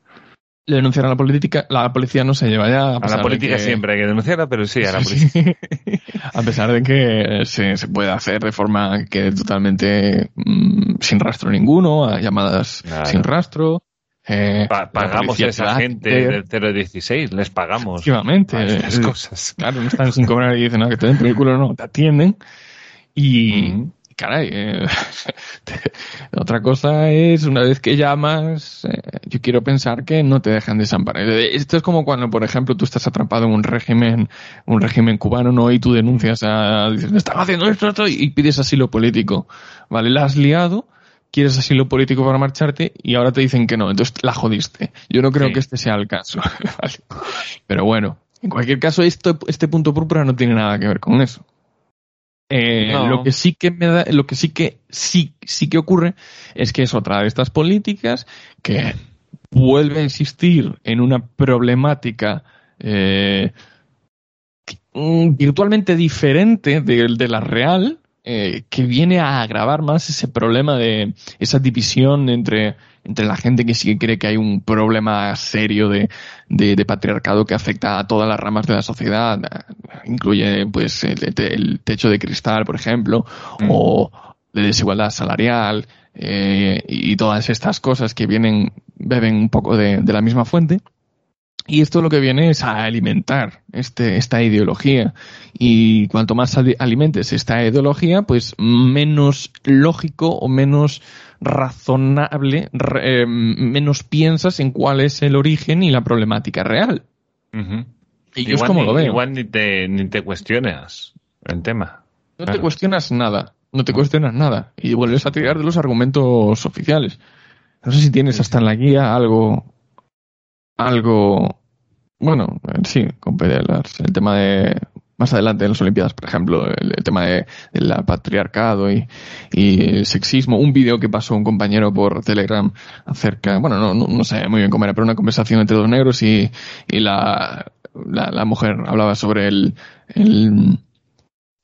le denunciar a la política, la policía no se lleva ya. A la de política que- siempre hay que denunciarla, pero sí, a la policía. a pesar de que se, se puede hacer de forma que totalmente mm, sin rastro ninguno, a llamadas Claro. sin rastro. Eh, Pa- pagamos a esa da gente del 016, les pagamos. Efectivamente. estas eh, cosas. Claro, no están sin cobrar y dicen, no, que te den por el culo, no, te atienden. Y, Ujú. caray, eh, te- otra cosa es, una vez que llamas, eh, yo quiero pensar que no te dejan desamparar. Eh, Esto es como cuando, por ejemplo, tú estás atrapado en un régimen, un régimen cubano, ¿no? Y tú denuncias a, dices, me están haciendo esto, esto, y pides asilo político. ¿Vale? La has liado, quieres asilo político para marcharte y ahora te dicen que no, entonces la jodiste. Yo no creo Sí. que este sea el caso. ¿vale? Pero bueno, en cualquier caso, esto, este punto púrpura no tiene nada que ver con eso. Eh, No. Lo que sí que me da, lo que sí que sí, sí que ocurre es que es otra de estas políticas que vuelve a insistir en una problemática eh, virtualmente diferente de, de la real, eh, que viene a agravar más ese problema de esa división entre, entre la gente que sí que cree que hay un problema serio de, de, de patriarcado que afecta a todas las ramas de la sociedad, incluye pues el, el techo de cristal, por ejemplo, Mm. o de desigualdad salarial eh, y todas estas cosas que vienen, beben un poco de, de la misma fuente. Y esto lo que viene es a alimentar este, esta ideología. Y cuanto más ali- alimentes esta ideología, pues menos lógico o menos razonable, eh, menos piensas en cuál es el origen y la problemática real. Y yo es como ni, lo veo. Igual ni te, ni te cuestionas el tema. No te cuestionas nada, no te cuestionas nada y vuelves a tirar de los argumentos oficiales. No sé si tienes hasta en la guía algo, algo, bueno, eh, sí, el tema de más adelante en las Olimpiadas, por ejemplo, el, el tema de, del patriarcado y, y el sexismo, un vídeo que pasó un compañero por Telegram acerca, bueno, no, no, no sé muy bien cómo era, pero una conversación entre dos negros y, y la, la, mujer hablaba sobre el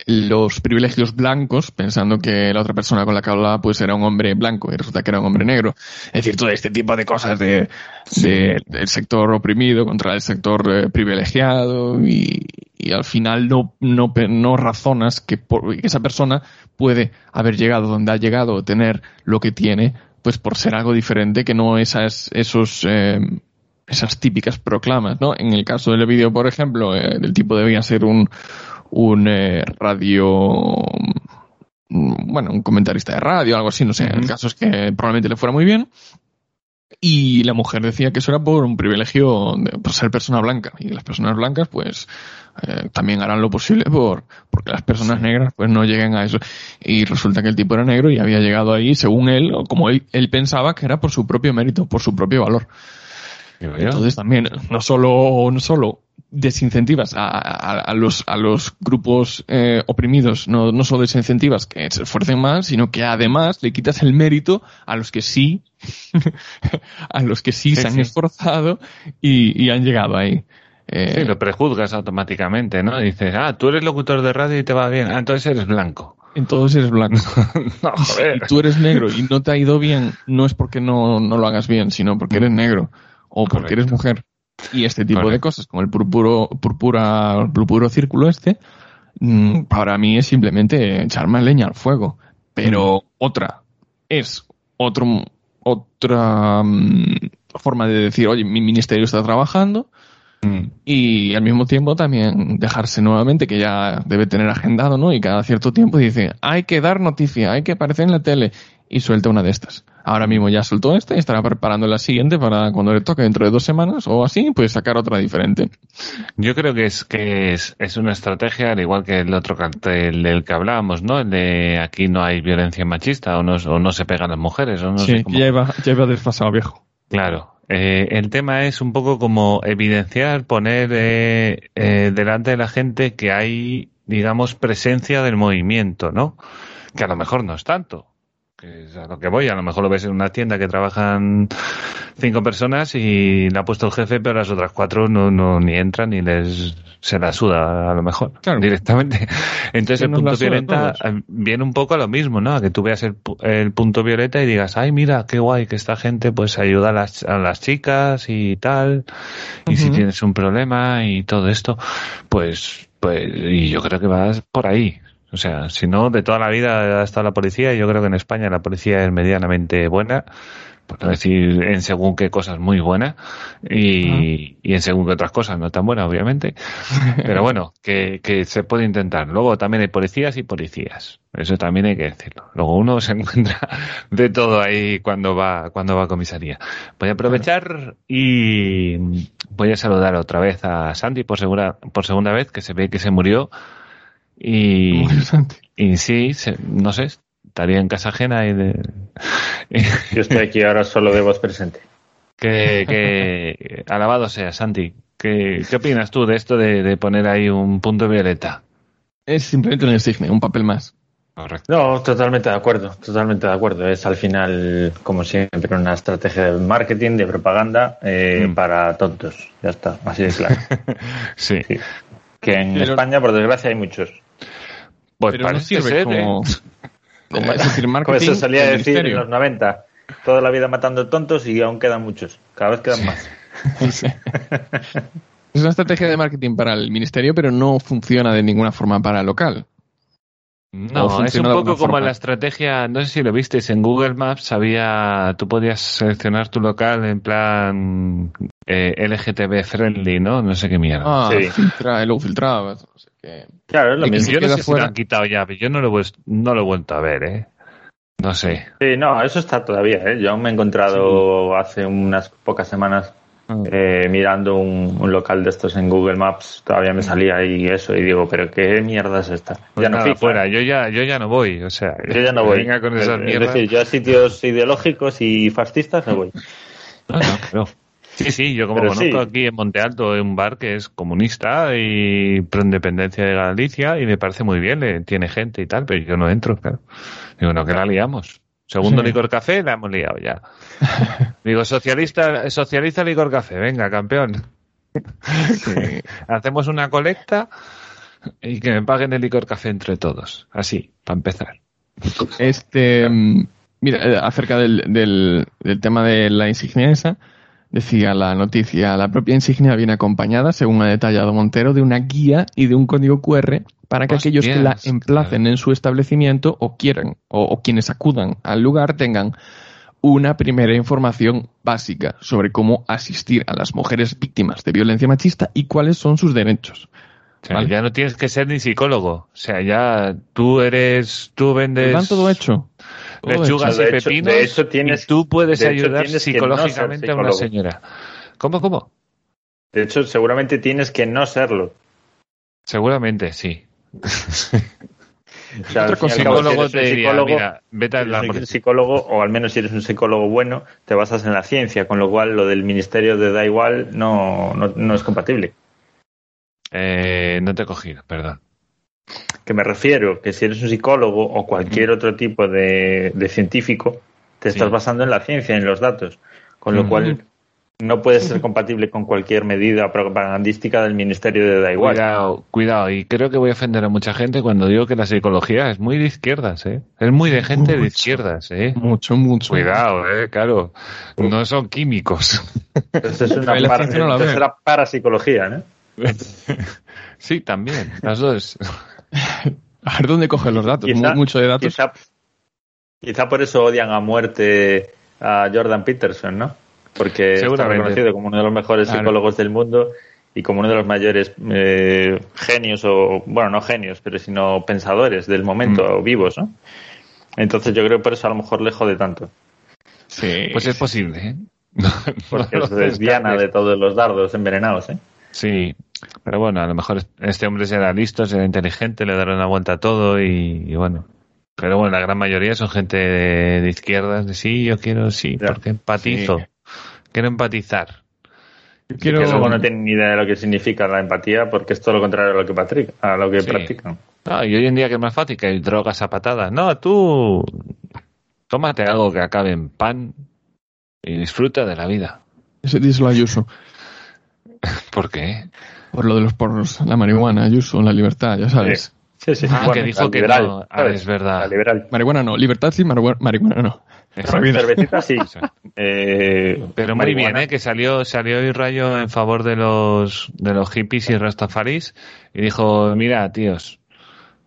los privilegios blancos, pensando que la otra persona con la que hablaba pues era un hombre blanco y resulta que era un hombre negro. Es decir, todo este tipo de cosas de, de- del sector oprimido contra el sector eh, privilegiado y, y al final no, no, no razonas que, por- que esa persona puede haber llegado donde ha llegado o tener lo que tiene pues por ser algo diferente que no esas, esos, eh, esas típicas proclamas, ¿no? En el caso del vídeo, por ejemplo, eh, el tipo debía ser un, un eh, radio, bueno, un comentarista de radio, algo así, no sé. El caso es que probablemente le fuera muy bien. Y la mujer decía que eso era por un privilegio de, por ser persona blanca. Y las personas blancas, pues, eh, también harán lo posible por, porque las personas negras, pues, no lleguen a eso. Y resulta que el tipo era negro y había llegado ahí, según él, o como él, él pensaba que era por su propio mérito, por su propio valor. Entonces también no solo, no solo desincentivas a, a- a los, a los grupos eh, oprimidos, no, no solo desincentivas que se esfuercen más, sino que además le quitas el mérito a los que sí, a los que sí, Sí, se han sí. esforzado y, y han llegado ahí. Eh, Sí, lo prejuzgas automáticamente, ¿no? Dices, ah, tú eres locutor de radio y te va bien. Ah, entonces eres blanco. Entonces eres blanco. no, joder. Si tú eres negro y no te ha ido bien, no es porque no, no lo hagas bien, sino porque eres negro o porque eres mujer. Y este tipo de cosas, como el purpuro, purpura, purpuro círculo este, mm, para mí es simplemente echar más leña al fuego. Pero otra es otro, otra mm, forma de decir, oye, mi ministerio está trabajando, Mm. y al mismo tiempo también dejarse nuevamente, que ya debe tener agendado, ¿no? Y cada cierto tiempo dice, hay que dar noticia, hay que aparecer en la tele, y suelta una de estas. Ahora mismo ya soltó esta y estará preparando la siguiente para cuando le toque dentro de dos semanas o así, pues sacar otra diferente. Yo creo que es que es, es una estrategia, al igual que el otro cartel del que hablábamos, ¿no? El de aquí no hay violencia machista o no, o no se pegan las mujeres o no sé sí, cómo. ya iba, ya iba desfasado viejo. Claro. Eh, el tema es un poco como evidenciar, poner eh, eh, delante de la gente que hay, digamos, presencia del movimiento, ¿no? Que a lo mejor no es tanto. Que es a lo que voy. A lo mejor lo ves en una tienda que trabajan cinco personas y le ha puesto el jefe, pero las otras cuatro no, no ni entran ni les se la suda a lo mejor Claro. directamente. Entonces el la punto violeta eh, viene un poco a lo mismo, ¿no? A que tú veas el, el punto violeta y digas, ay, mira, qué guay que esta gente pues ayuda a las, a las chicas y tal. Y si tienes un problema y todo esto, pues, pues, y yo creo que vas por ahí. O sea, si no, de toda la vida ha estado la policía y yo creo que en España la policía es medianamente buena. Por no decir en según qué cosas muy buena y, y en según qué otras cosas no tan buenas, obviamente. Pero bueno, que, que se puede intentar. Luego también hay policías y policías. Eso también hay que decirlo. Luego uno se encuentra de todo ahí cuando va, cuando va a comisaría. Voy a aprovechar y voy a saludar otra vez a Sandy por segura, por segunda vez, que se ve que se murió. Y, Muy interesante. y sí, se- no sé, estaría en casa ajena y de, Yo estoy aquí ahora solo de voz presente. que, que alabado sea, Santi. ¿Qué, ¿Qué opinas tú de esto de, de poner ahí un punto violeta? Es simplemente un insigne, un papel más. Correcto. No, totalmente de acuerdo, totalmente de acuerdo. Es al final, como siempre, una estrategia de marketing, de propaganda eh, Mm. para tontos. Ya está, así de claro. Sí. Sí. Que en Pero- España, por desgracia, hay muchos. Pues Pero no sirve ser, como... ¿eh? Como, es decir, como marketing se solía del decir en los 90. Toda la vida matando tontos y aún quedan muchos. Cada vez quedan más. Sí. Es una estrategia de marketing para el ministerio, pero no funciona de ninguna forma para el local. No, es un poco como forma. la estrategia, no sé si lo visteis, en Google Maps había, tú podías seleccionar tu local en plan eh, LGTB friendly, ¿no? No sé qué mierda. Ah, Sí. filtra, luego filtrabas. No sé Claro, es lo Y que mismo. se yo no sé si lo han quitado ya, pero yo no lo, he no lo he vuelto a ver, ¿eh? No sé. Sí, no, eso está todavía. ¿eh? Yo me he encontrado hace unas pocas semanas Ah. eh, mirando un, un local de estos en Google Maps. Todavía me salía ahí eso y digo, pero qué mierda es esta. Pues ya no nada, fuera, yo ya, yo ya no voy, o sea, Yo ya no voy. Venga con esas es mierdas. decir, yo a sitios ideológicos y fascistas no voy. No, no, pero- Sí, sí, yo como Pero conozco sí. aquí en Monte Alto un bar que es comunista y pro independencia de Galicia y me parece muy bien, le, tiene gente y tal, pero yo no entro, claro. Digo, no, que la liamos. Segundo Sí. licor café, la hemos liado ya. Digo, socialista, socialista licor café, venga, campeón. Sí. Hacemos una colecta Y que me paguen el licor café entre todos. Así, para empezar. Este, mm, mira, eh, acerca del, del, del tema de la insignia esa, decía la noticia, la propia insignia viene acompañada, según ha detallado Montero, de una guía y de un código QR para que aquellos que la emplacen en su establecimiento o quieran, o, o quienes acudan al lugar tengan una primera información básica sobre cómo asistir a las mujeres víctimas de violencia machista y cuáles son sus derechos. O sea, Vale. ya no tienes que ser ni psicólogo. O sea, ya tú eres, tú vendes ¿Están todo hecho? Lechugas y pepinos de hecho tienes- y tú puedes de hecho ayudar no psicológicamente a una señora. ¿Cómo, cómo? De hecho, seguramente tienes que no serlo. Seguramente, sí. O sea, si psicólogo te diría, psicólogo, mira, vete a si la eres un psicólogo, o al menos si eres un psicólogo bueno, te basas en la ciencia, con lo cual lo del ministerio de da igual no, no, no es compatible. Eh, no te he cogido, perdón. Que me refiero que si eres un psicólogo o cualquier otro tipo de, de científico, te Sí. estás basando en la ciencia, en los datos, con lo cual no puede ser compatible con cualquier medida propagandística del ministerio de da igual. Cuidado, cuidado. Y creo que voy a ofender a mucha gente cuando digo que la psicología es muy de izquierdas, ¿eh? Es muy de gente de izquierdas, ¿eh? Mucho, mucho. Cuidado, ¿eh? Claro. No son químicos. Entonces es una para- no entonces era parapsicología, ¿no? Sí, también. Las dos. A ver dónde cogen los datos. Quizá- Mu- mucho de datos. Quizá, quizá por eso odian a muerte a Jordan Peterson, ¿no? Porque está reconocido como uno de los mejores Claro. psicólogos del mundo y como uno de los mayores eh, genios, o bueno, no genios, pero sino pensadores del momento, Mm. o vivos, ¿no? Entonces yo creo que por eso a lo mejor le jode tanto, Sí. Pues es posible, ¿eh? No, porque no es lo lesbiana de todos los dardos envenenados, ¿eh? Sí, pero bueno, a lo mejor este hombre será listo, será inteligente, le dará una vuelta a todo y, y bueno. Pero bueno, la gran mayoría son gente de, de izquierdas, de sí, yo quiero, sí, Ya. porque empatizo. Sí. Quiero empatizar. Yo quiero- Que luego no tienen ni idea de lo que significa la empatía, porque es todo lo contrario a lo que, patric- a lo que Sí. practican. No, y hoy en día que es más fácil que hay drogas a patadas. No, tú tómate algo que acabe en pan y disfruta de la vida. Ese díselo a Ayuso. ¿Por qué? Por lo de los porros. La marihuana, Ayuso, la libertad, ya sabes. Sí, sí, sí. Ah, que dijo que liberal, no. Ah, es verdad. La liberal. Marihuana no. Libertad sí, marihuana, marihuana no. Cervecita sí. Eh, Pero muy bien, ¿eh? que salió salió hoy Rayo en favor de los de los hippies y rastafaris y dijo, mira, tíos,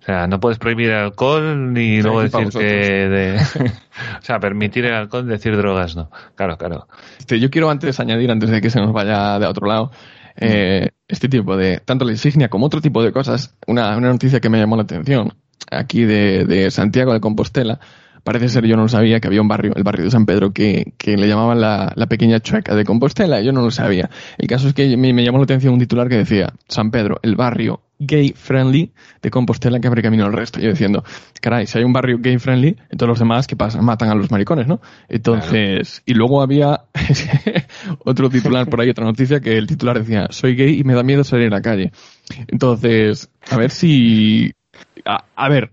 o sea, no puedes prohibir el alcohol ni Sí, luego decir que de, o sea, permitir el alcohol, decir drogas, no. Claro, claro. Este, yo quiero antes añadir, antes de que se nos vaya de otro lado, eh, este tipo de, tanto la insignia como otro tipo de cosas, una, una noticia que me llamó la atención, aquí de, de Santiago de Compostela, parece ser, yo no lo sabía, que había un barrio, el barrio de San Pedro, que, que le llamaban la, la pequeña chueca de Compostela, yo no lo sabía. El caso es que me, llamó la atención un titular que decía, San Pedro, el barrio gay friendly de Compostela que abre camino al resto. Yo diciendo, caray, si hay un barrio gay friendly, entonces los demás, ¿qué pasa? Matan a los maricones, ¿no? Entonces, y luego había otro titular por ahí, otra noticia, que el titular decía, soy gay y me da miedo salir a la calle. Entonces, a ver si... A ver,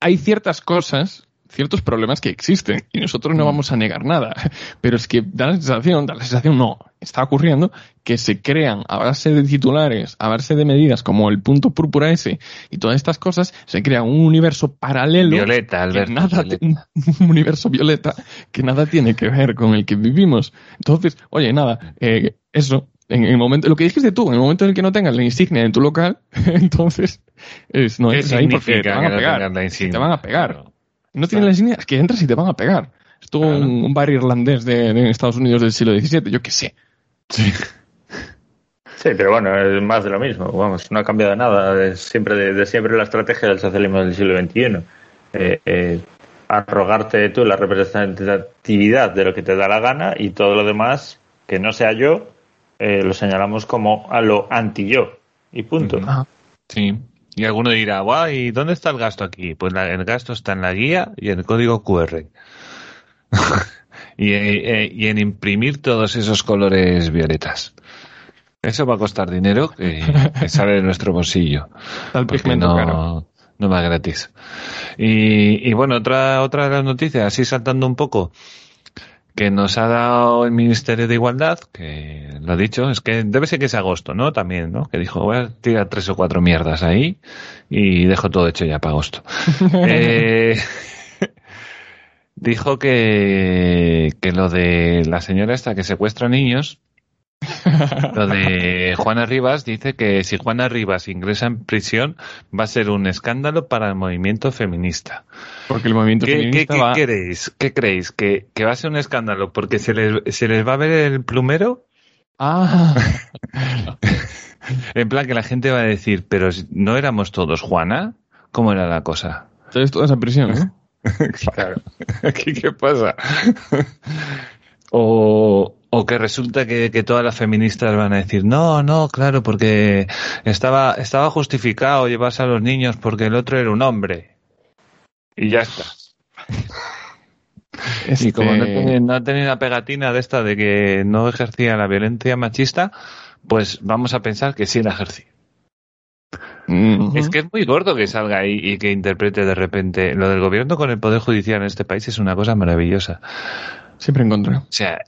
hay ciertas cosas, ciertos problemas que existen y nosotros no vamos a negar nada, pero es que da la sensación, da la sensación, no, está ocurriendo que se crean a base de titulares, a base de medidas como el punto púrpura ese y todas estas cosas, se crea un universo paralelo Violeta, Alberto. nada Violeta. un universo violeta que nada tiene que ver con el que vivimos. Entonces, oye, nada, eh, eso, en el momento, lo que dijiste tú, en el momento en el que no tengas la insignia en tu local, entonces es, no ¿Qué entres ahí porque te van a pegar. tengas la insignia? Te van a pegar. Claro. No tienes la insignia, es que entras y te van a pegar. Estuvo Claro. un, un bar irlandés de, de Estados Unidos del siglo XVII, yo qué sé. Sí, pero bueno, es más de lo mismo. Vamos, no ha cambiado nada. Es siempre de, de siempre la estrategia del socialismo del siglo XXI. Eh, eh, arrogarte tú la representatividad de lo que te da la gana y todo lo demás que no sea yo eh, lo señalamos como a lo anti-yo. Y punto. Ajá. Sí. Y alguno dirá, guau, ¿y dónde está el gasto aquí? Pues la- el gasto está en la guía y en el código QR. y, eh, y en imprimir todos esos colores violetas. Eso va a costar dinero que, que sale de nuestro bolsillo. Porque pigmento no, caro. no va gratis. Y, y bueno, otra, otra de las noticias, así saltando un poco, que nos ha dado el Ministerio de Igualdad, que lo ha dicho, es que debe ser que es agosto, ¿no? También, ¿no? Que dijo, voy a tirar tres o cuatro mierdas ahí y dejo todo hecho ya para agosto. Eh, dijo que, que lo de la señora esta que secuestra niños, lo de Juana Rivas dice que si Juana Rivas ingresa en prisión va a ser un escándalo para el movimiento feminista. Porque el movimiento ¿Qué, qué, feminista qué va... queréis? ¿Qué creéis? ¿Que, que va a ser un escándalo porque se les, se les va a ver el plumero? Ah, En plan que la gente va a decir, pero no éramos todos Juana, ¿cómo era la cosa? entonces toda esa prisión, ¿eh? Claro. ¿Qué, qué pasa? O, o que resulta que, que todas las feministas van a decir, no, no, claro, porque estaba, estaba justificado llevarse a los niños porque el otro era un hombre. Y ya está. Y como no Este- tiene, no tenía una pegatina de esta de que no ejercía la violencia machista, pues vamos a pensar que sí la ejercía. Mm, Es que es muy gordo que salga ahí y que interprete de repente. Lo del gobierno con el poder judicial en este país es una cosa maravillosa. Siempre en contra. O sea,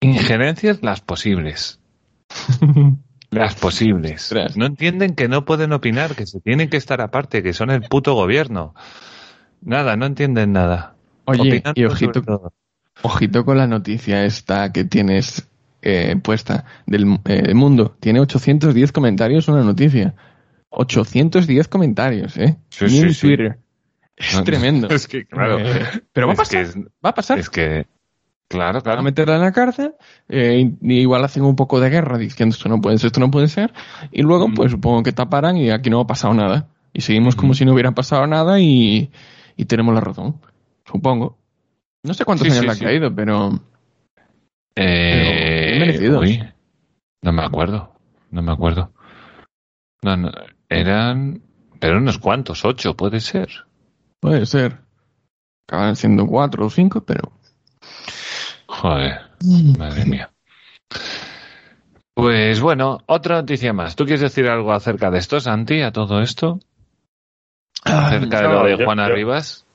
injerencias las posibles. Las posibles. No entienden que no pueden opinar, que se tienen que estar aparte, que son el puto gobierno. Nada, no entienden nada. Oye, Opinando y ojito, ojito con la noticia esta que tienes eh, puesta del eh, mundo. Tiene 810 comentarios una noticia. 810 comentarios, ¿eh? Sí, Ni sí, en sí. Twitter. Es No, tremendo. Es que, claro. Eh, pero va a es pasar. que va a pasar. es que, claro, Van a claro. meterla en la cárcel, eh, y igual hacen un poco de guerra diciendo esto no puede ser, esto no puede ser, y luego Mm. pues supongo que taparán y aquí no ha pasado nada. Y seguimos como Ujú. si no hubiera pasado nada y, y tenemos la razón. Supongo. No sé cuántos Sí, años sí, le ha sí. caído, pero Eh, no me acuerdo, no me acuerdo. No, no, eran, pero unos cuantos, ocho, puede ser. puede ser. Acaban siendo cuatro o cinco, pero... Joder, madre mía. Pues bueno, otra noticia más. ¿Tú quieres decir algo acerca de esto, Santi, a todo esto? Acerca de no, lo de yo- Juana yo- Rivas.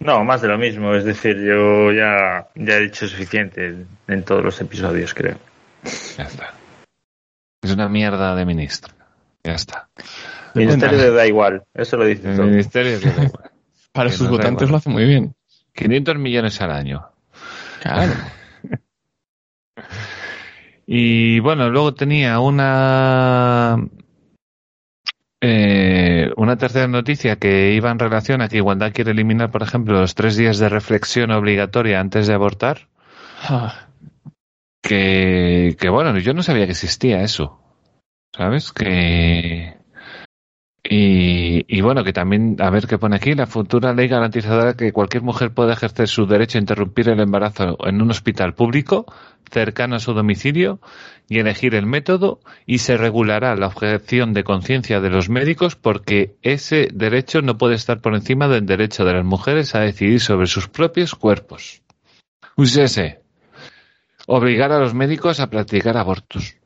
No, más de lo mismo. Es decir, yo ya, ya he dicho suficiente en, en todos los episodios, creo. Ya está. Es una mierda de ministra. Ya está. Ministerio de da igual. Eso lo dice El todo. ministerio da igual. Para Que sus votantes igual. lo hace muy bien. 500 millones al año. Claro. Y bueno, luego tenía una eh, una tercera noticia que iba en relación a que Igualdad quiere eliminar, por ejemplo, los tres días de reflexión obligatoria antes de abortar. Ah, Que, que bueno, yo no sabía que existía eso. ¿Sabes? Que. Y, y bueno, que también, a ver qué pone aquí, la futura ley garantizará que cualquier mujer pueda ejercer su derecho a interrumpir el embarazo en un hospital público cercano a su domicilio y elegir el método y se regulará la objeción de conciencia de los médicos porque ese derecho no puede estar por encima del derecho de las mujeres a decidir sobre sus propios cuerpos. Usese. Obligar a los médicos a practicar abortos.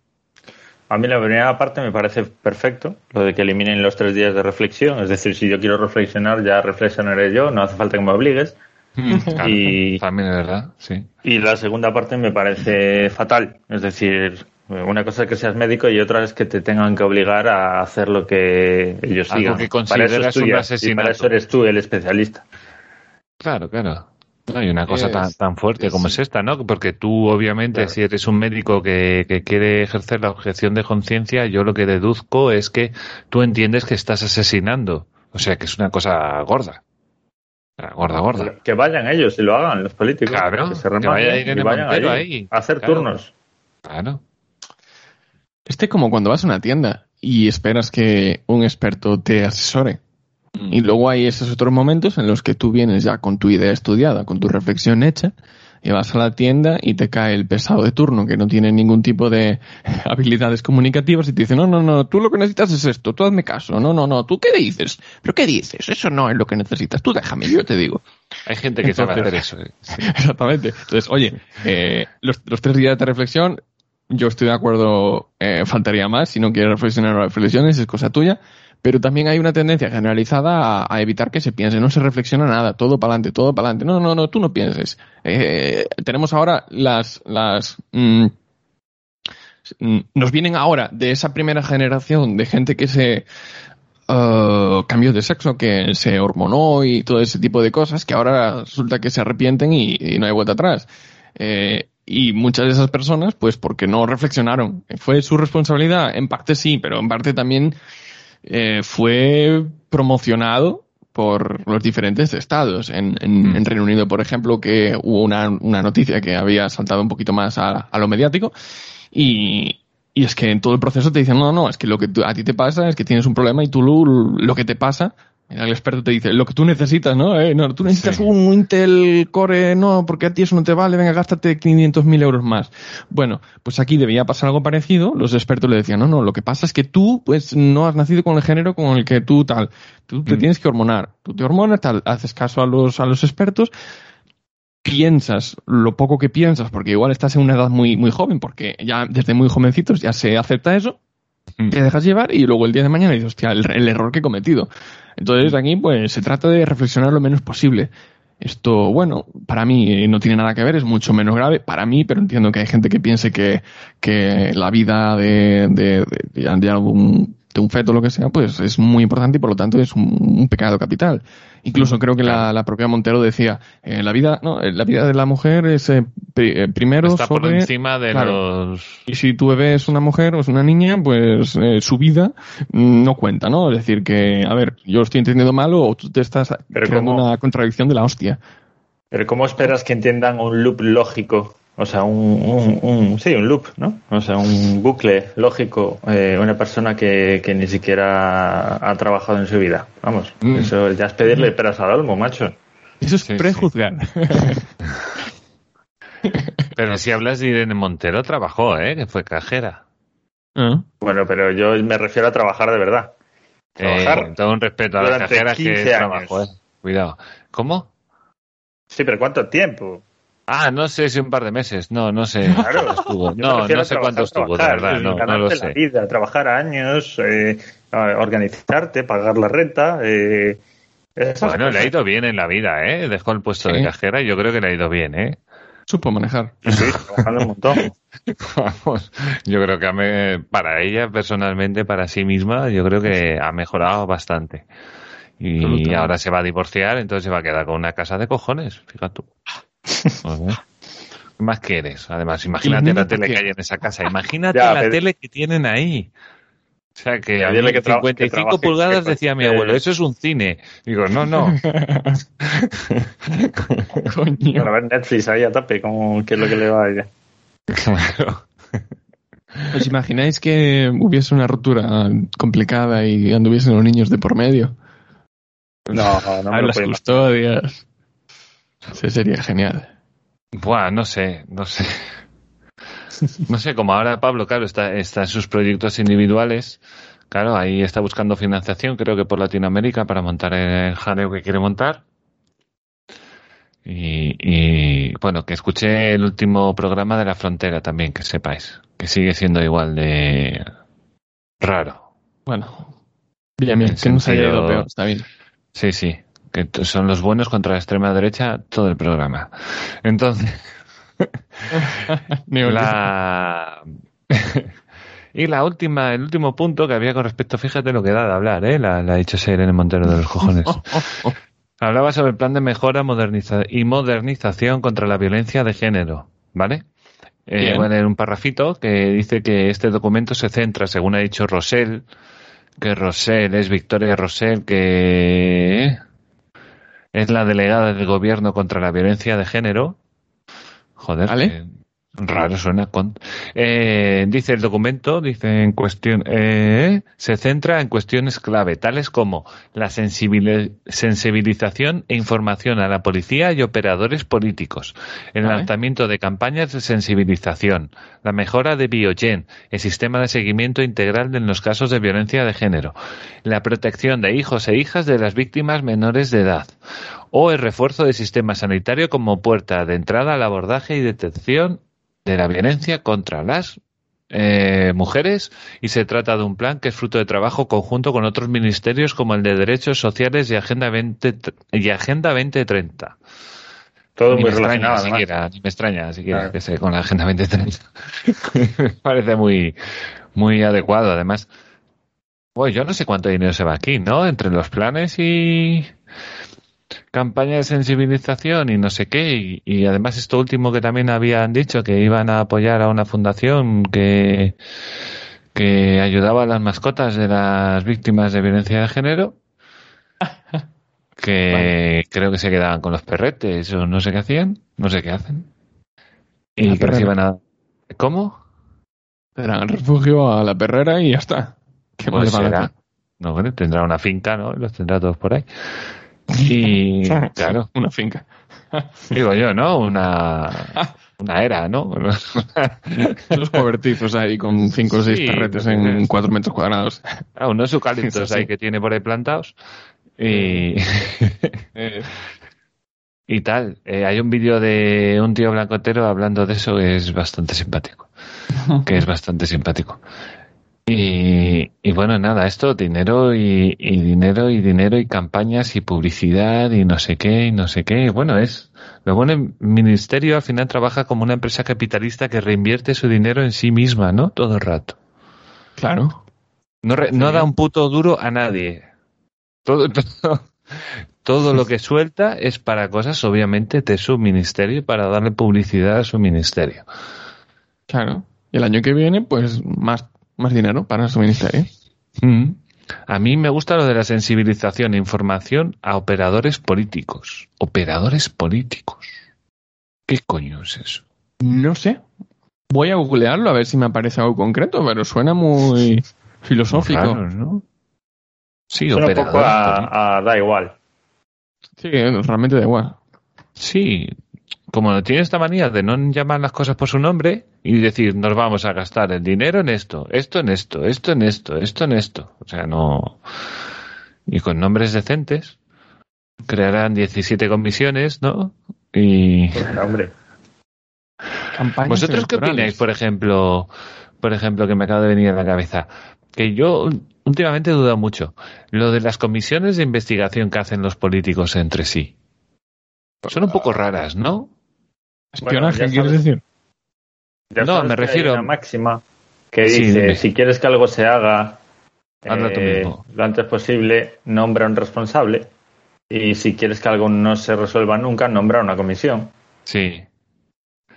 A mí la primera parte me parece perfecto, lo de que eliminen los tres días de reflexión. Es decir, si yo quiero reflexionar, ya reflexionaré yo, no hace falta que me obligues. Claro, Y- También es verdad, sí. Y la segunda parte me parece fatal. Es decir, una cosa es que seas médico y otra es que te tengan que obligar a hacer lo que ellos Algo digan. que para eso consideras un estudias y asesinato. para eso eres tú el especialista. Claro, claro. No hay una cosa Es- tan, tan fuerte es- como es esta, ¿no? Porque tú, obviamente, Claro. si eres un médico que, que quiere ejercer la objeción de conciencia, yo lo que deduzco es que tú entiendes que estás asesinando. O sea, que es una cosa gorda. Gorda, gorda. Que vayan ellos y lo hagan los políticos. Claro, que se que remanguen vaya Irene y vayan Montero allí ahí. a hacer Claro. turnos. Claro. Este como cuando vas a una tienda y esperas que un experto te asesore. Y luego hay esos otros momentos en los que tú vienes ya con tu idea estudiada, con tu reflexión hecha, y vas a la tienda y te cae el pesado de turno que no tiene ningún tipo de habilidades comunicativas y te dice, no, no, no, tú lo que necesitas es esto, tú hazme caso, no, no, no, tú qué dices, pero qué dices, eso no es lo que necesitas, tú déjame, yo te digo. Hay gente que sabe hacer eso. ¿eh? Sí. Exactamente. Entonces, oye, eh, los, los tres días de reflexión, yo estoy de acuerdo, eh, faltaría más. Si no quieres reflexionar o reflexiones, es cosa tuya. Pero también hay una tendencia generalizada a, evitar que se piense, no se reflexiona nada, todo para adelante, todo para adelante. No, no, no, tú no pienses. Eh, tenemos ahora las, las, mm, mm, nos vienen ahora de esa primera generación de gente que se eh, cambió de sexo, que se hormonó y todo ese tipo de cosas, que ahora resulta que se arrepienten y, y no hay vuelta atrás. Eh, y muchas de esas personas, pues porque no reflexionaron. ¿Fue su responsabilidad? En parte sí, pero en parte también eh, fue promocionado por los diferentes estados. En, en, en Reino Unido, por ejemplo, que hubo una, una noticia que había saltado un poquito más a, a lo mediático y, y es que en todo el proceso te dicen, no, no, es que lo que tú- a ti te pasa es que tienes un problema y tú lo que te pasa, el experto te dice, lo que tú necesitas, ¿no? Eh, no tú necesitas Sí. un Intel Core, no, porque a ti eso no te vale, venga, gástate 500.000 euros más. Bueno, pues aquí debía pasar algo parecido, los expertos le decían, no, no, lo que pasa es que tú, pues, no has nacido con el género con el que tú tal, tú te Mm. tienes que hormonar, tú te hormonas, tal, haces caso a los, a los expertos, piensas lo poco que piensas, porque igual estás en una edad muy, muy joven, porque ya desde muy jovencitos ya se acepta eso. Te dejas llevar y luego el día de mañana dices, hostia, el, el error que he cometido. Entonces aquí pues se trata de reflexionar lo menos posible. Esto, bueno, para mí eh, no tiene nada que ver, es mucho menos grave para mí, pero entiendo que hay gente que piense que, que la vida de, de, de, de algún- de un feto o lo que sea, pues es muy importante y por lo tanto es un, un pecado capital. Incluso creo que la, la propia Montero decía, eh, la vida, no, eh, la vida de la mujer es eh, pri- eh, primero Está por encima de claro. los... y si tu bebé es una mujer o es una niña, pues eh, su vida mm, no cuenta, ¿no? Es decir, que, a ver, yo estoy entendiendo mal o tú te estás Pero creando ¿cómo? una contradicción de la hostia. Pero ¿cómo esperas que entiendan un loop lógico? O sea, un, un, un- sí, un loop, ¿no? O sea, un bucle lógico, eh, una persona que, que ni siquiera ha trabajado en su vida. Vamos, Mm. eso ya es pedirle peras al olmo, macho. Eso es Sí, prejuzgar. Pero si hablas de Irene Montero, trabajó, ¿eh? Que fue cajera. Ah. Bueno, pero yo me refiero a trabajar de verdad. Trabajar Eh, todo un respeto a las cajeras que 15 años. trabajó, ¿eh? Cuidado. ¿Cómo? Sí, pero ¿cuánto tiempo? Ah, no sé si un par de meses. No, no sé. Claro. Estuvo. No, no a sé cuánto estuvo, de verdad. No, no lo la sé. vida, trabajar años, eh, a- organizarte, pagar la renta. Eh, Bueno, le ha ido bien en la vida, ¿eh? Dejó el puesto de cajera y yo creo que le ha ido bien, ¿eh? Supo manejar. Sí, trabajando un montón. Vamos, yo creo que ha me- para ella personalmente, para sí misma, yo creo que ha mejorado bastante. Y ahora se va a divorciar, entonces se va a quedar con una casa de cojones, fíjate tú. ¿Qué más quieres? Además, imagínate la tele que hay en esa casa. Imagínate Ya, la pero- tele que tienen ahí. O sea, que a Dile mí que tra- 55 que trabaje, pulgadas que- decía mi abuelo, eso es un cine. Digo, no, no. Coño. Para ver Netflix ahí a como qué es lo que le va a ella. Claro. ¿Os imagináis que hubiese una ruptura complicada y anduviesen los niños de por medio? No, no a me lo las custodias. Sería genial. Buah, no sé, no sé. No sé, como ahora Pablo, claro, está, está en sus proyectos individuales. Claro, ahí está buscando financiación, creo que por Latinoamérica, para montar el jaleo que quiere montar. Y, y, bueno, que escuché el último programa de La Frontera también, que sepáis, que sigue siendo igual de raro. Bueno. Bien, bien, En que haya ido peor, está bien. Sí, sí, que son los buenos contra la extrema derecha todo el programa. Entonces, La... y la última, el último punto que había con respecto, fíjate lo que da de hablar, ¿eh? La, la ha dicho Irene Montero de los cojones. Hablaba sobre el plan de mejora moderniza y modernización contra la violencia de género, ¿vale? Eh, voy a leer un parrafito que dice que este documento se centra, según ha dicho Rosell, que Rosell es Victoria Rosell, que es la delegada del gobierno contra la violencia de género. Joder, ¿Vale? Raro suena. Con, eh, dice el documento, dice en cuestión, eh, se centra en cuestiones clave, tales como la sensibili- sensibilización e información a la policía y operadores políticos, el lanzamiento de campañas de sensibilización, la mejora de Biogen, el sistema de seguimiento integral en los casos de violencia de género, la protección de hijos e hijas de las víctimas menores de edad, o el refuerzo del sistema sanitario como puerta de entrada al abordaje y detección de la violencia contra las eh, mujeres y se trata de un plan que es fruto de trabajo conjunto con otros ministerios como el de Derechos Sociales y Agenda 20 y Agenda 2030. Todo Ni muy me relacionado. siquiera, ni me extraña siquiera Claro. que se con la Agenda 2030. me parece muy, muy adecuado, además. Bueno, yo no sé cuánto dinero se va aquí, ¿no? Entre los planes y campaña de sensibilización y no sé qué. Y, y además esto último que también habían dicho que iban a apoyar a una fundación que, que ayudaba a las mascotas de las víctimas de violencia de género. Que creo que se quedaban con los perretes o no sé qué hacían, no sé qué hacen. Y que perrera. iban a... ¿Cómo? El refugio a la perrera y ya está. ¿Qué Pues será. No, bueno, tendrá una finca, ¿no? Los tendrá todos por ahí. Y claro, Una finca. digo yo, ¿no? Una, una era, ¿no? Los cobertizos ahí con cinco o seis Sí, perretes en cuatro metros cuadrados. Ah, unos eucaliptos sí. ahí que tiene por ahí plantados. Y, Eh, y tal. Eh, hay un vídeo de un tío blancotero hablando de eso que es bastante simpático. Que es bastante simpático. Y, y bueno, nada, esto, dinero y, y dinero y dinero y campañas y publicidad y no sé qué y no sé qué. Y bueno, es, lo bueno, el ministerio al final trabaja como una empresa capitalista que reinvierte su dinero en sí misma, ¿no? Todo el rato. claro. No, re- no da un puto duro a nadie. Todo, todo, todo lo que suelta es para cosas, obviamente, de su ministerio, para darle publicidad a su ministerio. Claro. Y el año que viene, pues más, más dinero para su ministerio. Mm. A mí me gusta lo de la sensibilización e información a operadores políticos. Operadores políticos. ¿Qué coño es eso? No sé. Voy a googlearlo a ver si me aparece algo concreto, pero suena muy filosófico. Raros, ¿no? Sí, Suena un operadores poco políticos. a, a da igual. Sí, realmente da igual. Sí, como tiene esta manía de no llamar las cosas por su nombre y decir, nos vamos a gastar el dinero en esto, esto en esto, esto en esto, esto en esto. O sea, no. Y con nombres decentes, crearán 17 comisiones, ¿no? Y. Pues, hombre, Campañas ¿Vosotros qué opináis, por ejemplo, por ejemplo, que me acaba de venir a la cabeza? Que yo últimamente he dudado mucho. Lo de las comisiones de investigación que hacen los políticos entre sí. Son un poco raras, ¿no? Espionaje, Bueno, ¿quieres sabes. decir? ya No, me refiero- una máxima que Sí, dice, dime. si quieres que algo se haga eh, mismo. lo antes posible, nombra un responsable. Y si quieres que algo no se resuelva nunca, nombra una comisión. Sí.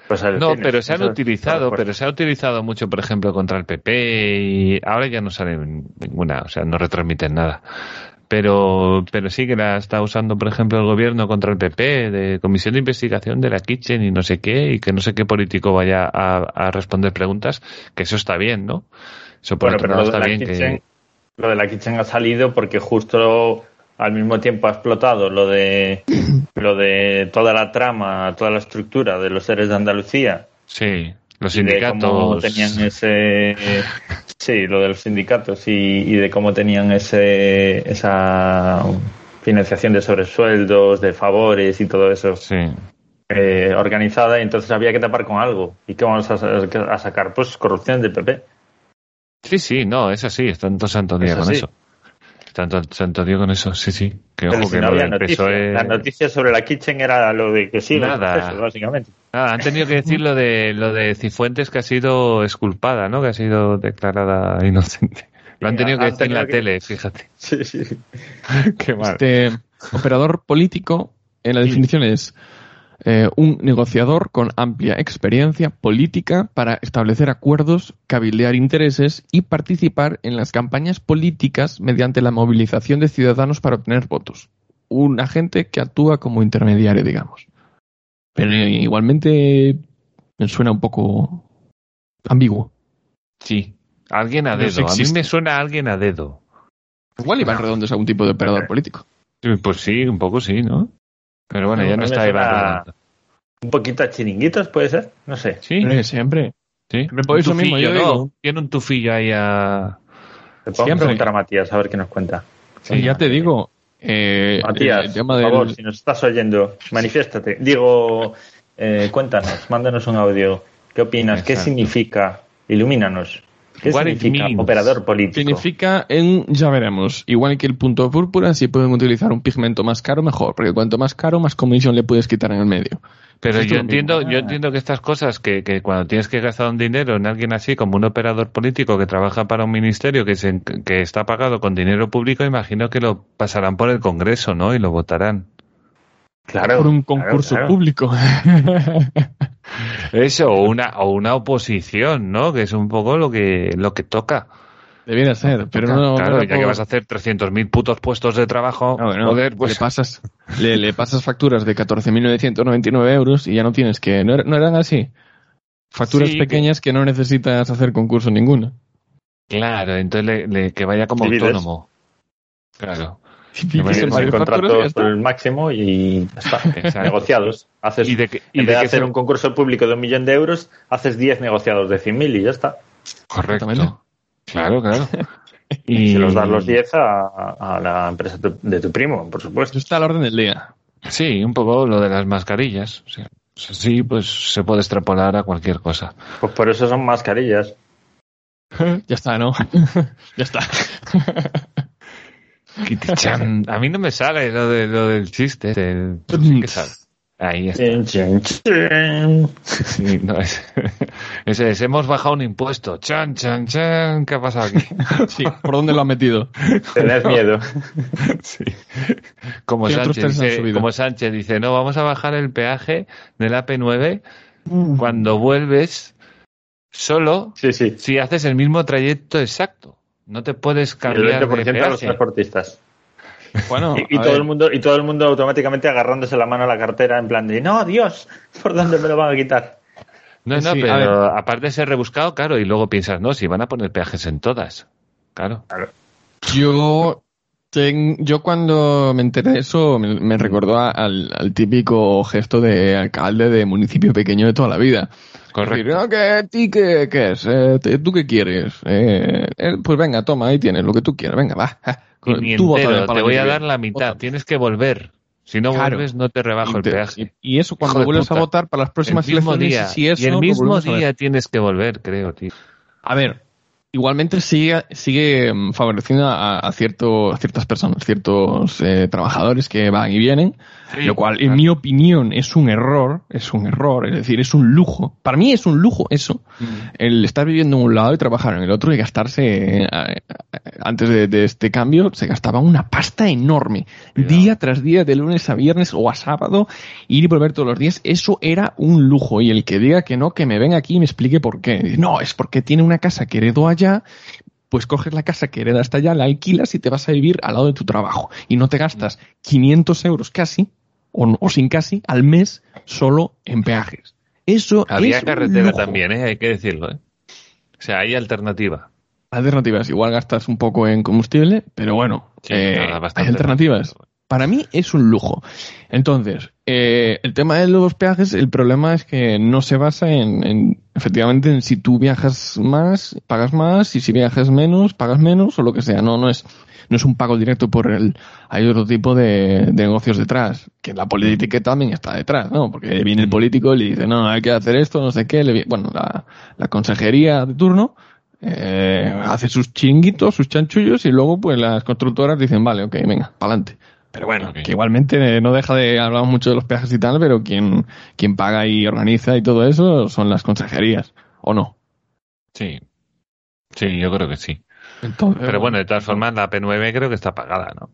Pues No, tienes. pero se han utilizado, pero se ha utilizado mucho, por ejemplo, contra el PP y ahora ya no sale ninguna, o sea, no retransmiten nada. Pero, pero sí que la está usando, por ejemplo, el gobierno contra el PP, de comisión de investigación de la Kitchen y no sé qué, y que no sé qué político vaya a, a responder preguntas, que eso está bien, ¿no? Eso por Bueno, otro lado está la bien kitchen, que... lo de la kitchen ha salido porque justo al mismo tiempo ha explotado lo de lo de toda la trama, toda la estructura de los seres de Andalucía Sí, los y de cómo sindicatos... tenían ese sí, lo de los sindicatos y, y de cómo tenían ese esa financiación de sobresueldos, de favores y todo eso Sí, eh, organizada y entonces había que tapar con algo. ¿Y qué vamos a, a sacar? Pues corrupción del PP. sí, sí, no, es así, están todo santo día Es con así. eso. Están todo santo día con eso, sí, sí. Que ojo, si que no había noticia. PSOE... La noticia sobre la kitchen era lo de que sí, Nada. procesos, básicamente. Nada, han tenido que decir lo de lo de Cifuentes que ha sido exculpada, ¿no? Que ha sido declarada inocente. Lo han tenido que han decir en la que- tele, fíjate. Sí, sí. Qué mal. Este operador político, en la definición es eh, un negociador con amplia experiencia política para establecer acuerdos, cabildear intereses y participar en las campañas políticas mediante la movilización de ciudadanos para obtener votos. Un agente que actúa como intermediario, digamos. Pero eh, igualmente me suena un poco ambiguo. Sí. Alguien a dedo. A mí me suena a alguien a dedo. Igual iban redondos a algún tipo de operador político. Sí, Pues sí, un poco sí, ¿no? Pero bueno, No, ya no me está Iván Redondo. Un poquito a chiringuitos, puede ser. No sé. Sí, siempre. sí. Eso Un mismo, yo digo. Tiene un tufillo ahí a... Le podemos Siempre. preguntar a Matías a ver qué nos cuenta. Sí, ya te digo. Eh, Matías, el tema por favor, si nos estás oyendo, manifiéstate. Digo, eh, cuéntanos, mándanos un audio. ¿Qué opinas? ¿Qué significa ilumínanos. ¿Qué What it significa means. operador político? Significa en, ya veremos, igual que el punto púrpura, si pueden utilizar un pigmento más caro, mejor, porque cuanto más caro, más comisión le puedes quitar en el medio. Pero yo mismo. entiendo, yo entiendo que estas cosas, que, que cuando tienes que gastar un dinero en alguien así, como un operador político que trabaja para un ministerio que, se, que está pagado con dinero público, imagino que lo pasarán por el Congreso, ¿no? Y lo votarán. Claro, por un concurso claro. público. Eso, o una, o una oposición, ¿no? Que es un poco lo que, lo que toca. Debiera ser, pero no. claro, no ya que vas a hacer 300.000 putos puestos de trabajo, No, no, joder, le pues... pasas, le, le pasas facturas de 14.999 euros y ya no tienes que, no, er- no eran así. Facturas Sí, pequeñas que no necesitas hacer concurso ninguno. Claro, entonces le- le- que vaya como autónomo. Claro. Y ya contrato por el máximo y ya está. Negociados. Haces, Y de que, y en vez de hacer se- un concurso público de un millón de euros, haces 10 negociados de 100.000 y ya está. Correcto. Claro, claro. Y se los das los 10 a, a la empresa tu- de tu primo, por supuesto. Está a la orden del día. Sí, un poco lo de las mascarillas. Sí, Sí, pues se puede extrapolar a cualquier cosa. Pues por eso son mascarillas. Ya está, ¿no? ya está. Kitty-chan. A mí no me sale lo, de, lo del chiste. del- sí que sale. Ahí está. Sí, no, es, ese es, hemos bajado un impuesto. Chan, chan, chan. ¿Qué ha pasado aquí? Sí, ¿por dónde lo ha metido? Tened miedo. Sí. Como, ¿Qué otros Sánchez dice, subido? como Sánchez dice, no, vamos a bajar el peaje del AP9 cuando vuelves solo Sí, sí. si haces el mismo trayecto exacto. No te puedes Y el cambiar de 20% a los transportistas. Bueno, Y, todo ver, el mundo y todo el mundo automáticamente agarrándose la mano a la cartera en plan de no Dios por dónde me lo van a quitar No, no, Sí, a pero aparte de ser rebuscado, claro, y luego piensas, no, si van a poner peajes en todas. Claro. Yo, ten- yo cuando me enteré de eso me, me recordó a- al, al típico gesto de alcalde de municipio pequeño de toda la vida. Correcto. Decir, "No, que a ti qué, qué es? Eh, ¿Tú qué quieres? Eh, eh, pues venga, toma, ahí tienes lo que tú quieras. Venga, va. ni Tú entero, te voy a dar la mitad. Vota. Tienes que volver. Si no Claro. vuelves, no te rebajo el Y te- peaje. Y, y eso cuando vuelves a votar para las próximas el mismo elecciones, día. si eso, y el lo mismo día tienes que volver, creo, tío. A ver, igualmente sigue, sigue mm, favoreciendo a, a cierto, a ciertas personas, ciertos eh, trabajadores que van y vienen, Sí, lo cual, en mi opinión, es un error, es un error, es decir, es un lujo. Para mí es un lujo eso, el estar viviendo en un lado y trabajar en el otro y gastarse, eh, antes de, de este cambio, se gastaba una pasta enorme, Cuidado. día tras día, de lunes a viernes o a sábado, ir y volver todos los días, eso era un lujo. Y el que diga que no, que me venga aquí y me explique por qué. No, es porque tiene una casa que heredó allá, pues coges la casa que heredaste allá, la alquilas y te vas a vivir al lado de tu trabajo. Y no te gastas 500 euros casi, o, no- o sin casi, al mes solo en peajes. Eso Había es un carretera lujo. también, ¿eh? hay que decirlo. ¿eh? O sea, hay alternativa. Alternativas, igual gastas un poco en combustible, pero bueno, Sí, eh, nada, hay alternativas. Para mí es un lujo. Entonces, eh, el tema de los peajes, el problema es que no se basa en, en, efectivamente, en si tú viajas más, pagas más, y si viajas menos, pagas menos, o lo que sea. No, no es, no es un pago directo por el, hay otro tipo de, de negocios detrás, que la política también está detrás, ¿no? Porque viene el político y le dice, no, hay que hacer esto, no sé qué, le bueno, la, la consejería de turno, eh, hace sus chinguitos, sus chanchullos y luego pues las constructoras dicen, vale, ok, venga, pa'lante. Pero bueno, que igualmente eh, no deja de, hablamos mucho de los peajes y tal, pero quien, quien paga y organiza y todo eso son las consejerías, ¿o no? Sí. Sí, yo creo que sí. Entonces, Pero bueno, de todas formas, la P9 creo que está pagada, ¿no?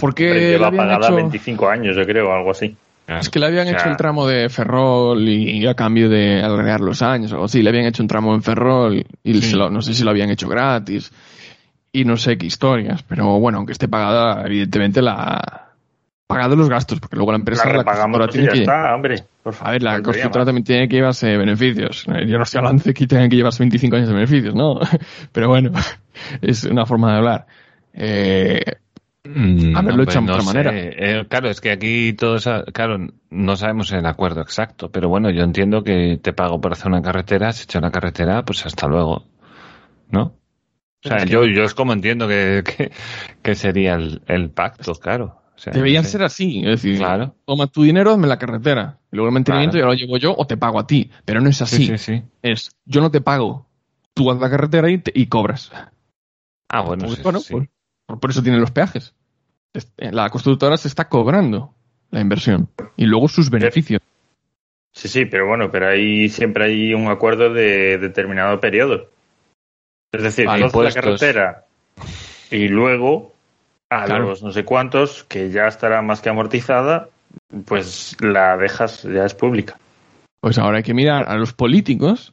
¿por qué Pero le lleva habían pagada hecho- 25 años yo creo algo así Es que le habían O sea- hecho el tramo de Ferrol y, a cambio de alargar los años o algo así, le habían hecho un tramo en Ferrol y Sí. se lo- no sé si lo habían hecho gratis y no sé qué historias, pero bueno, aunque esté pagada, evidentemente la pagado los gastos, porque luego la empresa la la repagamos constructora y ya que está hombre por a ver, la constructora también tiene que llevarse beneficios. Eh, Yo no estoy hablando de que tengan que llevarse 25 años de beneficios, no. Pero bueno, es una forma de hablar. Eh, Mm, Haberlo hecho de no otra sé. manera. Eh, claro, es que aquí todos, claro, no sabemos el acuerdo exacto, pero bueno, yo entiendo que te pago por hacer una carretera, si he hecho una carretera, pues hasta luego, ¿no? O sea, Es que- yo, yo es como entiendo que, que, que sería el, el pacto, claro. O sea, deberían ser así. Es decir, Claro. toma tu dinero, hazme la carretera. Y luego el mantenimiento Claro. ya lo llevo yo o te pago a ti. Pero no es así. Sí, sí, sí. Es, yo no te pago. Tú vas a la carretera y, te- y cobras. Ah, bueno, Pues, sí, bueno, sí. pues, por, por eso tienen los peajes. Es- La constructora se está cobrando la inversión y luego sus beneficios. Sí, sí, pero bueno, pero ahí siempre hay un acuerdo de determinado periodo. Es decir, Vale, tú haces la carretera y luego a Claro. los no sé cuántos, que ya estará más que amortizada, pues la dejas, ya es pública. Pues ahora hay que mirar a los políticos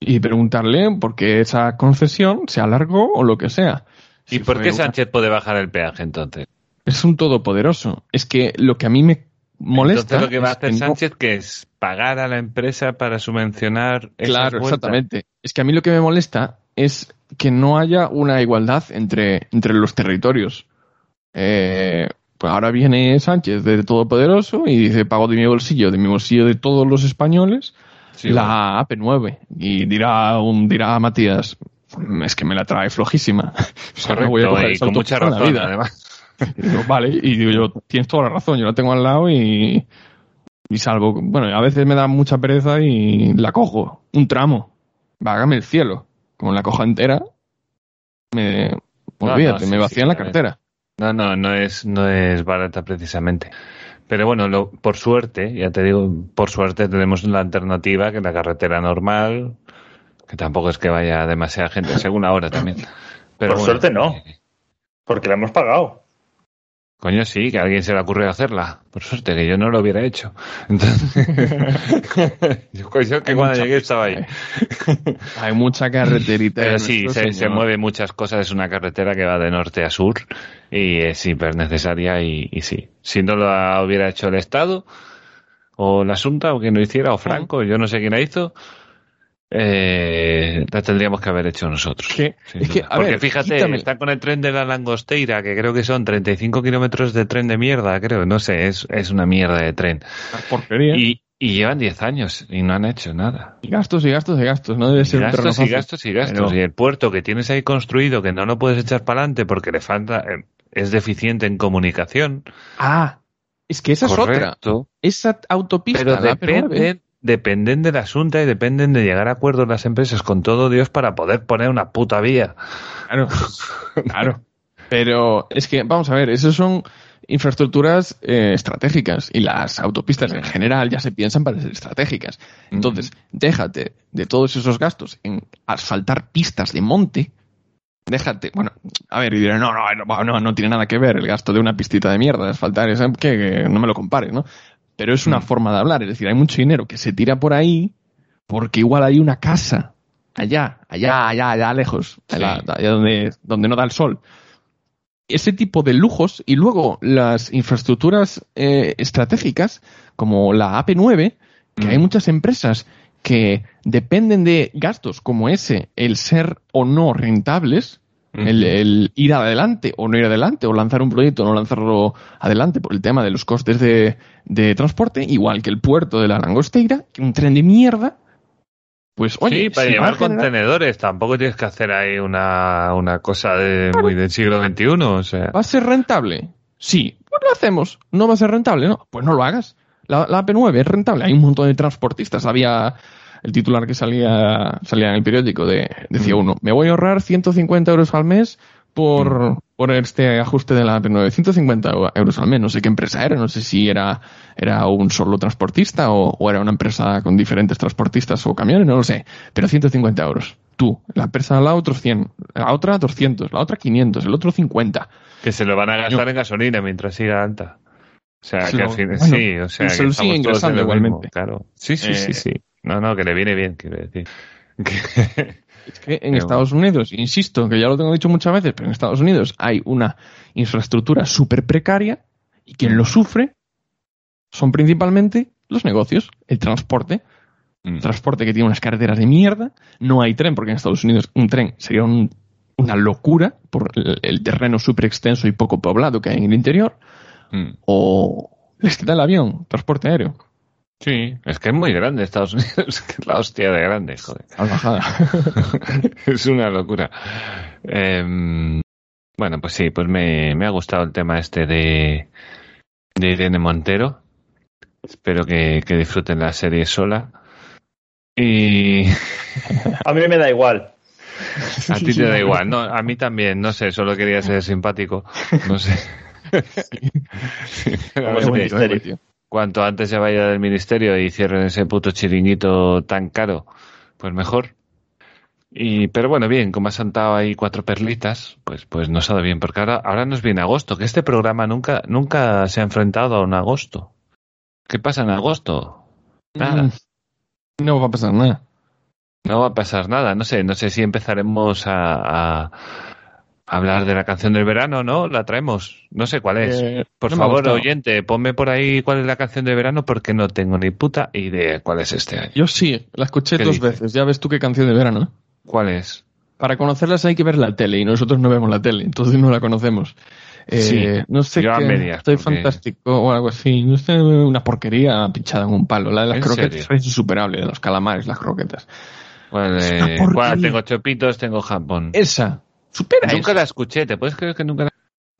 y preguntarle por qué esa concesión se alargó o lo que sea. ¿Y Si por qué una- Sánchez puede bajar el peaje entonces? Es un todopoderoso. Es que lo que a mí me molesta. Entonces lo que va a hacer Sánchez que es pagar a la empresa para subvencionar Claro, exactamente. Es que a mí lo que me molesta es que no haya una igualdad entre, entre los territorios. Eh, pues ahora viene Sánchez de Todopoderoso y dice, pago de mi bolsillo, de mi bolsillo de todos los españoles, Sí, bueno. la AP9. Y dirá, un, dirá Matías, es que me la trae flojísima. Voy a Correcto, coger y con mucha la razón, vida. además. Y digo, vale, y digo yo, tienes toda la razón, yo la tengo al lado y, y salvo, bueno, a veces me da mucha pereza y la cojo, un tramo, vágame el cielo, como la coja entera, me, No, olvídate, no, sí, me sí, vacían la cartera. No, no, no es, no es barata precisamente. Pero bueno, lo, por suerte, ya te digo, por suerte tenemos la alternativa que la carretera normal, que tampoco es que vaya demasiada gente, según ahora también. Pero Por bueno, suerte no. Porque la hemos pagado. Coño, sí, que a alguien se le ocurrió hacerla. Por suerte, que yo no lo hubiera hecho. Entonces, yo, que Hay cuando llegué estaba ahí. Hay mucha carreterita. Pero sí, se, muchas cosas. Es una carretera que va de norte a sur y es hiper necesaria. Y, y sí, si no lo hubiera hecho el Estado o la Junta o quien lo hiciera, o Franco, yo no sé quién la hizo, eh, la tendríamos que haber hecho nosotros. Es que, a Porque ver, fíjate, quítame- está con el tren de la Langosteira, que creo que son 35 kilómetros de tren de mierda, creo. No sé, es, es una mierda de tren. Porquería. Y, y llevan 10 años y no han hecho nada. Y gastos y gastos y gastos, no debe ser un gastos terreno y gastos y gastos. Pero- Y el puerto que tienes ahí construido, que no lo puedes echar para adelante porque le falta, eh, es deficiente en comunicación. Ah, es que esa es otra. Esa autopista, Pero AP9, dependen, del asunto y dependen de llegar a acuerdos las empresas con todo Dios para poder poner una puta vía. Claro, claro. Pero es que, vamos a ver, esos son infraestructuras eh, estratégicas y las autopistas en general ya se piensan para ser estratégicas. Entonces, déjate de todos esos gastos en asfaltar pistas de monte. Déjate, bueno, a ver, y diré, no, no, no, no tiene nada que ver el gasto de una pistita de mierda, de asfaltar, es que, que no me lo compares, ¿no? Pero es una forma de hablar, es decir, hay mucho dinero que se tira por ahí porque igual hay una casa allá, allá, allá, allá lejos, allá, allá donde, donde no da el sol. Ese tipo de lujos y luego las infraestructuras eh, estratégicas como la AP9, que Mm. hay muchas empresas que dependen de gastos como ese, el ser o no rentables, el, el ir adelante o no ir adelante, o lanzar un proyecto o no lanzarlo adelante por el tema de los costes de, de transporte, igual que el puerto de la Langosteira, que un tren de mierda, pues oye, sí, para si llevar generar- contenedores, tampoco tienes que hacer ahí una, una cosa de, muy del siglo XXI. O sea, ¿Va a ser rentable? Sí, pues lo hacemos. ¿No va a ser rentable? No, pues no lo hagas. La, la AP9 es rentable. Hay un montón de transportistas. Había el titular que salía, salía en el periódico de, decía uno, me voy a ahorrar 150 euros al mes por, por este ajuste de la AP9. 150 euros al mes. No sé qué empresa era. No sé si era, era un solo transportista o, o era una empresa con diferentes transportistas o camiones. No lo sé. Pero 150 euros. Tú, la empresa lado otros 100, la otra 200, la otra 500, el otro 50. que se lo van a gastar en gasolina mientras siga alta. O sea, Se que lo- al fin, bueno, sí, o sea, se que lo sigue ingresando mismo, igualmente. Claro. Sí, sí, sí, Eh, sí. No, no, que le viene bien, quiero decir. Que- Es que en Estados Unidos, insisto, que ya lo tengo dicho muchas veces, pero en Estados Unidos hay una infraestructura súper precaria y quien lo sufre son principalmente los negocios, el transporte. Mm. Transporte que tiene unas carreteras de mierda. No hay tren, porque en Estados Unidos un tren sería un- una locura por el, el terreno súper extenso y poco poblado que hay en el interior. Mm. O les quita el avión, transporte aéreo. Sí, es que es muy grande Estados Unidos, que es la hostia de grande, joder. Es una locura. Em, bueno, pues sí, pues me, me ha gustado el tema este de, de Irene Montero. Espero que, que disfruten la serie sola. Y A mí me da igual. a ti te da igual, no, a mí también, no sé, solo quería ser simpático, no sé. Como Es Cuanto antes se vaya del ministerio y cierren ese puto chiringuito tan caro, pues mejor. Y, pero bueno, bien, como ha sentado ahí cuatro perlitas, pues, pues nos ha dado bien, porque ahora, ahora nos viene agosto, que este programa nunca, nunca se ha enfrentado a un agosto. ¿Qué pasa en agosto? Nada. Mm. No va a pasar nada. No va a pasar nada, no sé, no sé si empezaremos a, a hablar de la canción del verano, ¿no? La traemos, no sé cuál es. Eh, Por no favor, oyente, ponme por ahí cuál es la canción del verano porque no tengo ni puta idea cuál es este año. Yo sí, la escuché ¿Qué dos dice? veces. Ya ves tú qué canción de verano. ¿eh? ¿Cuál es? Para conocerlas hay que ver la tele y nosotros no vemos la tele, entonces no la conocemos. Eh, Sí, no sé yo a qué, medias, estoy porque- fantástico o algo así. No sé, una porquería pinchada en un palo. La de las ¿En croquetas serio? es insuperable, de los calamares, las croquetas. ¿Cuál, Es eh, cuál? Tengo chopitos, tengo Japón. Esa, supera Nunca la escuché, ¿te puedes creer que nunca la...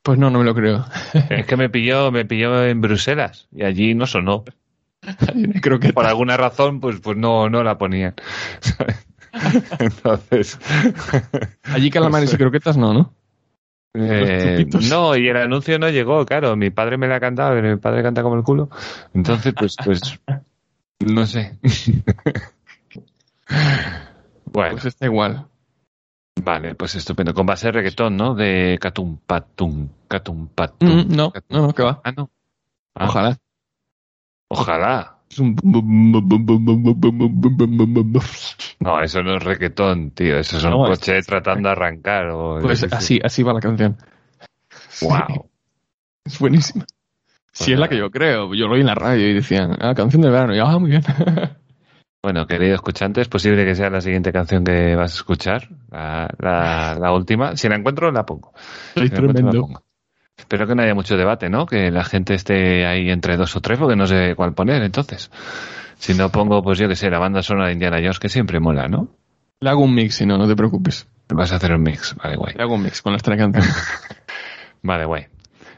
Pues no, no me lo creo. Es que me pilló, me pilló en Bruselas y allí no sonó. creo que Por alguna razón, pues, pues no, no la ponían. Entonces... allí calamares y croquetas no, ¿no? Eh, no, y el anuncio no llegó, claro. Mi padre me la cantaba, pero mi padre canta como el culo. Entonces, pues, pues, no sé. bueno, Pues está igual. Vale, pues estupendo. Con base de reggaetón, ¿no? De catum patum, catum patum. Mm, no, catum. no, no, que va. Ah, no. Ah, Ojalá. Ojalá. No, eso no es reggaetón, tío. Eso es un No, es- coche tratando de arrancar. O, Pues así, así va la canción. Wow. Es buenísima. Si es la que yo creo. Yo lo oí en la radio y decían, ah, canción de verano. Y ah, muy bien. Bueno, querido escuchante, es posible que sea la siguiente canción que vas a escuchar, la, la, la última. Si la encuentro, la pongo. Si la tremendo. pongo. Espero que no haya mucho debate, ¿no? Que la gente esté ahí entre dos o tres, porque no sé cuál poner, entonces. Si no pongo, pues yo que sé, la banda sonora de Indiana Jones, que siempre mola, ¿no? Le hago un mix, si no, no te preocupes. Vas a hacer un mix, vale, guay. Le hago un mix con las tres canciones. Vale, guay.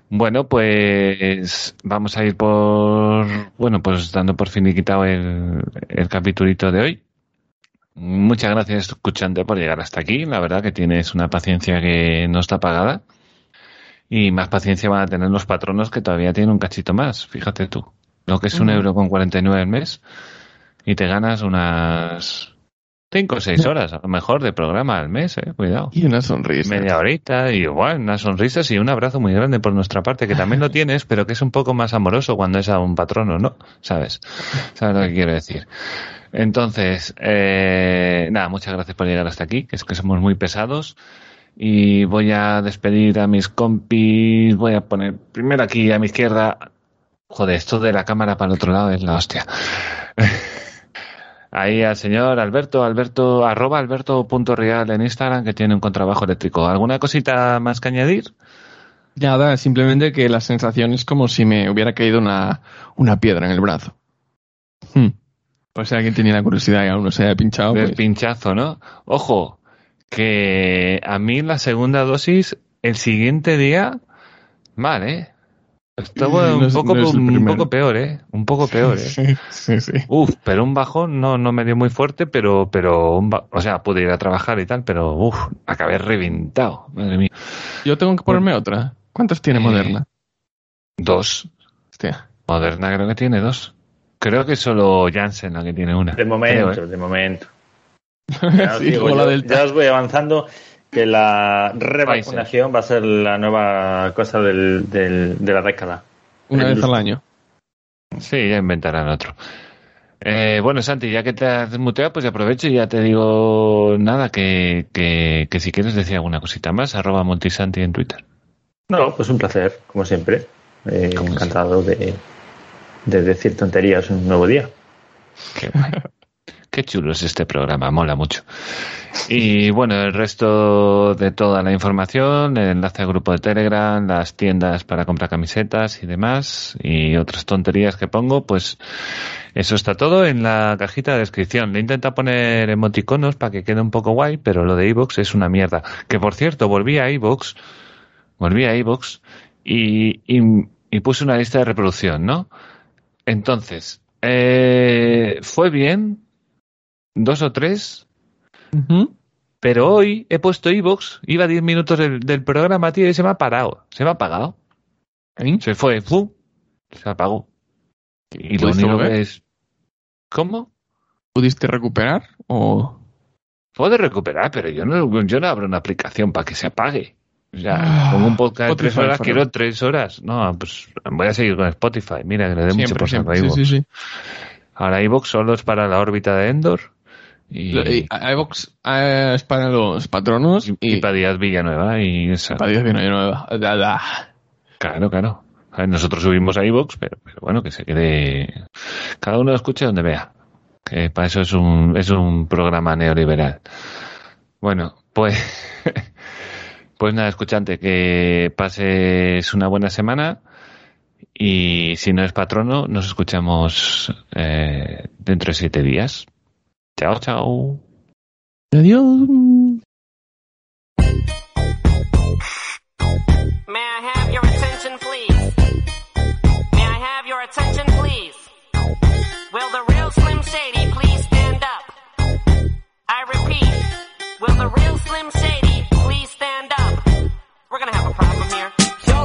Bueno, pues vamos a ir por, bueno, pues dando por finiquitado el, el capitulito de hoy. Muchas gracias, escuchante, por llegar hasta aquí. La verdad que tienes una paciencia que no está pagada. Y más paciencia van a tener los patronos que todavía tienen un cachito más. Fíjate tú. Lo que es un euro con 49 al mes. Y te ganas unas cinco o seis horas, a lo mejor, de programa al mes, eh. Cuidado. Y una sonrisa. media horita y igual unas sonrisas y un abrazo muy grande por nuestra parte que también lo tienes pero que es un poco más amoroso cuando es a un patrono no sabes sabes lo que quiero decir entonces eh, nada muchas gracias por llegar hasta aquí que es que somos muy pesados y voy a despedir a mis compis voy a poner primero aquí a mi izquierda. Joder esto de la cámara para el otro lado es la hostia Ahí al señor Alberto, Alberto, arroba alberto.real en Instagram, que tiene un contrabajo eléctrico. ¿Alguna cosita más que añadir? Nada, simplemente que la sensación es como si me hubiera caído una, una piedra en el brazo. Hmm. Pues si alguien tenía la curiosidad y aún no se haya pinchado, Del pues, pinchazo, ¿no? Ojo, que a mí la segunda dosis, el siguiente día, mal, ¿eh? Estaba No un poco, no es el un poco peor, ¿eh? Un poco peor, ¿eh? sí, sí, sí. Uf, pero un bajón no, no me dio muy fuerte, pero, pero, un ba- o sea, pude ir a trabajar y tal, pero, uf, acabé reventado, madre mía. Yo tengo que ponerme otra. ¿Cuántas tiene Eh, Moderna? Dos. Hostia. Moderna creo que tiene dos. Creo que solo Janssen la que tiene una. De momento, Creo, ¿eh? de momento. Ya os, Sí, digo, como la yo- Delta. ya os voy avanzando que la revacunación va a ser la nueva cosa del, del- de la década. Una El- vez al año. Sí, ya inventarán otro. Eh, bueno, Santi, ya que te has muteado, pues aprovecho y ya te digo nada, que, que, que si quieres decir alguna cosita más, arroba Montisanti en Twitter. No, pues un placer, como siempre. Eh, Como encantado de, de decir tonterías un nuevo día. Qué guay. Qué chulo es este programa, mola mucho. Y bueno, el resto de toda la información, el enlace al grupo de Telegram, las tiendas para comprar camisetas y demás, y otras tonterías que pongo, pues eso está todo en la cajita de descripción. Le intenta poner emoticonos para que quede un poco guay, pero lo de iVoox es una mierda. Que por cierto, volví a iVoox, volví a iVoox y, y, puse una lista de reproducción, ¿no? Entonces, eh, fue bien, dos o tres, pero hoy he puesto iVoox, iba 10 minutos del, del programa, tío, y se me ha parado, se me ha apagado. ¿Eh? Se fue, ¡fum! se apagó. Y lo ¿Pudiste único que es... ¿Cómo? ¿Pudiste recuperar? ¿O Puedo recuperar, pero yo no, yo no abro una aplicación para que se apague. O sea, Ah, pongo un podcast de tres horas, quiero tres horas. No, pues voy a seguir con Spotify. Mira, que le dé mucho por saco a iVoox. Ahora iVoox solo es para la órbita de Endor y, iVox es para los patronos y, y, para Díaz Villanueva y esa. para Dios que no hay nueva. Da, da. Claro, claro. Nosotros subimos a iVoox, pero, pero bueno, que se quede... Cada uno lo escuche donde vea. Que para eso es un, es un programa neoliberal. Bueno, pues... Pues nada, escuchante, que pases una buena semana y si no es patrono, nos escuchamos eh, dentro de siete días. Chao, chao. Adiós. May I have your attention, please? May I have your attention, please? Will the real Slim Shady please stand up? I repeat, will the real Slim Shady please stand up? We're gonna have a problem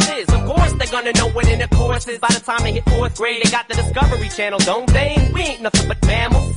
is. Of course, they're gonna know what intercourse is by the time they hit fourth grade. They got the Discovery Channel, don't they? We ain't nothing but mammals.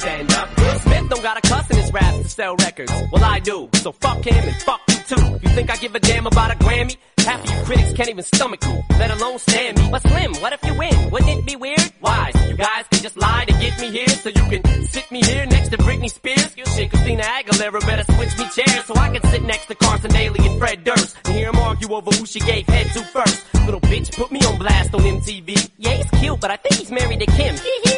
stand up. Smith don't got a cuss in his raps to sell records. Well, I do. So fuck him and fuck you too. You think I give a damn about a Grammy? Half of you critics can't even stomach me, let alone stand me. But Slim, what if you win? Wouldn't it be weird? Why? So you guys can just lie to get me here, so you can sit me here next to Britney Spears. You shit, Christina Aguilera better switch me chairs so I can sit next to Carson Daly and Fred Durst and hear them argue over who she gave head to first. Little bitch put me on blast on MTV. Yeah, he's cute, but I think he's married to Kim.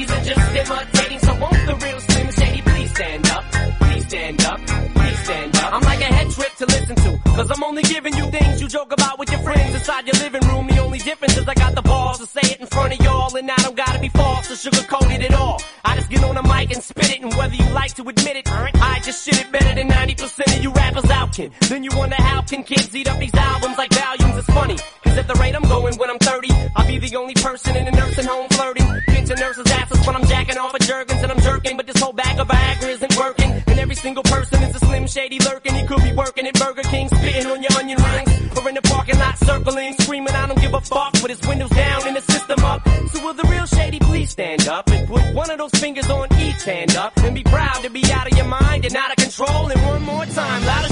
cause I'm only giving you things you joke about with your friends inside your living room. The only difference is I got the balls to say it in front of y'all, and I don't gotta be false or sugarcoat it at all. I just get on the mic and spit it, and whether you like to admit it, I just shit it better than 90% of you rappers out can. Then you wonder how can kids eat up these albums like volumes? It's funny, cause at the rate I'm going when I'm 30, I'll be the only person in a nursing home flirting. Pinching nurses' asses when I'm jacking off of Jergens and I'm jerking, shady lurking. He could be working at Burger King, spitting on your onion rings, or in the parking lot circling, screaming, I don't give a fuck, with his windows down and his system up. So will the real shady please stand up and put one of those fingers on each hand up and be proud to be out of your mind and out of control. And one more time, loud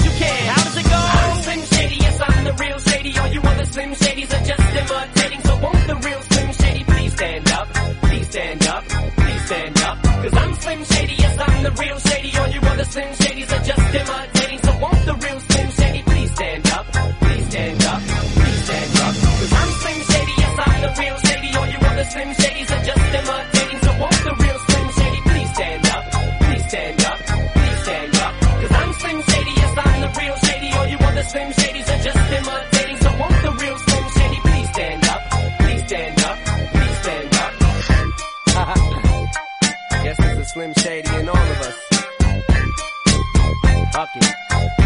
Slim Shady and all of us. It.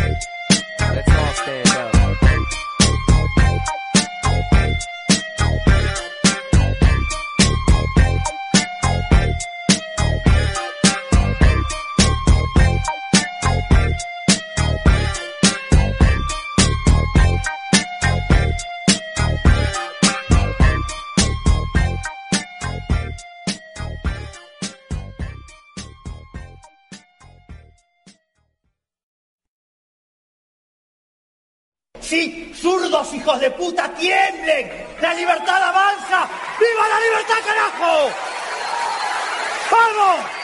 Sí, zurdos hijos de puta, tiemblen. La libertad avanza. ¡Viva la libertad, carajo! ¡Vamos!